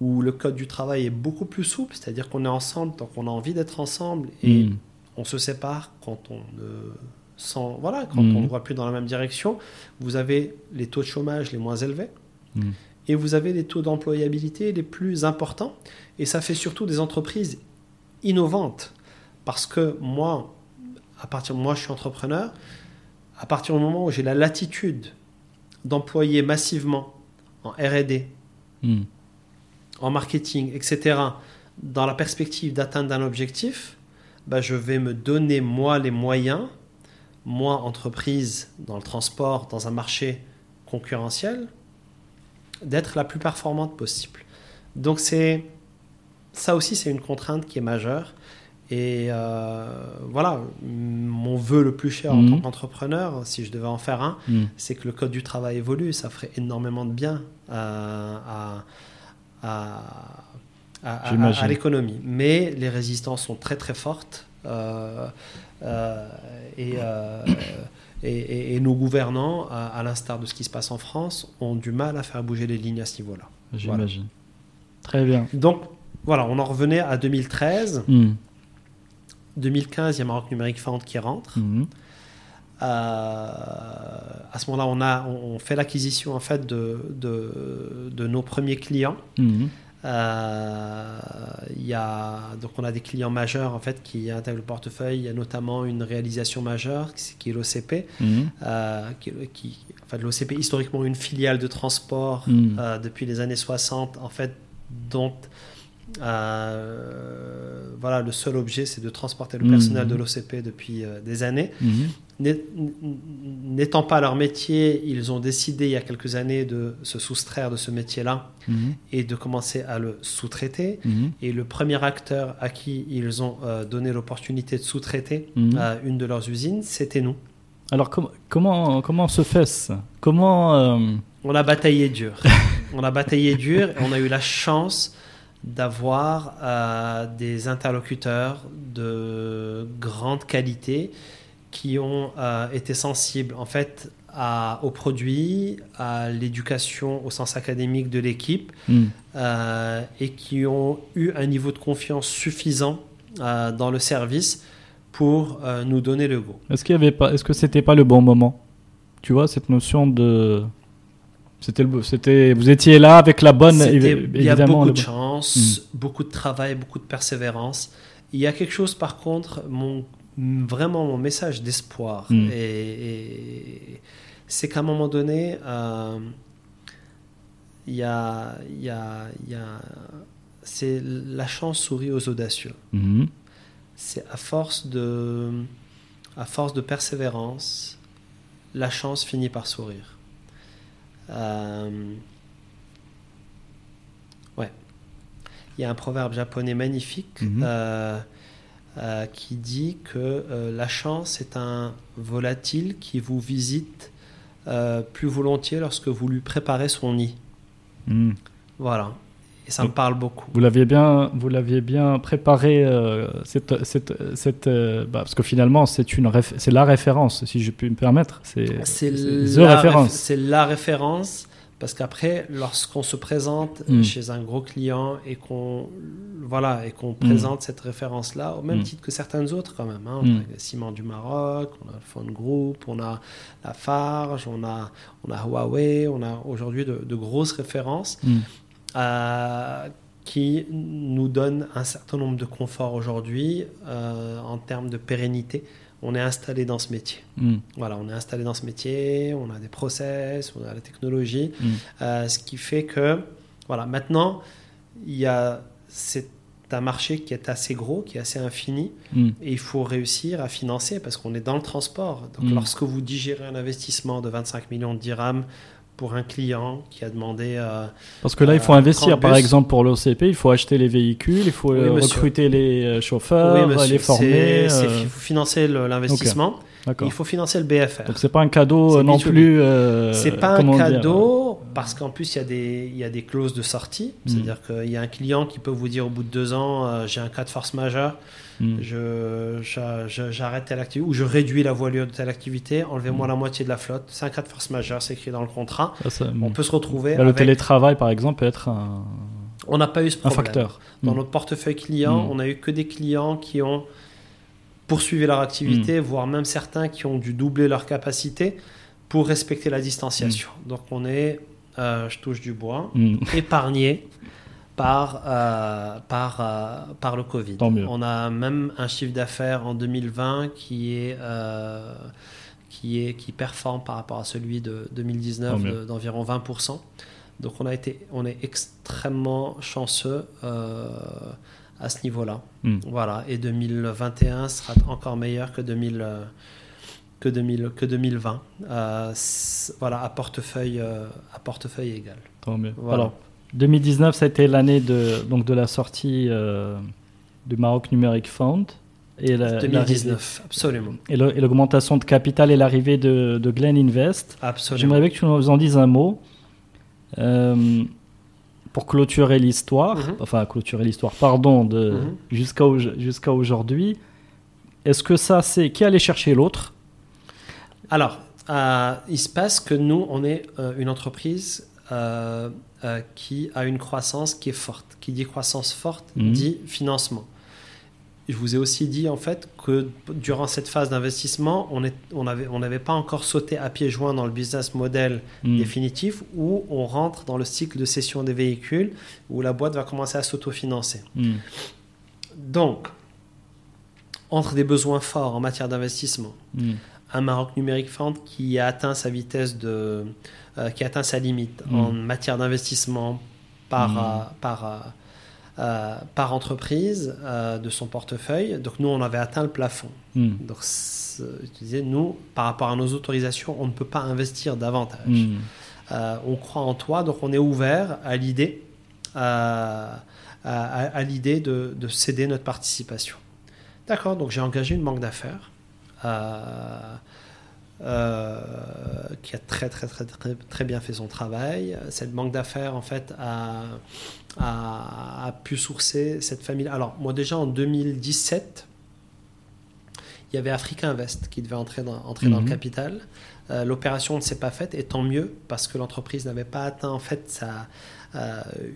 Speaker 2: où le code du travail est beaucoup plus souple, c'est-à-dire qu'on est ensemble tant qu'on a envie d'être ensemble et on se sépare quand on ne voilà, quand
Speaker 1: Mhm.
Speaker 2: on ne voit plus dans la même direction, vous avez les taux de chômage les moins élevés
Speaker 1: Mhm.
Speaker 2: et vous avez les taux d'employabilité les plus importants. Et ça fait surtout des entreprises innovantes. Parce que moi, à partir moi, je suis entrepreneur. À partir du moment où j'ai la latitude d'employer massivement en R&D,
Speaker 1: Mhm.
Speaker 2: en marketing, etc., dans la perspective d'atteindre un objectif, bah, je vais me donner moi les moyens, moi entreprise dans le transport, dans un marché concurrentiel, d'être la plus performante possible. Donc c'est ça aussi c'est une contrainte qui est majeure. Et euh, voilà, mon vœu le plus cher en
Speaker 1: Mhm.
Speaker 2: tant qu'entrepreneur, si je devais en faire un,
Speaker 1: Mhm.
Speaker 2: c'est que le code du travail évolue. Ça ferait énormément de bien à, à, à- à- l'économie. Mais les résistances sont très très fortes. euh, et, euh, et, nos gouvernants, à, à l'instar de ce qui se passe en France, ont du mal à faire bouger les lignes à ce niveau-là.
Speaker 1: J'imagine. Très bien.
Speaker 2: Donc voilà, on en revenait à 2013.
Speaker 1: Mhm.
Speaker 2: 2015, il y a Maroc Numérique Fund qui rentre.
Speaker 1: Mhm.
Speaker 2: Euh, à ce moment-là, on, a, on fait l'acquisition en fait de, de, de nos premiers clients.
Speaker 1: Mhm.
Speaker 2: Euh, y a, donc on a des clients majeurs en fait qui intègrent le portefeuille. Il y a notamment une réalisation majeure qui, est l'OCP.
Speaker 1: Mhm.
Speaker 2: Euh, qui, qui- en fait, l'OCP historiquement une filiale de transport
Speaker 1: Mhm.
Speaker 2: euh, depuis les années 60 en fait dont euh, voilà le seul objet c'est de transporter le
Speaker 1: Mhm.
Speaker 2: personnel de l'OCP depuis euh, des années
Speaker 1: Mhm.
Speaker 2: N'é- N'étant pas leur métier, ils ont décidé il y a quelques années de se soustraire de ce métier-là
Speaker 1: Mhm.
Speaker 2: et de commencer à le sous-traiter.
Speaker 1: Mhm.
Speaker 2: Et le premier acteur à qui ils ont euh, donné l'opportunité de sous-traiter
Speaker 1: Mhm.
Speaker 2: une de leurs usines, c'était nous.
Speaker 1: Alors com- comment comment se fait-ce Comment euh,
Speaker 2: On a bataillé dur. on a bataillé dur et on a eu la chance d'avoir euh, des interlocuteurs de grande qualité qui ont euh, été sensibles en fait à, aux produits, à l'éducation au sens académique de l'équipe
Speaker 1: hmm,
Speaker 2: euh, et qui ont eu un niveau de confiance suffisant dans le service pour nous donner le go.
Speaker 1: Est-ce qu'il y avait pas Est-ce que c'était pas le bon moment? Tu vois cette notion de c'était c'était vous étiez là avec la bonne
Speaker 2: il y a beaucoup de chance, beaucoup de travail, beaucoup de persévérance. Il y a quelque chose, par contre, mon, vraiment mon message d'espoir,
Speaker 1: Mm.
Speaker 2: et, et- c'est qu'à un moment donné, euh, il y a, il y a, y a, c'est la chance sourit aux audacieux.
Speaker 1: Mhm.
Speaker 2: C'est à force de, à force de persévérance, la chance finit par sourire. Euh, ouais. Il y a un proverbe japonais magnifique
Speaker 1: Mhm.
Speaker 2: euh, euh, qui dit que la chance est un volatile qui vous visite plus volontiers lorsque vous lui préparez son nid.
Speaker 1: Hmm.
Speaker 2: Voilà. Et ça me parle beaucoup.
Speaker 1: Vous l'aviez bien, vous l'aviez bien préparé euh, cette, cette, cette, euh, bah, parce que finalement c'est une, c'est la référence, si je puis me permettre. C'est,
Speaker 2: la,
Speaker 1: référence.
Speaker 2: réf- c'est la référence parce qu'après, lorsqu'on se présente
Speaker 1: Mm.
Speaker 2: chez un gros client et qu'on voilà et qu'on présente cette référence-là, au même
Speaker 1: Mm.
Speaker 2: titre que certaines autres quand même. hein. On a le Ciment du Maroc, on a le Phone Group, on a la Farge, on a, on a Huawei, on a aujourd'hui de, de grosses références
Speaker 1: Hmm.
Speaker 2: euh, qui nous donnent un certain nombre de conforts aujourd'hui euh, en termes de pérennité on est installé dans ce métier.
Speaker 1: Mm.
Speaker 2: Voilà, on est installé dans ce métier, on a des process, on a la technologie,
Speaker 1: Mm.
Speaker 2: euh, ce qui fait que, voilà, maintenant, il y a, c'est un marché qui est assez gros, qui est assez infini,
Speaker 1: Mm.
Speaker 2: et il faut réussir à financer parce qu'on est dans le transport. Donc, lorsque vous digérez un investissement de 25 millions de dirhams pour un client qui a demandé euh,
Speaker 1: Parce que là, il faut
Speaker 2: Euh,
Speaker 1: investir.
Speaker 2: 30
Speaker 1: Par exemple, pour l'OCP, il faut acheter les véhicules, il faut
Speaker 2: Oui,
Speaker 1: euh, recruter les euh, chauffeurs,
Speaker 2: oui,
Speaker 1: les former.
Speaker 2: il faut financer l'investissement, il faut financer le BFR.
Speaker 1: Donc c'est pas un cadeau non
Speaker 2: B2B.
Speaker 1: plus.
Speaker 2: C'est pas un cadeau parce qu'en plus il y, a des, il y a des clauses de sortie.
Speaker 1: Mm.
Speaker 2: C'est-à-dire qu'il y a un client qui peut vous dire au bout de deux ans euh, j'ai un cas de force majeure,
Speaker 1: mm.
Speaker 2: j'arrête telle activité ou je réduis la voilure de telle activité, enlevez-moi
Speaker 1: Mm.
Speaker 2: la moitié de la flotte. C'est un cas de force majeure, c'est écrit dans le contrat.
Speaker 1: Ça, ça-
Speaker 2: On peut se retrouver.
Speaker 1: Là, le télétravail, par exemple, peut être un,
Speaker 2: On n'a pas eu ce
Speaker 1: un
Speaker 2: problème.
Speaker 1: facteur.
Speaker 2: Dans notre portefeuille client, on a eu que des clients qui ont poursuivi leur activité, voire même certains qui ont dû doubler leur capacité pour respecter la distanciation. Donc on est, euh, je touche du bois,
Speaker 1: Mm.
Speaker 2: épargné par, euh, par, euh, par le Covid. On a même un chiffre d'affaires en 2020 qui est... qui, est, qui performe par rapport à celui de
Speaker 1: Tant
Speaker 2: 2019
Speaker 1: mieux.
Speaker 2: de- d'environ 20%. Donc on, a été, on est extrêmement chanceux à ce niveau-là.
Speaker 1: Mm.
Speaker 2: Voilà, et 2021 sera encore meilleur que, 2000, euh, que, 2000, que 2020. Euh, voilà, à portefeuille, euh, à portefeuille égal.
Speaker 1: Tant mieux.
Speaker 2: Voilà.
Speaker 1: Alors, 2019, ça a été l'année de, donc de la sortie euh, du Maroc Numeric Fund. Et la-
Speaker 2: 2019, absolument.
Speaker 1: Et l'augmentation de capital et l'arrivée de, de Glen Invest.
Speaker 2: absolument.
Speaker 1: J'aimerais bien que tu nous en dises un mot. euh, pour clôturer l'histoire,
Speaker 2: Mhm.
Speaker 1: enfin clôturer l'histoire, pardon, de
Speaker 2: Mhm.
Speaker 1: jusqu'à au- jusqu'à aujourd'hui. Est-ce que ça, c'est qui allait chercher l'autre?
Speaker 2: Alors, euh, il se passe que nous, on est euh, une entreprise euh, qui a une croissance qui est forte. Qui dit croissance forte,
Speaker 1: Mhm.
Speaker 2: dit financement. Je vous ai aussi dit en fait que durant cette phase d'investissement, on n'avait on pas encore sauté à pieds joints dans le business model
Speaker 1: Hmm.
Speaker 2: définitif où on rentre dans le cycle de cession des véhicules où la boîte va commencer à s'autofinancer.
Speaker 1: Hmm.
Speaker 2: Donc, entre des besoins forts en matière d'investissement. Un Maroc Numérique Fund qui a atteint sa vitesse de, euh, qui a atteint sa limite
Speaker 1: Mm.
Speaker 2: en matière d'investissement par,
Speaker 1: Mm.
Speaker 2: euh, par, euh, par entreprise de son portefeuille. Donc nous, on avait atteint le plafond.
Speaker 1: Hmm.
Speaker 2: Donc je disais, nous, par rapport à nos autorisations, on ne peut pas investir davantage. On croit en toi, donc on est ouvert à l'idée, à, à- à l'idée de, de céder notre participation. D'accord, donc j'ai engagé une banque d'affaires euh, euh, qui a très, très très très très bien fait son travail. Cette banque d'affaires en fait a, a, a pu sourcer cette famille. Alors moi déjà en 2017, il y avait Africa Invest qui devait entrer dans, entrer dans le
Speaker 1: Mhm.
Speaker 2: capital. Euh, L'opération ne s'est pas faite et tant mieux parce que l'entreprise n'avait pas atteint en fait sa,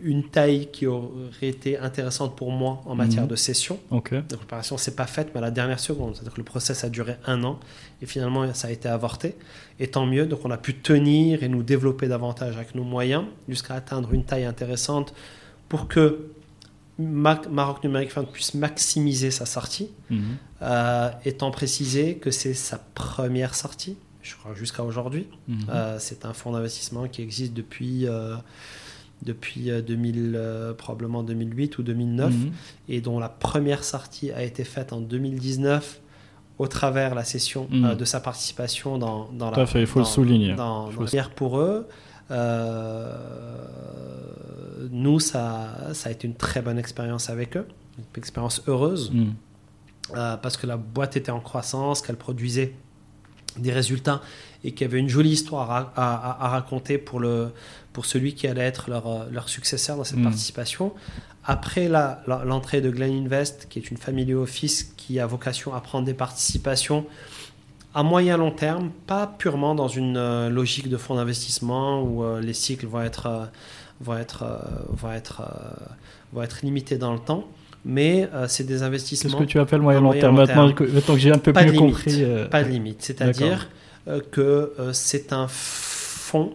Speaker 2: une taille qui aurait été intéressante pour moi en matière
Speaker 1: Mhm.
Speaker 2: de cession.
Speaker 1: Ok.
Speaker 2: Donc l'opération ne s'est pas faite, mais à la dernière seconde. C'est-à-dire que le process a duré un an et finalement ça a été avorté. Et tant mieux, donc on a pu tenir et nous développer davantage avec nos moyens jusqu'à atteindre une taille intéressante pour que Maroc Numérique Fund puisse maximiser sa sortie, euh, étant précisé que c'est sa première sortie, je crois jusqu'à aujourd'hui.
Speaker 1: Mhm.
Speaker 2: Euh, c'est un fonds d'investissement qui existe depuis, euh, depuis euh, 2000, euh, probablement 2008 ou 2009
Speaker 1: Mhm.
Speaker 2: et dont la première sortie a été faite en 2019 au travers la cession
Speaker 1: Mm.
Speaker 2: euh, de sa participation dans, dans la.
Speaker 1: fait, il faut le souligner.
Speaker 2: Dans,
Speaker 1: faut le-
Speaker 2: pour eux, euh, nous, ça, ça a été une très bonne expérience avec eux, une expérience heureuse,
Speaker 1: Mhm.
Speaker 2: euh, parce que la boîte était en croissance, qu'elle produisait des résultats et qu'il y avait une jolie histoire à, à- à raconter pour, le, pour celui qui allait être leur, euh, leur successeur dans cette
Speaker 1: Mm.
Speaker 2: participation. Après l'entrée de Glen Invest, qui est une family office qui a vocation à prendre des participations à moyen long terme, pas purement dans une euh, logique de fonds d'investissement où euh, les cycles vont être, euh, vont être, euh, vont être, vont être limités dans le temps, mais c'est des
Speaker 1: Qu'est-ce
Speaker 2: investissements
Speaker 1: que tu appelles moyen long terme
Speaker 2: long
Speaker 1: maintenant, que, maintenant que j'ai un peu
Speaker 2: Pas
Speaker 1: mieux
Speaker 2: limite.
Speaker 1: compris.
Speaker 2: pas de limite. C'est-à-dire que c'est un fonds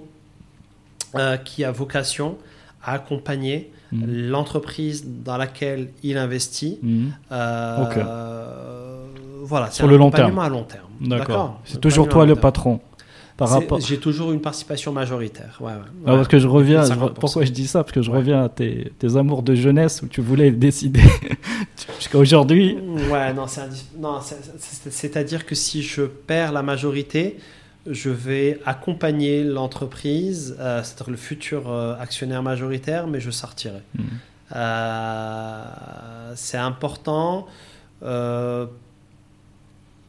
Speaker 2: euh, qui a vocation à accompagner
Speaker 1: Mhm.
Speaker 2: l'entreprise dans laquelle il investit.
Speaker 1: Mhm.
Speaker 2: Euh. Voilà, c'est
Speaker 1: Sur le long terme.
Speaker 2: à long terme.
Speaker 1: D'accord. C'est toujours toi le patron. Par rapport.
Speaker 2: J'ai toujours une participation majoritaire. Ouais, ouais.
Speaker 1: Ah, parce que je reviens. je-
Speaker 2: 50%.
Speaker 1: pourquoi je dis ça? Parce que je
Speaker 2: Ouais.
Speaker 1: reviens à tes, tes amours de jeunesse où tu voulais décider jusqu'à aujourd'hui.
Speaker 2: Ouais, non, c'est-à-dire que si je perds la majorité, je vais accompagner l'entreprise, euh, c'est-à-dire le futur euh, actionnaire majoritaire, mais je sortirai.
Speaker 1: Mhm.
Speaker 2: Euh, c'est important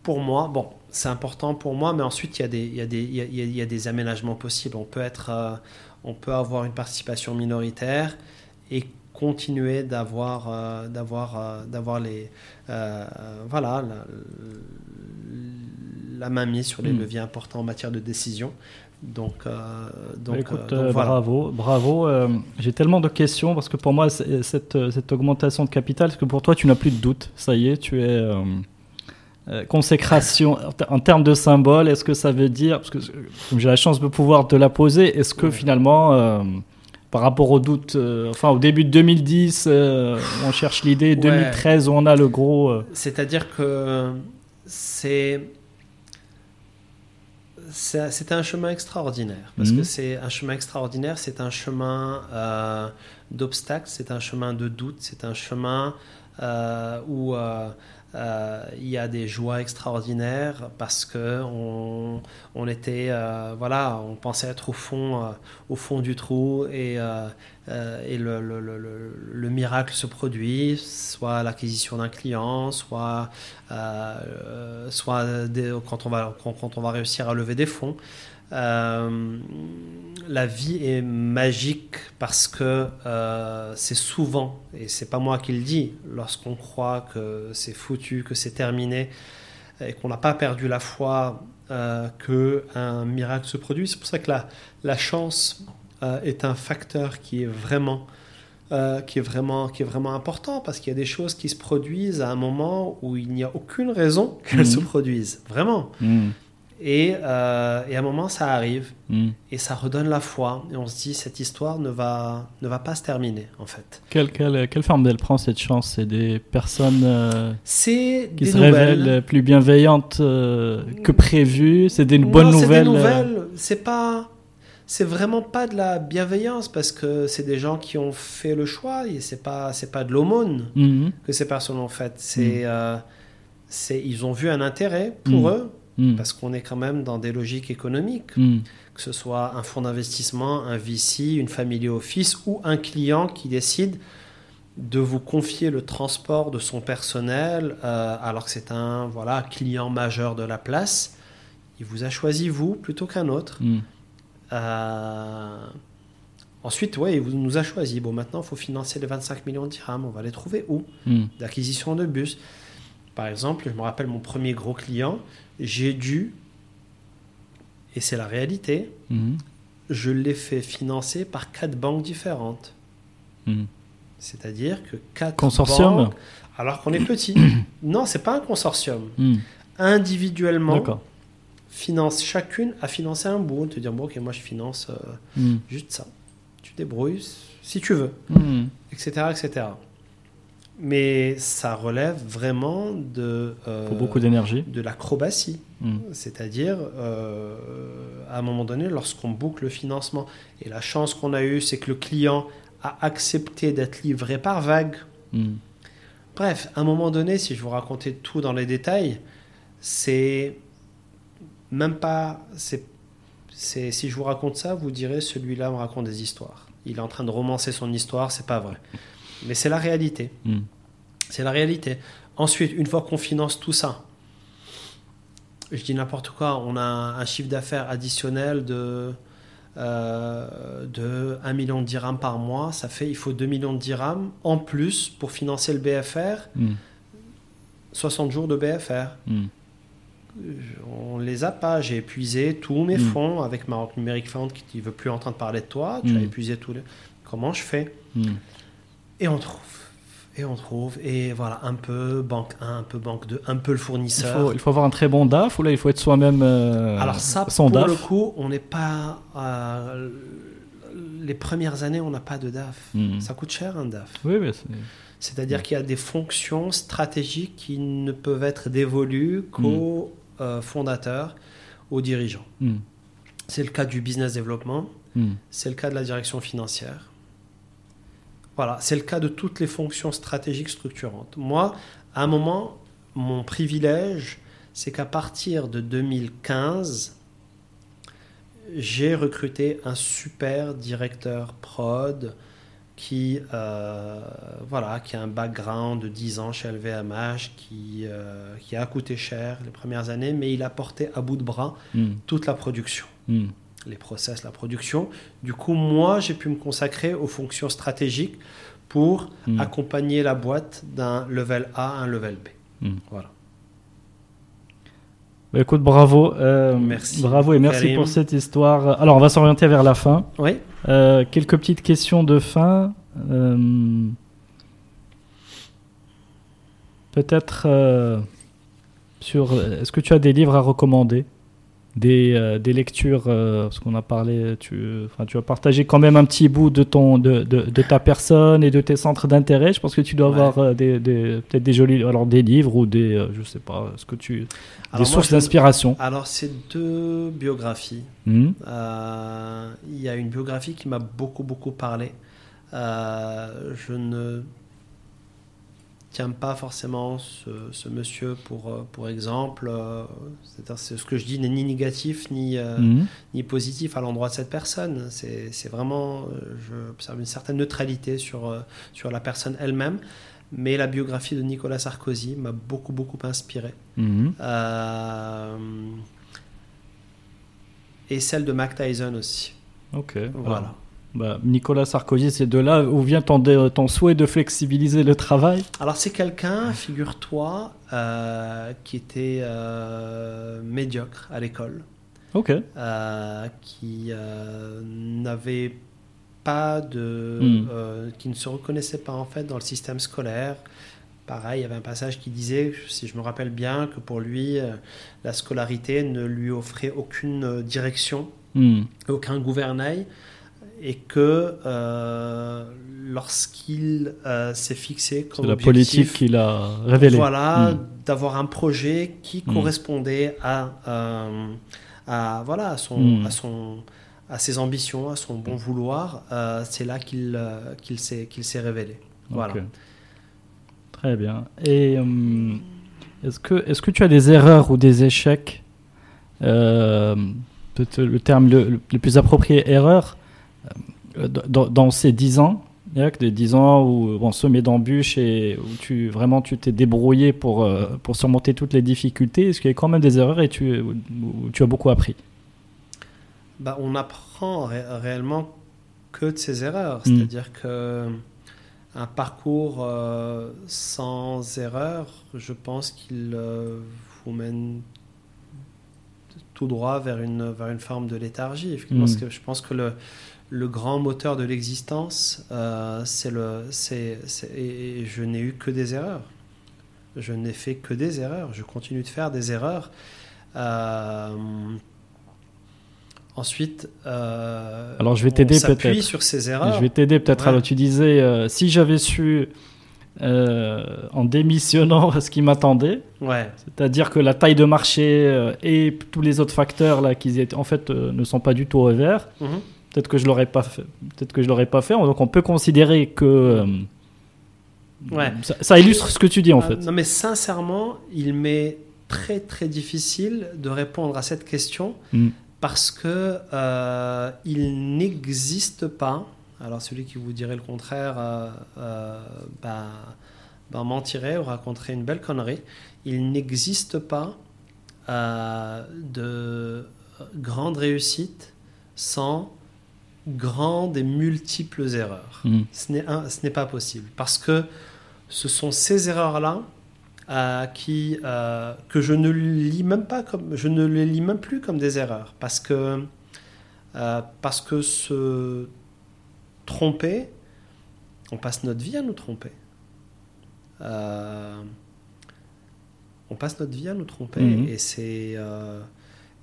Speaker 2: pour moi. Bon, c'est important pour moi, mais ensuite il y a des, il y a des, il y a- il y a- il y a des aménagements possibles. On peut être, on peut avoir une participation minoritaire et continuer d'avoir, euh, d'avoir, euh, d'avoir les, euh, voilà, la, la main mise sur les
Speaker 1: Mm.
Speaker 2: leviers importants en matière de décision. Donc, donc,
Speaker 1: Écoute,
Speaker 2: donc voilà.
Speaker 1: bravo, bravo. J'ai tellement de questions parce que pour moi, cette, cette augmentation de capital, parce que pour toi, tu n'as plus de doute. Ça y est, tu es consécration en ter- en termes de symbole. Est-ce que ça veut dire, parce que j'ai la chance de pouvoir te la poser, est-ce que
Speaker 2: Ouais.
Speaker 1: finalement, par rapport au doute, euh, enfin au début de 2010, euh, on cherche l'idée, 2013, on a le gros. euh,
Speaker 2: C'est-à-dire que c'est c'est un chemin extraordinaire parce
Speaker 1: Mhm.
Speaker 2: que c'est un chemin extraordinaire, c'est un chemin euh, d'obstacles, c'est un chemin de doute, c'est un chemin où euh, il y a des joies extraordinaires parce que on, on était euh, voilà, on pensait être au fond euh, au fond du trou et et le, le, le, le- le miracle se produit, soit l'acquisition d'un client, soit, soit quand, on va, quand on va réussir à lever des fonds. Euh, la vie est magique parce que euh, c'est souvent, et c'est pas moi qui le dis, lorsqu'on croit que c'est foutu, que c'est terminé, et qu'on n'a pas perdu la foi euh, que un miracle se produit. C'est pour ça que la, la chance euh, est un facteur qui est vraiment euh, qui est vraiment qui est vraiment important parce qu'il y a des choses qui se produisent à un moment où il n'y a aucune raison qu'elles
Speaker 1: Mhm.
Speaker 2: se produisent vraiment
Speaker 1: hmm,
Speaker 2: et, euh, et à un moment ça arrive
Speaker 1: hmm.
Speaker 2: et ça redonne la foi et on se dit cette histoire ne va ne va pas se terminer en fait
Speaker 1: Quelle, quelle, quelle forme elle prend cette chance? C'est des personnes euh, qui
Speaker 2: des
Speaker 1: se
Speaker 2: nouvelles
Speaker 1: révèlent plus bienveillantes euh, que prévues? C'est des bonnes
Speaker 2: Non,
Speaker 1: nouvelles.
Speaker 2: C'est des nouvelles. C'est pas. C'est vraiment pas de la bienveillance parce que c'est des gens qui ont fait le choix et c'est pas c'est pas de l'aumône
Speaker 1: mhm,
Speaker 2: que ces personnes ont fait. C'est euh, c'est ils ont vu un intérêt pour
Speaker 1: Mm.
Speaker 2: eux
Speaker 1: mhm,
Speaker 2: parce qu'on est quand même dans des logiques économiques,
Speaker 1: mhm,
Speaker 2: que ce soit un fonds d'investissement, un VC, une family office ou un client qui décide de vous confier le transport de son personnel euh, alors que c'est un voilà client majeur de la place. Il vous a choisi vous plutôt qu'un autre.
Speaker 1: mhm.
Speaker 2: Euh, Ensuite, ouais, il nous a choisi. Bon, maintenant, il faut financer les 25 millions de dirhams. On va les trouver où?
Speaker 1: Hmm.
Speaker 2: D'acquisition de bus. Par exemple, je me rappelle mon premier gros client, j'ai dû, et c'est la réalité,
Speaker 1: Mhm.
Speaker 2: je l'ai fait financer par quatre banques différentes.
Speaker 1: Mhm.
Speaker 2: C'est-à-dire que quatre
Speaker 1: Consortium
Speaker 2: banques, alors qu'on est petit. non, c'est pas un consortium.
Speaker 1: Hmm.
Speaker 2: Individuellement, finance chacune à financer un bout. Te dire, bon, ok, moi je finance euh, juste ça. Tu débrouilles si tu veux, etc., etc. Mais ça relève vraiment de, euh,
Speaker 1: Faut beaucoup d'énergie.
Speaker 2: de l'acrobatie.
Speaker 1: Hmm.
Speaker 2: C'est-à-dire, euh, à un moment donné, lorsqu'on boucle le financement, et la chance qu'on a eue, c'est que le client a accepté d'être livré par vague.
Speaker 1: Hmm.
Speaker 2: Bref, à un moment donné, si je vous racontais tout dans les détails, c'est même pas. C'est, si je vous raconte ça, vous direz celui-là me raconte des histoires. Il est en train de romancer son histoire, c'est pas vrai. Mais c'est la réalité.
Speaker 1: Hmm.
Speaker 2: C'est la réalité. Ensuite, une fois qu'on finance tout ça, je dis n'importe quoi, on a un chiffre d'affaires additionnel de, euh, de 1 million de dirhams par mois. Ça fait, il faut 2 millions de dirhams en plus pour financer le BFR,
Speaker 1: Hmm.
Speaker 2: 60 jours de BFR.
Speaker 1: Hmm.
Speaker 2: On les a pas. J'ai épuisé tous mes
Speaker 1: Mm.
Speaker 2: fonds avec Maroc Numérique Fund qui ne veut plus entendre parler de toi. Tu as épuisé tous les. Comment je fais?
Speaker 1: Hmm.
Speaker 2: Et on trouve. Et on trouve. Et voilà, un peu banque 1, un peu banque 2, un peu le
Speaker 1: Il,
Speaker 2: fournisseur.
Speaker 1: faut, il faut avoir un très bon DAF ou là il faut être soi-même euh,
Speaker 2: Alors ça,
Speaker 1: son
Speaker 2: pour
Speaker 1: DAF
Speaker 2: le coup, on n'est pas... euh, les premières années, on n'a pas de DAF.
Speaker 1: Mhm.
Speaker 2: Ça coûte cher un DAF.
Speaker 1: Oui, c'est-
Speaker 2: C'est-à-dire qu'il y a des fonctions stratégiques qui ne peuvent être dévolues qu'aux euh, fondateurs, aux dirigeants. C'est le cas du business développement, c'est le cas de la direction financière. Voilà, c'est le cas de toutes les fonctions stratégiques structurantes. Moi, à un moment, mon privilège, c'est qu'à partir de 2015, j'ai recruté un super directeur prod qui, euh, voilà, qui a un background de 10 ans chez LVMH, qui, euh, qui a coûté cher les premières années, mais il a porté à bout de bras
Speaker 1: Mhm.
Speaker 2: toute la production
Speaker 1: Mhm.
Speaker 2: Les process, la production. Du coup, moi, j'ai pu me consacrer aux fonctions stratégiques pour
Speaker 1: Mhm.
Speaker 2: accompagner la boîte d'un level A à un level B.
Speaker 1: Mhm.
Speaker 2: Voilà.
Speaker 1: Bah, écoute, bravo. euh,
Speaker 2: Merci,
Speaker 1: Bravo et merci
Speaker 2: Karim.
Speaker 1: pour cette histoire. Alors, on va s'orienter vers la fin.
Speaker 2: Oui.
Speaker 1: Euh, quelques petites questions de fin. Euh, Peut-être euh, sur. Est-ce que tu as des livres à recommander? Des, euh, des lectures euh, Parce qu'on a parlé. Tu, tu as partagé quand même un petit bout de, ton, de, de, de ta personne et de tes centres d'intérêt. Je pense que tu dois
Speaker 2: Ouais.
Speaker 1: avoir euh, des, des- peut-être des jolis. Alors, des livres ou des. je sais pas. Ce que tu.
Speaker 2: Alors
Speaker 1: des sources d'inspiration.
Speaker 2: Alors, c'est deux biographies. Euh, Il y a une biographie qui m'a beaucoup, beaucoup parlé. Je ne tiens pas forcément ce, ce monsieur pour, euh, pour exemple. euh, c'est ce que je dis n'est ni négatif ni, euh,
Speaker 1: Mhm.
Speaker 2: ni positif à l'endroit de cette personne. C'est vraiment, euh, je observe une certaine neutralité sur, sur la personne elle-même. Mais la biographie de Nicolas Sarkozy m'a beaucoup, beaucoup inspiré.
Speaker 1: Mhm.
Speaker 2: Euh, et celle de Mac Tyson aussi.
Speaker 1: Ok.
Speaker 2: Voilà.
Speaker 1: Bah, Nicolas Sarkozy, c'est de là où vient ton, ton souhait de flexibiliser le travail?
Speaker 2: Alors c'est quelqu'un, figure-toi, euh, qui était euh, médiocre à l'école,
Speaker 1: Ok.
Speaker 2: euh, qui n'avait pas de,
Speaker 1: Hmm.
Speaker 2: qui ne se reconnaissait pas en fait dans le système scolaire. Pareil, il y avait un passage qui disait, si je me rappelle bien, que pour lui, la scolarité ne lui offrait aucune direction,
Speaker 1: Hmm.
Speaker 2: aucun gouvernail, et que euh, lorsqu'il euh, s'est fixé comme
Speaker 1: C'est la politique qu'il a révélée.
Speaker 2: voilà,
Speaker 1: Hmm.
Speaker 2: d'avoir un projet qui
Speaker 1: Hmm.
Speaker 2: correspondait à, euh, à voilà à son,
Speaker 1: Hmm.
Speaker 2: à son à ses ambitions, à son bon vouloir, c'est là qu'il qu'il s'est qu'il s'est révélé. Voilà.
Speaker 1: Très bien. Et est-ce que, est que tu as des erreurs ou des échecs Peut-être le terme le, le plus approprié, erreur, dans, dans ces 10 ans il y a que des 10 ans où bon, semé d'embûches et où tu vraiment tu t'es débrouillé pour, euh, pour surmonter toutes les difficultés. Est-ce qu'il y a quand même des erreurs et tu, où, où tu as beaucoup appris?
Speaker 2: Bah, on apprend ré- réellement que de ses erreurs.
Speaker 1: Mm.
Speaker 2: C'est-à-dire que un parcours euh, sans erreur, je pense qu'il euh, vous mène tout droit vers une, vers une forme de léthargie. Parce
Speaker 1: Mm.
Speaker 2: que je pense que le, le grand moteur de l'existence, euh, c'est le, c'est, et je n'ai eu que des erreurs. Je n'ai fait que des erreurs. Je continue de faire des erreurs. Euh, ensuite, euh,
Speaker 1: Alors, je vais t'aider peut-être.
Speaker 2: sur ces erreurs.
Speaker 1: Je vais t'aider peut-être.
Speaker 2: Ouais.
Speaker 1: Alors, tu disais, si j'avais su euh, en démissionnant ce qui m'attendait,
Speaker 2: Ouais.
Speaker 1: c'est-à-dire que la taille de marché euh, et tous les autres facteurs là, qui en fait, euh, ne sont pas du tout au vert,
Speaker 2: Mhm.
Speaker 1: Peut-être que je l'aurais pas fait. Peut-être que je l'aurais pas fait. Donc, on peut considérer que euh,
Speaker 2: Ouais.
Speaker 1: ça, ça illustre ce que tu dis en
Speaker 2: Ah,
Speaker 1: fait.
Speaker 2: Non, mais sincèrement, il m'est très très difficile de répondre à cette question
Speaker 1: Mm.
Speaker 2: parce que euh, il n'existe pas. Alors celui qui vous dirait le contraire, euh, euh, ben, ben mentirait ou raconterait une belle connerie. Il n'existe pas euh, de grande réussite sans grandes et multiples erreurs.
Speaker 1: Mm.
Speaker 2: Ce n'est un- ce n'est pas possible parce que ce sont ces erreurs-là euh, qui euh, que je ne lis même pas comme je ne les lis même plus comme des erreurs parce que euh, parce que se tromper, on passe notre vie à nous tromper. On passe notre vie à nous tromper
Speaker 1: Mhm.
Speaker 2: et c'est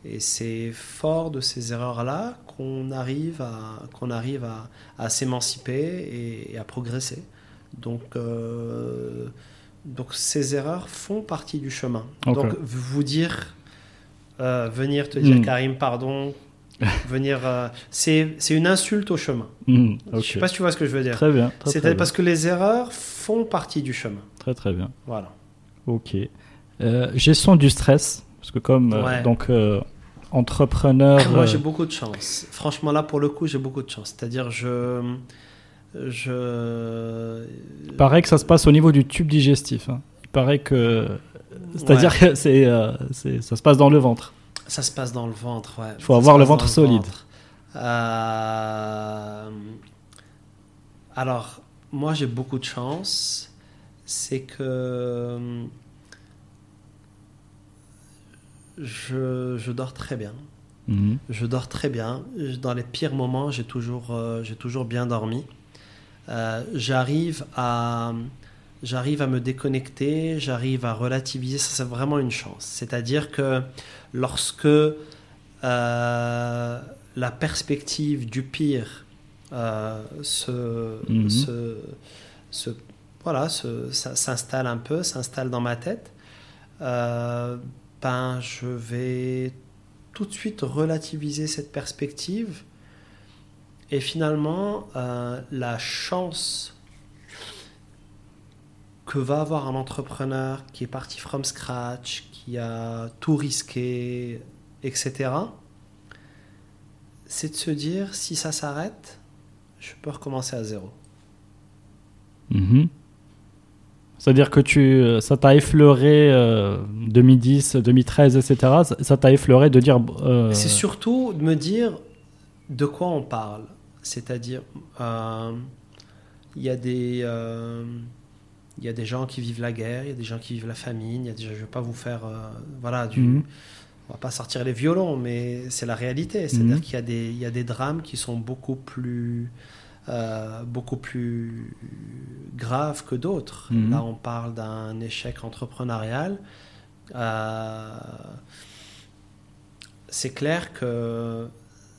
Speaker 2: Et c'est fort de ces erreurs-là qu'on arrive à, qu'on arrive à, à s'émanciper et, à progresser. Donc, euh, donc ces erreurs font partie du chemin. Donc vous dire, euh, venir te dire
Speaker 1: Mm.
Speaker 2: Karim, pardon, venir, euh, c'est une insulte au chemin.
Speaker 1: Hmm,
Speaker 2: Je
Speaker 1: ok.
Speaker 2: sais pas si tu vois ce que je veux dire.
Speaker 1: Très bien.
Speaker 2: C'est parce que les erreurs font partie du chemin.
Speaker 1: très très bien.
Speaker 2: Voilà.
Speaker 1: Ok. Euh, gestion du stress, parce que comme euh,
Speaker 2: Ouais.
Speaker 1: donc euh, entrepreneur.
Speaker 2: Moi,
Speaker 1: euh,
Speaker 2: j'ai beaucoup de chance. Franchement, là, pour le coup, j'ai beaucoup de chance. C'est-à-dire, je. Je.
Speaker 1: Il paraît que ça se passe au niveau du tube digestif. hein. Il paraît que. C'est-à-dire que c'est, ça se passe dans le ventre.
Speaker 2: Ça se passe dans le ventre, ouais.
Speaker 1: Faut
Speaker 2: Ça
Speaker 1: avoir le ventre solide.
Speaker 2: ventre. Euh, Alors, moi, j'ai beaucoup de chance. C'est que. Je, je dors très bien.
Speaker 1: Mhm.
Speaker 2: Je dors très bien. Dans les pires moments, j'ai toujours, euh, j'ai toujours bien dormi. Euh, j'arrive à, j'arrive à me déconnecter, j'arrive à relativiser. Ça, c'est vraiment une chance. C'est-à-dire que lorsque euh, la perspective du pire se,
Speaker 1: Mhm.
Speaker 2: se, se- voilà, s'installe un peu, s'installe dans ma tête, ben, je vais tout de suite relativiser cette perspective. Et finalement, euh, la chance que va avoir un entrepreneur qui est parti from scratch, qui a tout risqué, etc., c'est de se dire, si ça s'arrête, je peux recommencer à zéro.
Speaker 1: Mhm. C'est-à-dire que tu, euh, ça t'a effleuré euh, 2010, 2013, etc. Ça- t'a effleuré de dire. euh,
Speaker 2: C'est surtout de me dire de quoi on parle. C'est-à-dire, euh, il y, a des, il y a des gens qui vivent la guerre, il y a des gens qui vivent la famine, il y a des je ne vais pas vous faire. voilà, du,
Speaker 1: Mhm.
Speaker 2: on va pas sortir les violons, mais c'est la réalité. C'est-à-dire
Speaker 1: Mhm.
Speaker 2: qu'il y, y a des drames qui sont beaucoup plus, euh, beaucoup plus graves que d'autres.
Speaker 1: Mhm.
Speaker 2: Là, on parle d'un échec entrepreneurial. Euh, c'est clair que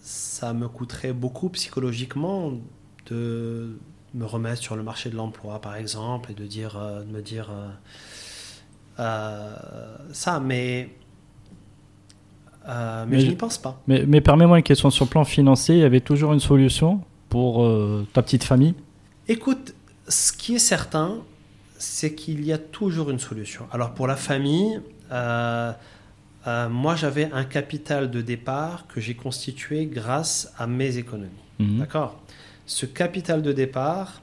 Speaker 2: ça me coûterait beaucoup psychologiquement de me remettre sur le marché de l'emploi, par exemple, et de, dire, euh, de me dire ça, mais, euh, mais,
Speaker 1: Mais
Speaker 2: je
Speaker 1: je-
Speaker 2: n'y pense pas.
Speaker 1: Mais, mais permets-moi une question sur le plan financier. Il y avait toujours une solution pour euh, ta petite famille
Speaker 2: Écoute, ce qui est certain, c'est qu'il y a toujours une solution. Alors pour la famille, euh, euh, moi j'avais un capital de départ que j'ai constitué grâce à mes économies.
Speaker 1: Mhm.
Speaker 2: D'accord? Ce capital de départ,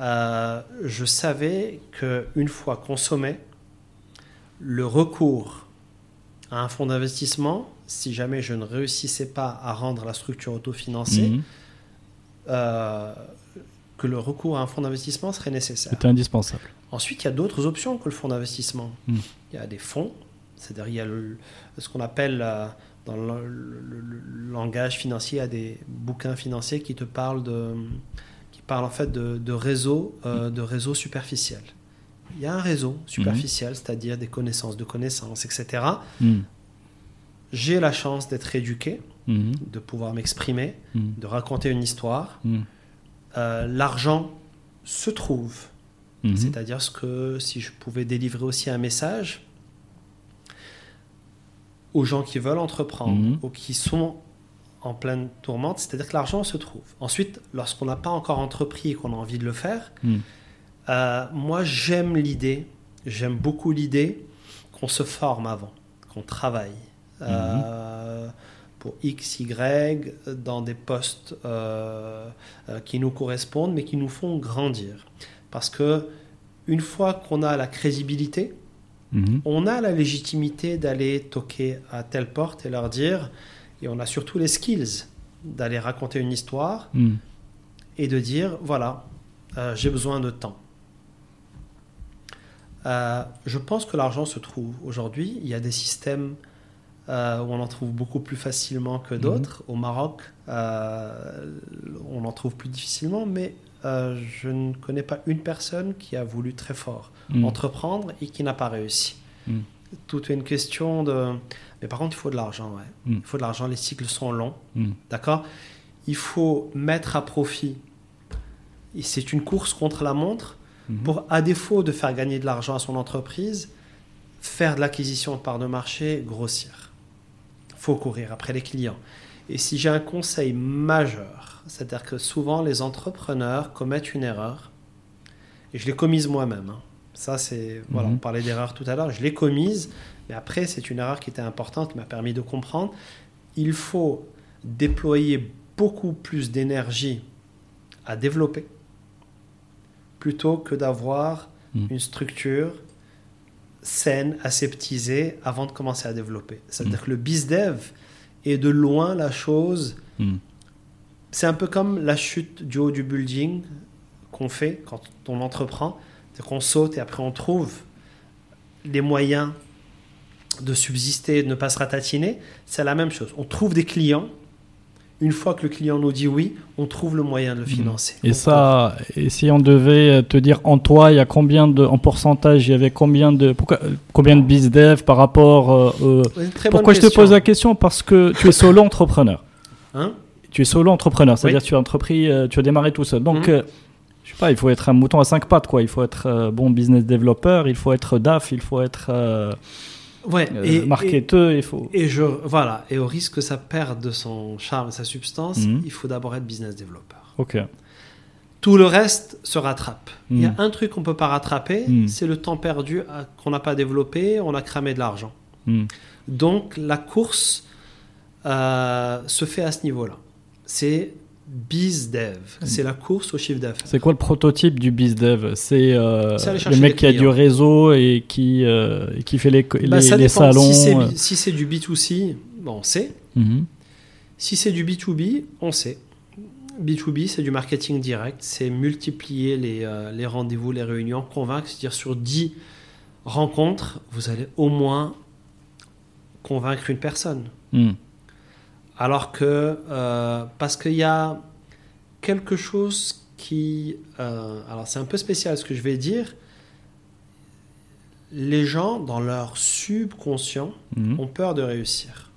Speaker 2: euh, je savais qu'une fois consommé, le recours à un fonds d'investissement, si jamais je ne réussissais pas à rendre la structure autofinancée,
Speaker 1: Mhm.
Speaker 2: Euh, que le recours à un fonds d'investissement serait nécessaire.
Speaker 1: C'était indispensable.
Speaker 2: Ensuite, il y a d'autres options que le fonds d'investissement.
Speaker 1: Mm.
Speaker 2: Il y a des fonds, c'est-à-dire il y a le- ce qu'on appelle euh, dans le, le- le- le langage financier, il y a des bouquins financiers qui te parlent de, qui parlent en fait de, de réseaux, euh, de réseaux superficiels. Il y a un réseau superficiel, c'est-à-dire des connaissances de connaissances, etc. J'ai la chance d'être éduqué,
Speaker 1: Mhm.
Speaker 2: de pouvoir m'exprimer,
Speaker 1: Mhm.
Speaker 2: de raconter une histoire.
Speaker 1: Mhm.
Speaker 2: Euh, L'argent se trouve. C'est-à-dire ce que si je pouvais délivrer aussi un message aux gens qui veulent entreprendre ou qui sont en pleine tourmente, c'est-à-dire que l'argent se trouve. Ensuite, lorsqu'on n'a pas encore entrepris et qu'on a envie de le faire, euh, moi j'aime l'idée, j'aime beaucoup l'idée qu'on se forme avant, qu'on travaille euh, pour X, Y, dans des postes euh, euh, qui nous correspondent, mais qui nous font grandir. Parce que une fois qu'on a la crédibilité,
Speaker 1: Mhm.
Speaker 2: on a la légitimité d'aller toquer à telle porte et leur dire, et on a surtout les skills d'aller raconter une histoire
Speaker 1: Mhm.
Speaker 2: et de dire, voilà, euh, j'ai besoin de temps. Euh, je pense que l'argent se trouve aujourd'hui. Il y a des systèmes euh, où on en trouve beaucoup plus facilement que d'autres. Au Maroc, euh, on en trouve plus difficilement, mais euh, je ne connais pas une personne qui a voulu très fort
Speaker 1: Mhm.
Speaker 2: entreprendre et qui n'a pas réussi.
Speaker 1: Mm.
Speaker 2: Tout est une question de. Mais par contre, il faut de l'argent, ouais.
Speaker 1: Mm.
Speaker 2: Il faut de l'argent, les cycles sont longs. D'accord? Il faut mettre à profit. Et c'est une course contre la montre
Speaker 1: Mhm.
Speaker 2: pour, à défaut de faire gagner de l'argent à son entreprise, faire de l'acquisition de parts de marché, grossir. Faut courir après les clients. Et si j'ai un conseil majeur, c'est-à-dire que souvent les entrepreneurs commettent une erreur, et je l'ai commise moi-même. hein. Ça, c'est. Voilà,
Speaker 1: Mhm.
Speaker 2: on parlait d'erreur tout à l'heure, je l'ai commise, mais après, c'est une erreur qui était importante, qui m'a permis de comprendre. Il faut déployer beaucoup plus d'énergie à développer plutôt que d'avoir
Speaker 1: Mhm.
Speaker 2: une structure saine, aseptisée avant de commencer à développer. C'est-à-dire que le BizDev est de loin la chose.
Speaker 1: Mm.
Speaker 2: C'est un peu comme la chute du haut du building qu'on fait quand on entreprend. C'est qu'on saute et après on trouve les moyens de subsister, de ne pas se ratatiner. C'est la même chose. On trouve des clients. Une fois que le client nous dit oui, on trouve le moyen de le financer.
Speaker 1: Et
Speaker 2: On
Speaker 1: ça, et si on devait te dire en toi, il y a combien de, en pourcentage, il y avait combien de, pourquoi- euh, combien de bizdev par rapport euh, euh, Pourquoi je te pose la question? Parce que tu es solo entrepreneur.
Speaker 2: Hein?
Speaker 1: Tu es solo entrepreneur, c'est-à-dire
Speaker 2: Oui.
Speaker 1: tu as entrepris, euh, tu as démarré tout seul. Donc,
Speaker 2: Mhm.
Speaker 1: euh, je sais pas, il faut être un mouton à cinq pattes, quoi. Il faut être euh, bon business développeur, il faut être DAF, il faut être euh,
Speaker 2: Ouais,
Speaker 1: euh,
Speaker 2: et,
Speaker 1: faut.
Speaker 2: et je, voilà, et au risque que ça perde de son charme et sa substance,
Speaker 1: Mhm.
Speaker 2: il faut d'abord être business développeur.
Speaker 1: Ok.
Speaker 2: Tout le reste se rattrape. Il y a
Speaker 1: Mhm.
Speaker 2: un truc qu'on ne peut pas rattraper,
Speaker 1: Mhm.
Speaker 2: c'est le temps perdu à- qu'on n'a pas développé, on a cramé de l'argent. Donc la course euh, se fait à ce niveau-là. C'est BizDev, c'est la course au chiffre d'affaires.
Speaker 1: C'est quoi le prototype du bizdev C'est euh, le mec qui a du réseau et qui, euh, qui fait les, les,
Speaker 2: Bah, ça
Speaker 1: les salons.
Speaker 2: Si c'est,
Speaker 1: euh.
Speaker 2: si c'est du B2C, bon, on sait.
Speaker 1: Mhm.
Speaker 2: Si c'est du B2B, on sait. B2B, c'est du marketing direct, c'est multiplier les, euh, les rendez-vous, les réunions, convaincre, c'est-à-dire sur 10 rencontres, vous allez au moins convaincre une personne.
Speaker 1: Hmm.
Speaker 2: Alors que, euh, parce qu'il y a quelque chose qui... euh, alors c'est un peu spécial ce que je vais dire. Les gens, dans leur subconscient,
Speaker 1: Mhm.
Speaker 2: ont peur de réussir.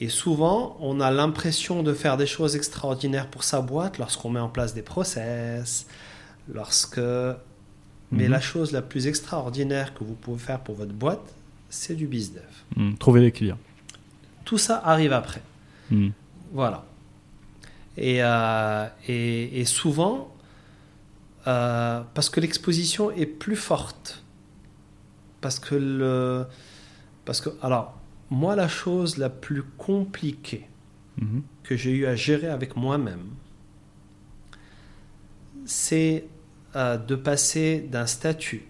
Speaker 2: Et souvent, on a l'impression de faire des choses extraordinaires pour sa boîte lorsqu'on met en place des process, lorsque... Mais
Speaker 1: Mhm.
Speaker 2: la chose la plus extraordinaire que vous pouvez faire pour votre boîte, c'est du bizdev.
Speaker 1: Hmm. Trouver des clients.
Speaker 2: Tout ça arrive après.
Speaker 1: Hmm.
Speaker 2: Voilà. Et, euh, et, et souvent, euh, parce que l'exposition est plus forte. Parce que le. Parce que. Alors, moi, la chose la plus compliquée
Speaker 1: Mhm.
Speaker 2: que j'ai eu à gérer avec moi-même, c'est euh, de passer d'un statut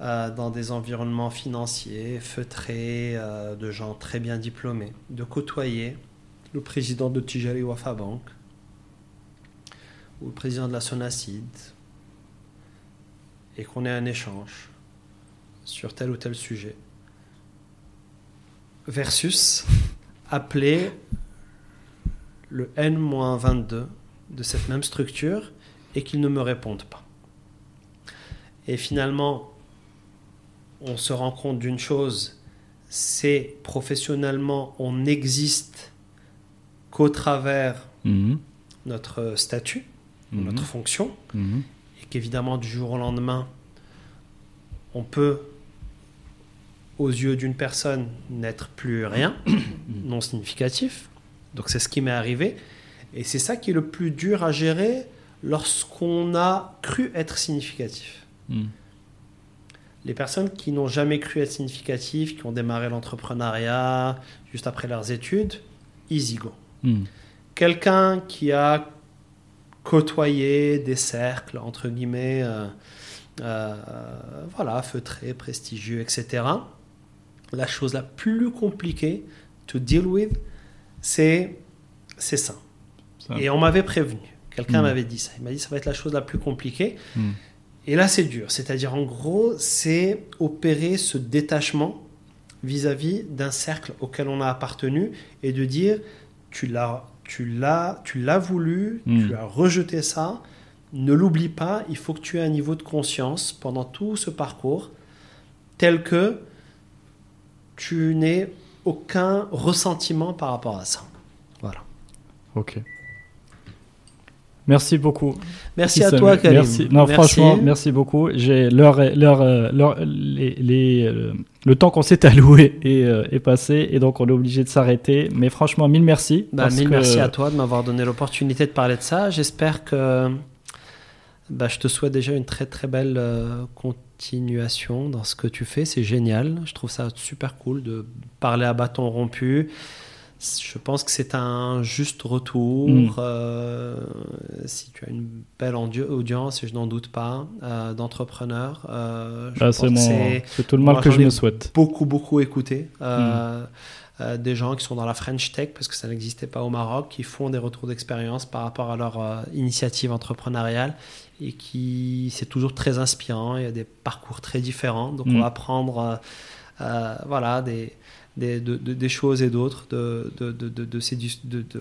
Speaker 2: euh, dans des environnements financiers feutrés, euh, de gens très bien diplômés, de côtoyer le président de Tijari Wafa Bank ou le président de la Sonacid et qu'on ait un échange sur tel ou tel sujet versus appeler le N-22 de cette même structure et qu'ils ne me répondent pas. Et finalement, on se rend compte d'une chose, c'est professionnellement, on n'existe qu'au travers
Speaker 1: Mhm.
Speaker 2: notre statut,
Speaker 1: Mhm.
Speaker 2: notre fonction,
Speaker 1: Mhm.
Speaker 2: et qu'évidemment du jour au lendemain, on peut, aux yeux d'une personne, n'être plus rien, non significatif. Donc c'est ce qui m'est arrivé. Et c'est ça qui est le plus dur à gérer lorsqu'on a cru être significatif.
Speaker 1: Hmm.
Speaker 2: Les personnes qui n'ont jamais cru être significatives, qui ont démarré l'entrepreneuriat juste après leurs études, easy go.
Speaker 1: Hmm.
Speaker 2: Quelqu'un qui a côtoyé des cercles, entre guillemets, euh, euh, voilà, feutrés, prestigieux, etc. La chose la plus compliquée to deal with, c'est ça.
Speaker 1: Ça.
Speaker 2: Et on m'avait prévenu. Quelqu'un
Speaker 1: Mm.
Speaker 2: m'avait dit ça. Il m'a dit ça va être la chose la plus compliquée.
Speaker 1: Mm.
Speaker 2: Et là, c'est dur. C'est-à-dire, en gros, c'est opérer ce détachement vis-à-vis d'un cercle auquel on a appartenu et de dire tu l'as, tu l'as, tu l'as voulu,
Speaker 1: Mm.
Speaker 2: tu as rejeté ça. Ne l'oublie pas. Il faut que tu aies un niveau de conscience pendant tout ce parcours tel que tu n'aies aucun ressentiment par rapport à ça. Voilà.
Speaker 1: Ok. Merci beaucoup.
Speaker 2: Merci à toi, Karim.
Speaker 1: Merci. Non, franchement, merci beaucoup. J'ai l'heure, l'heure, l'heure, les, les, euh, le temps qu'on s'est alloué est, euh, est, passé et donc on est obligé de s'arrêter. Mais franchement, mille merci.
Speaker 2: Bah, mille merci à toi de m'avoir donné l'opportunité de parler de ça. J'espère que bah, je te souhaite déjà une très très belle euh, continuation dans ce que tu fais. C'est génial. Je trouve ça super cool de parler à bâton rompu. Je pense que c'est un juste retour. Mm. Euh, si tu as une belle audience, et je n'en doute pas, euh, d'entrepreneurs,
Speaker 1: euh, ah, c'est tout le mal que je me souhaite.
Speaker 2: Beaucoup, beaucoup écouté. Mm. des gens qui sont dans la French Tech, parce que ça n'existait pas au Maroc, qui font des retours d'expérience par rapport à leur initiative entrepreneuriale et qui c'est toujours très inspirant. Il y a des parcours très différents, donc on mm. va prendre voilà des des, de, des choses et d'autres, de, de, ces,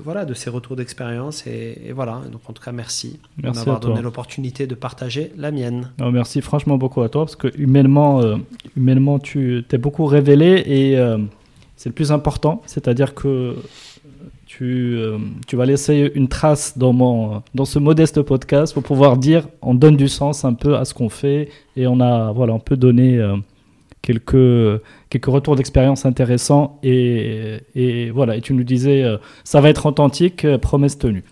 Speaker 2: voilà, de ces retours d'expérience. Et, voilà, donc en tout cas, merci, merci de m'avoir donné l'opportunité de partager la mienne.
Speaker 1: merci franchement beaucoup à toi, parce que humainement, euh, humainement tu t'es beaucoup révélé et euh, c'est le plus important, c'est-à-dire que tu, euh, tu, vas laisser une trace dans, mon, dans ce modeste podcast pour pouvoir dire on donne du sens un peu à ce qu'on fait et on a voilà on peut donner quelques, quelques retours d'expérience intéressants. Et, et, voilà, et tu nous disais, euh, ça va être authentique, euh, promesse tenue.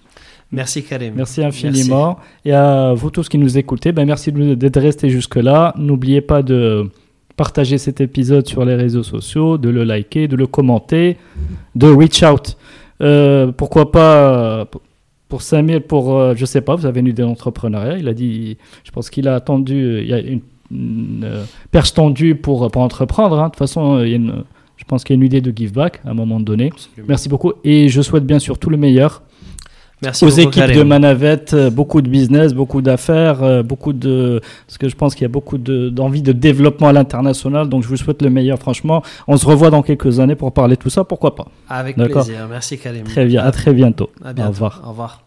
Speaker 2: Merci Karim.
Speaker 1: Merci infiniment. Et à vous tous qui nous écoutez, ben merci d'être restés jusque-là. N'oubliez pas de partager cet épisode sur les réseaux sociaux, de le liker, de le commenter, de reach out. Euh, pourquoi pas pour Samuel, pour, je sais pas, vous avez une idée d'entrepreneuriat? Il a dit, je pense qu'il a attendu, il y a une une euh, perche tendue pour, pour entreprendre. Hein. De toute façon, il y a une, je pense qu'il y a une idée de give back à un moment donné. Merci beaucoup et je souhaite bien sûr tout le meilleur. Merci aux équipes de Manavette, euh, beaucoup de business, beaucoup d'affaires, euh, beaucoup de parce que je pense qu'il y a beaucoup d'envie de, développement à l'international. Donc je vous souhaite le meilleur. Franchement, on se revoit dans quelques années pour parler de tout ça. Pourquoi pas
Speaker 2: Avec plaisir. Merci Karim.
Speaker 1: Très bien. À très bientôt.
Speaker 2: À bientôt. Au revoir. Au revoir.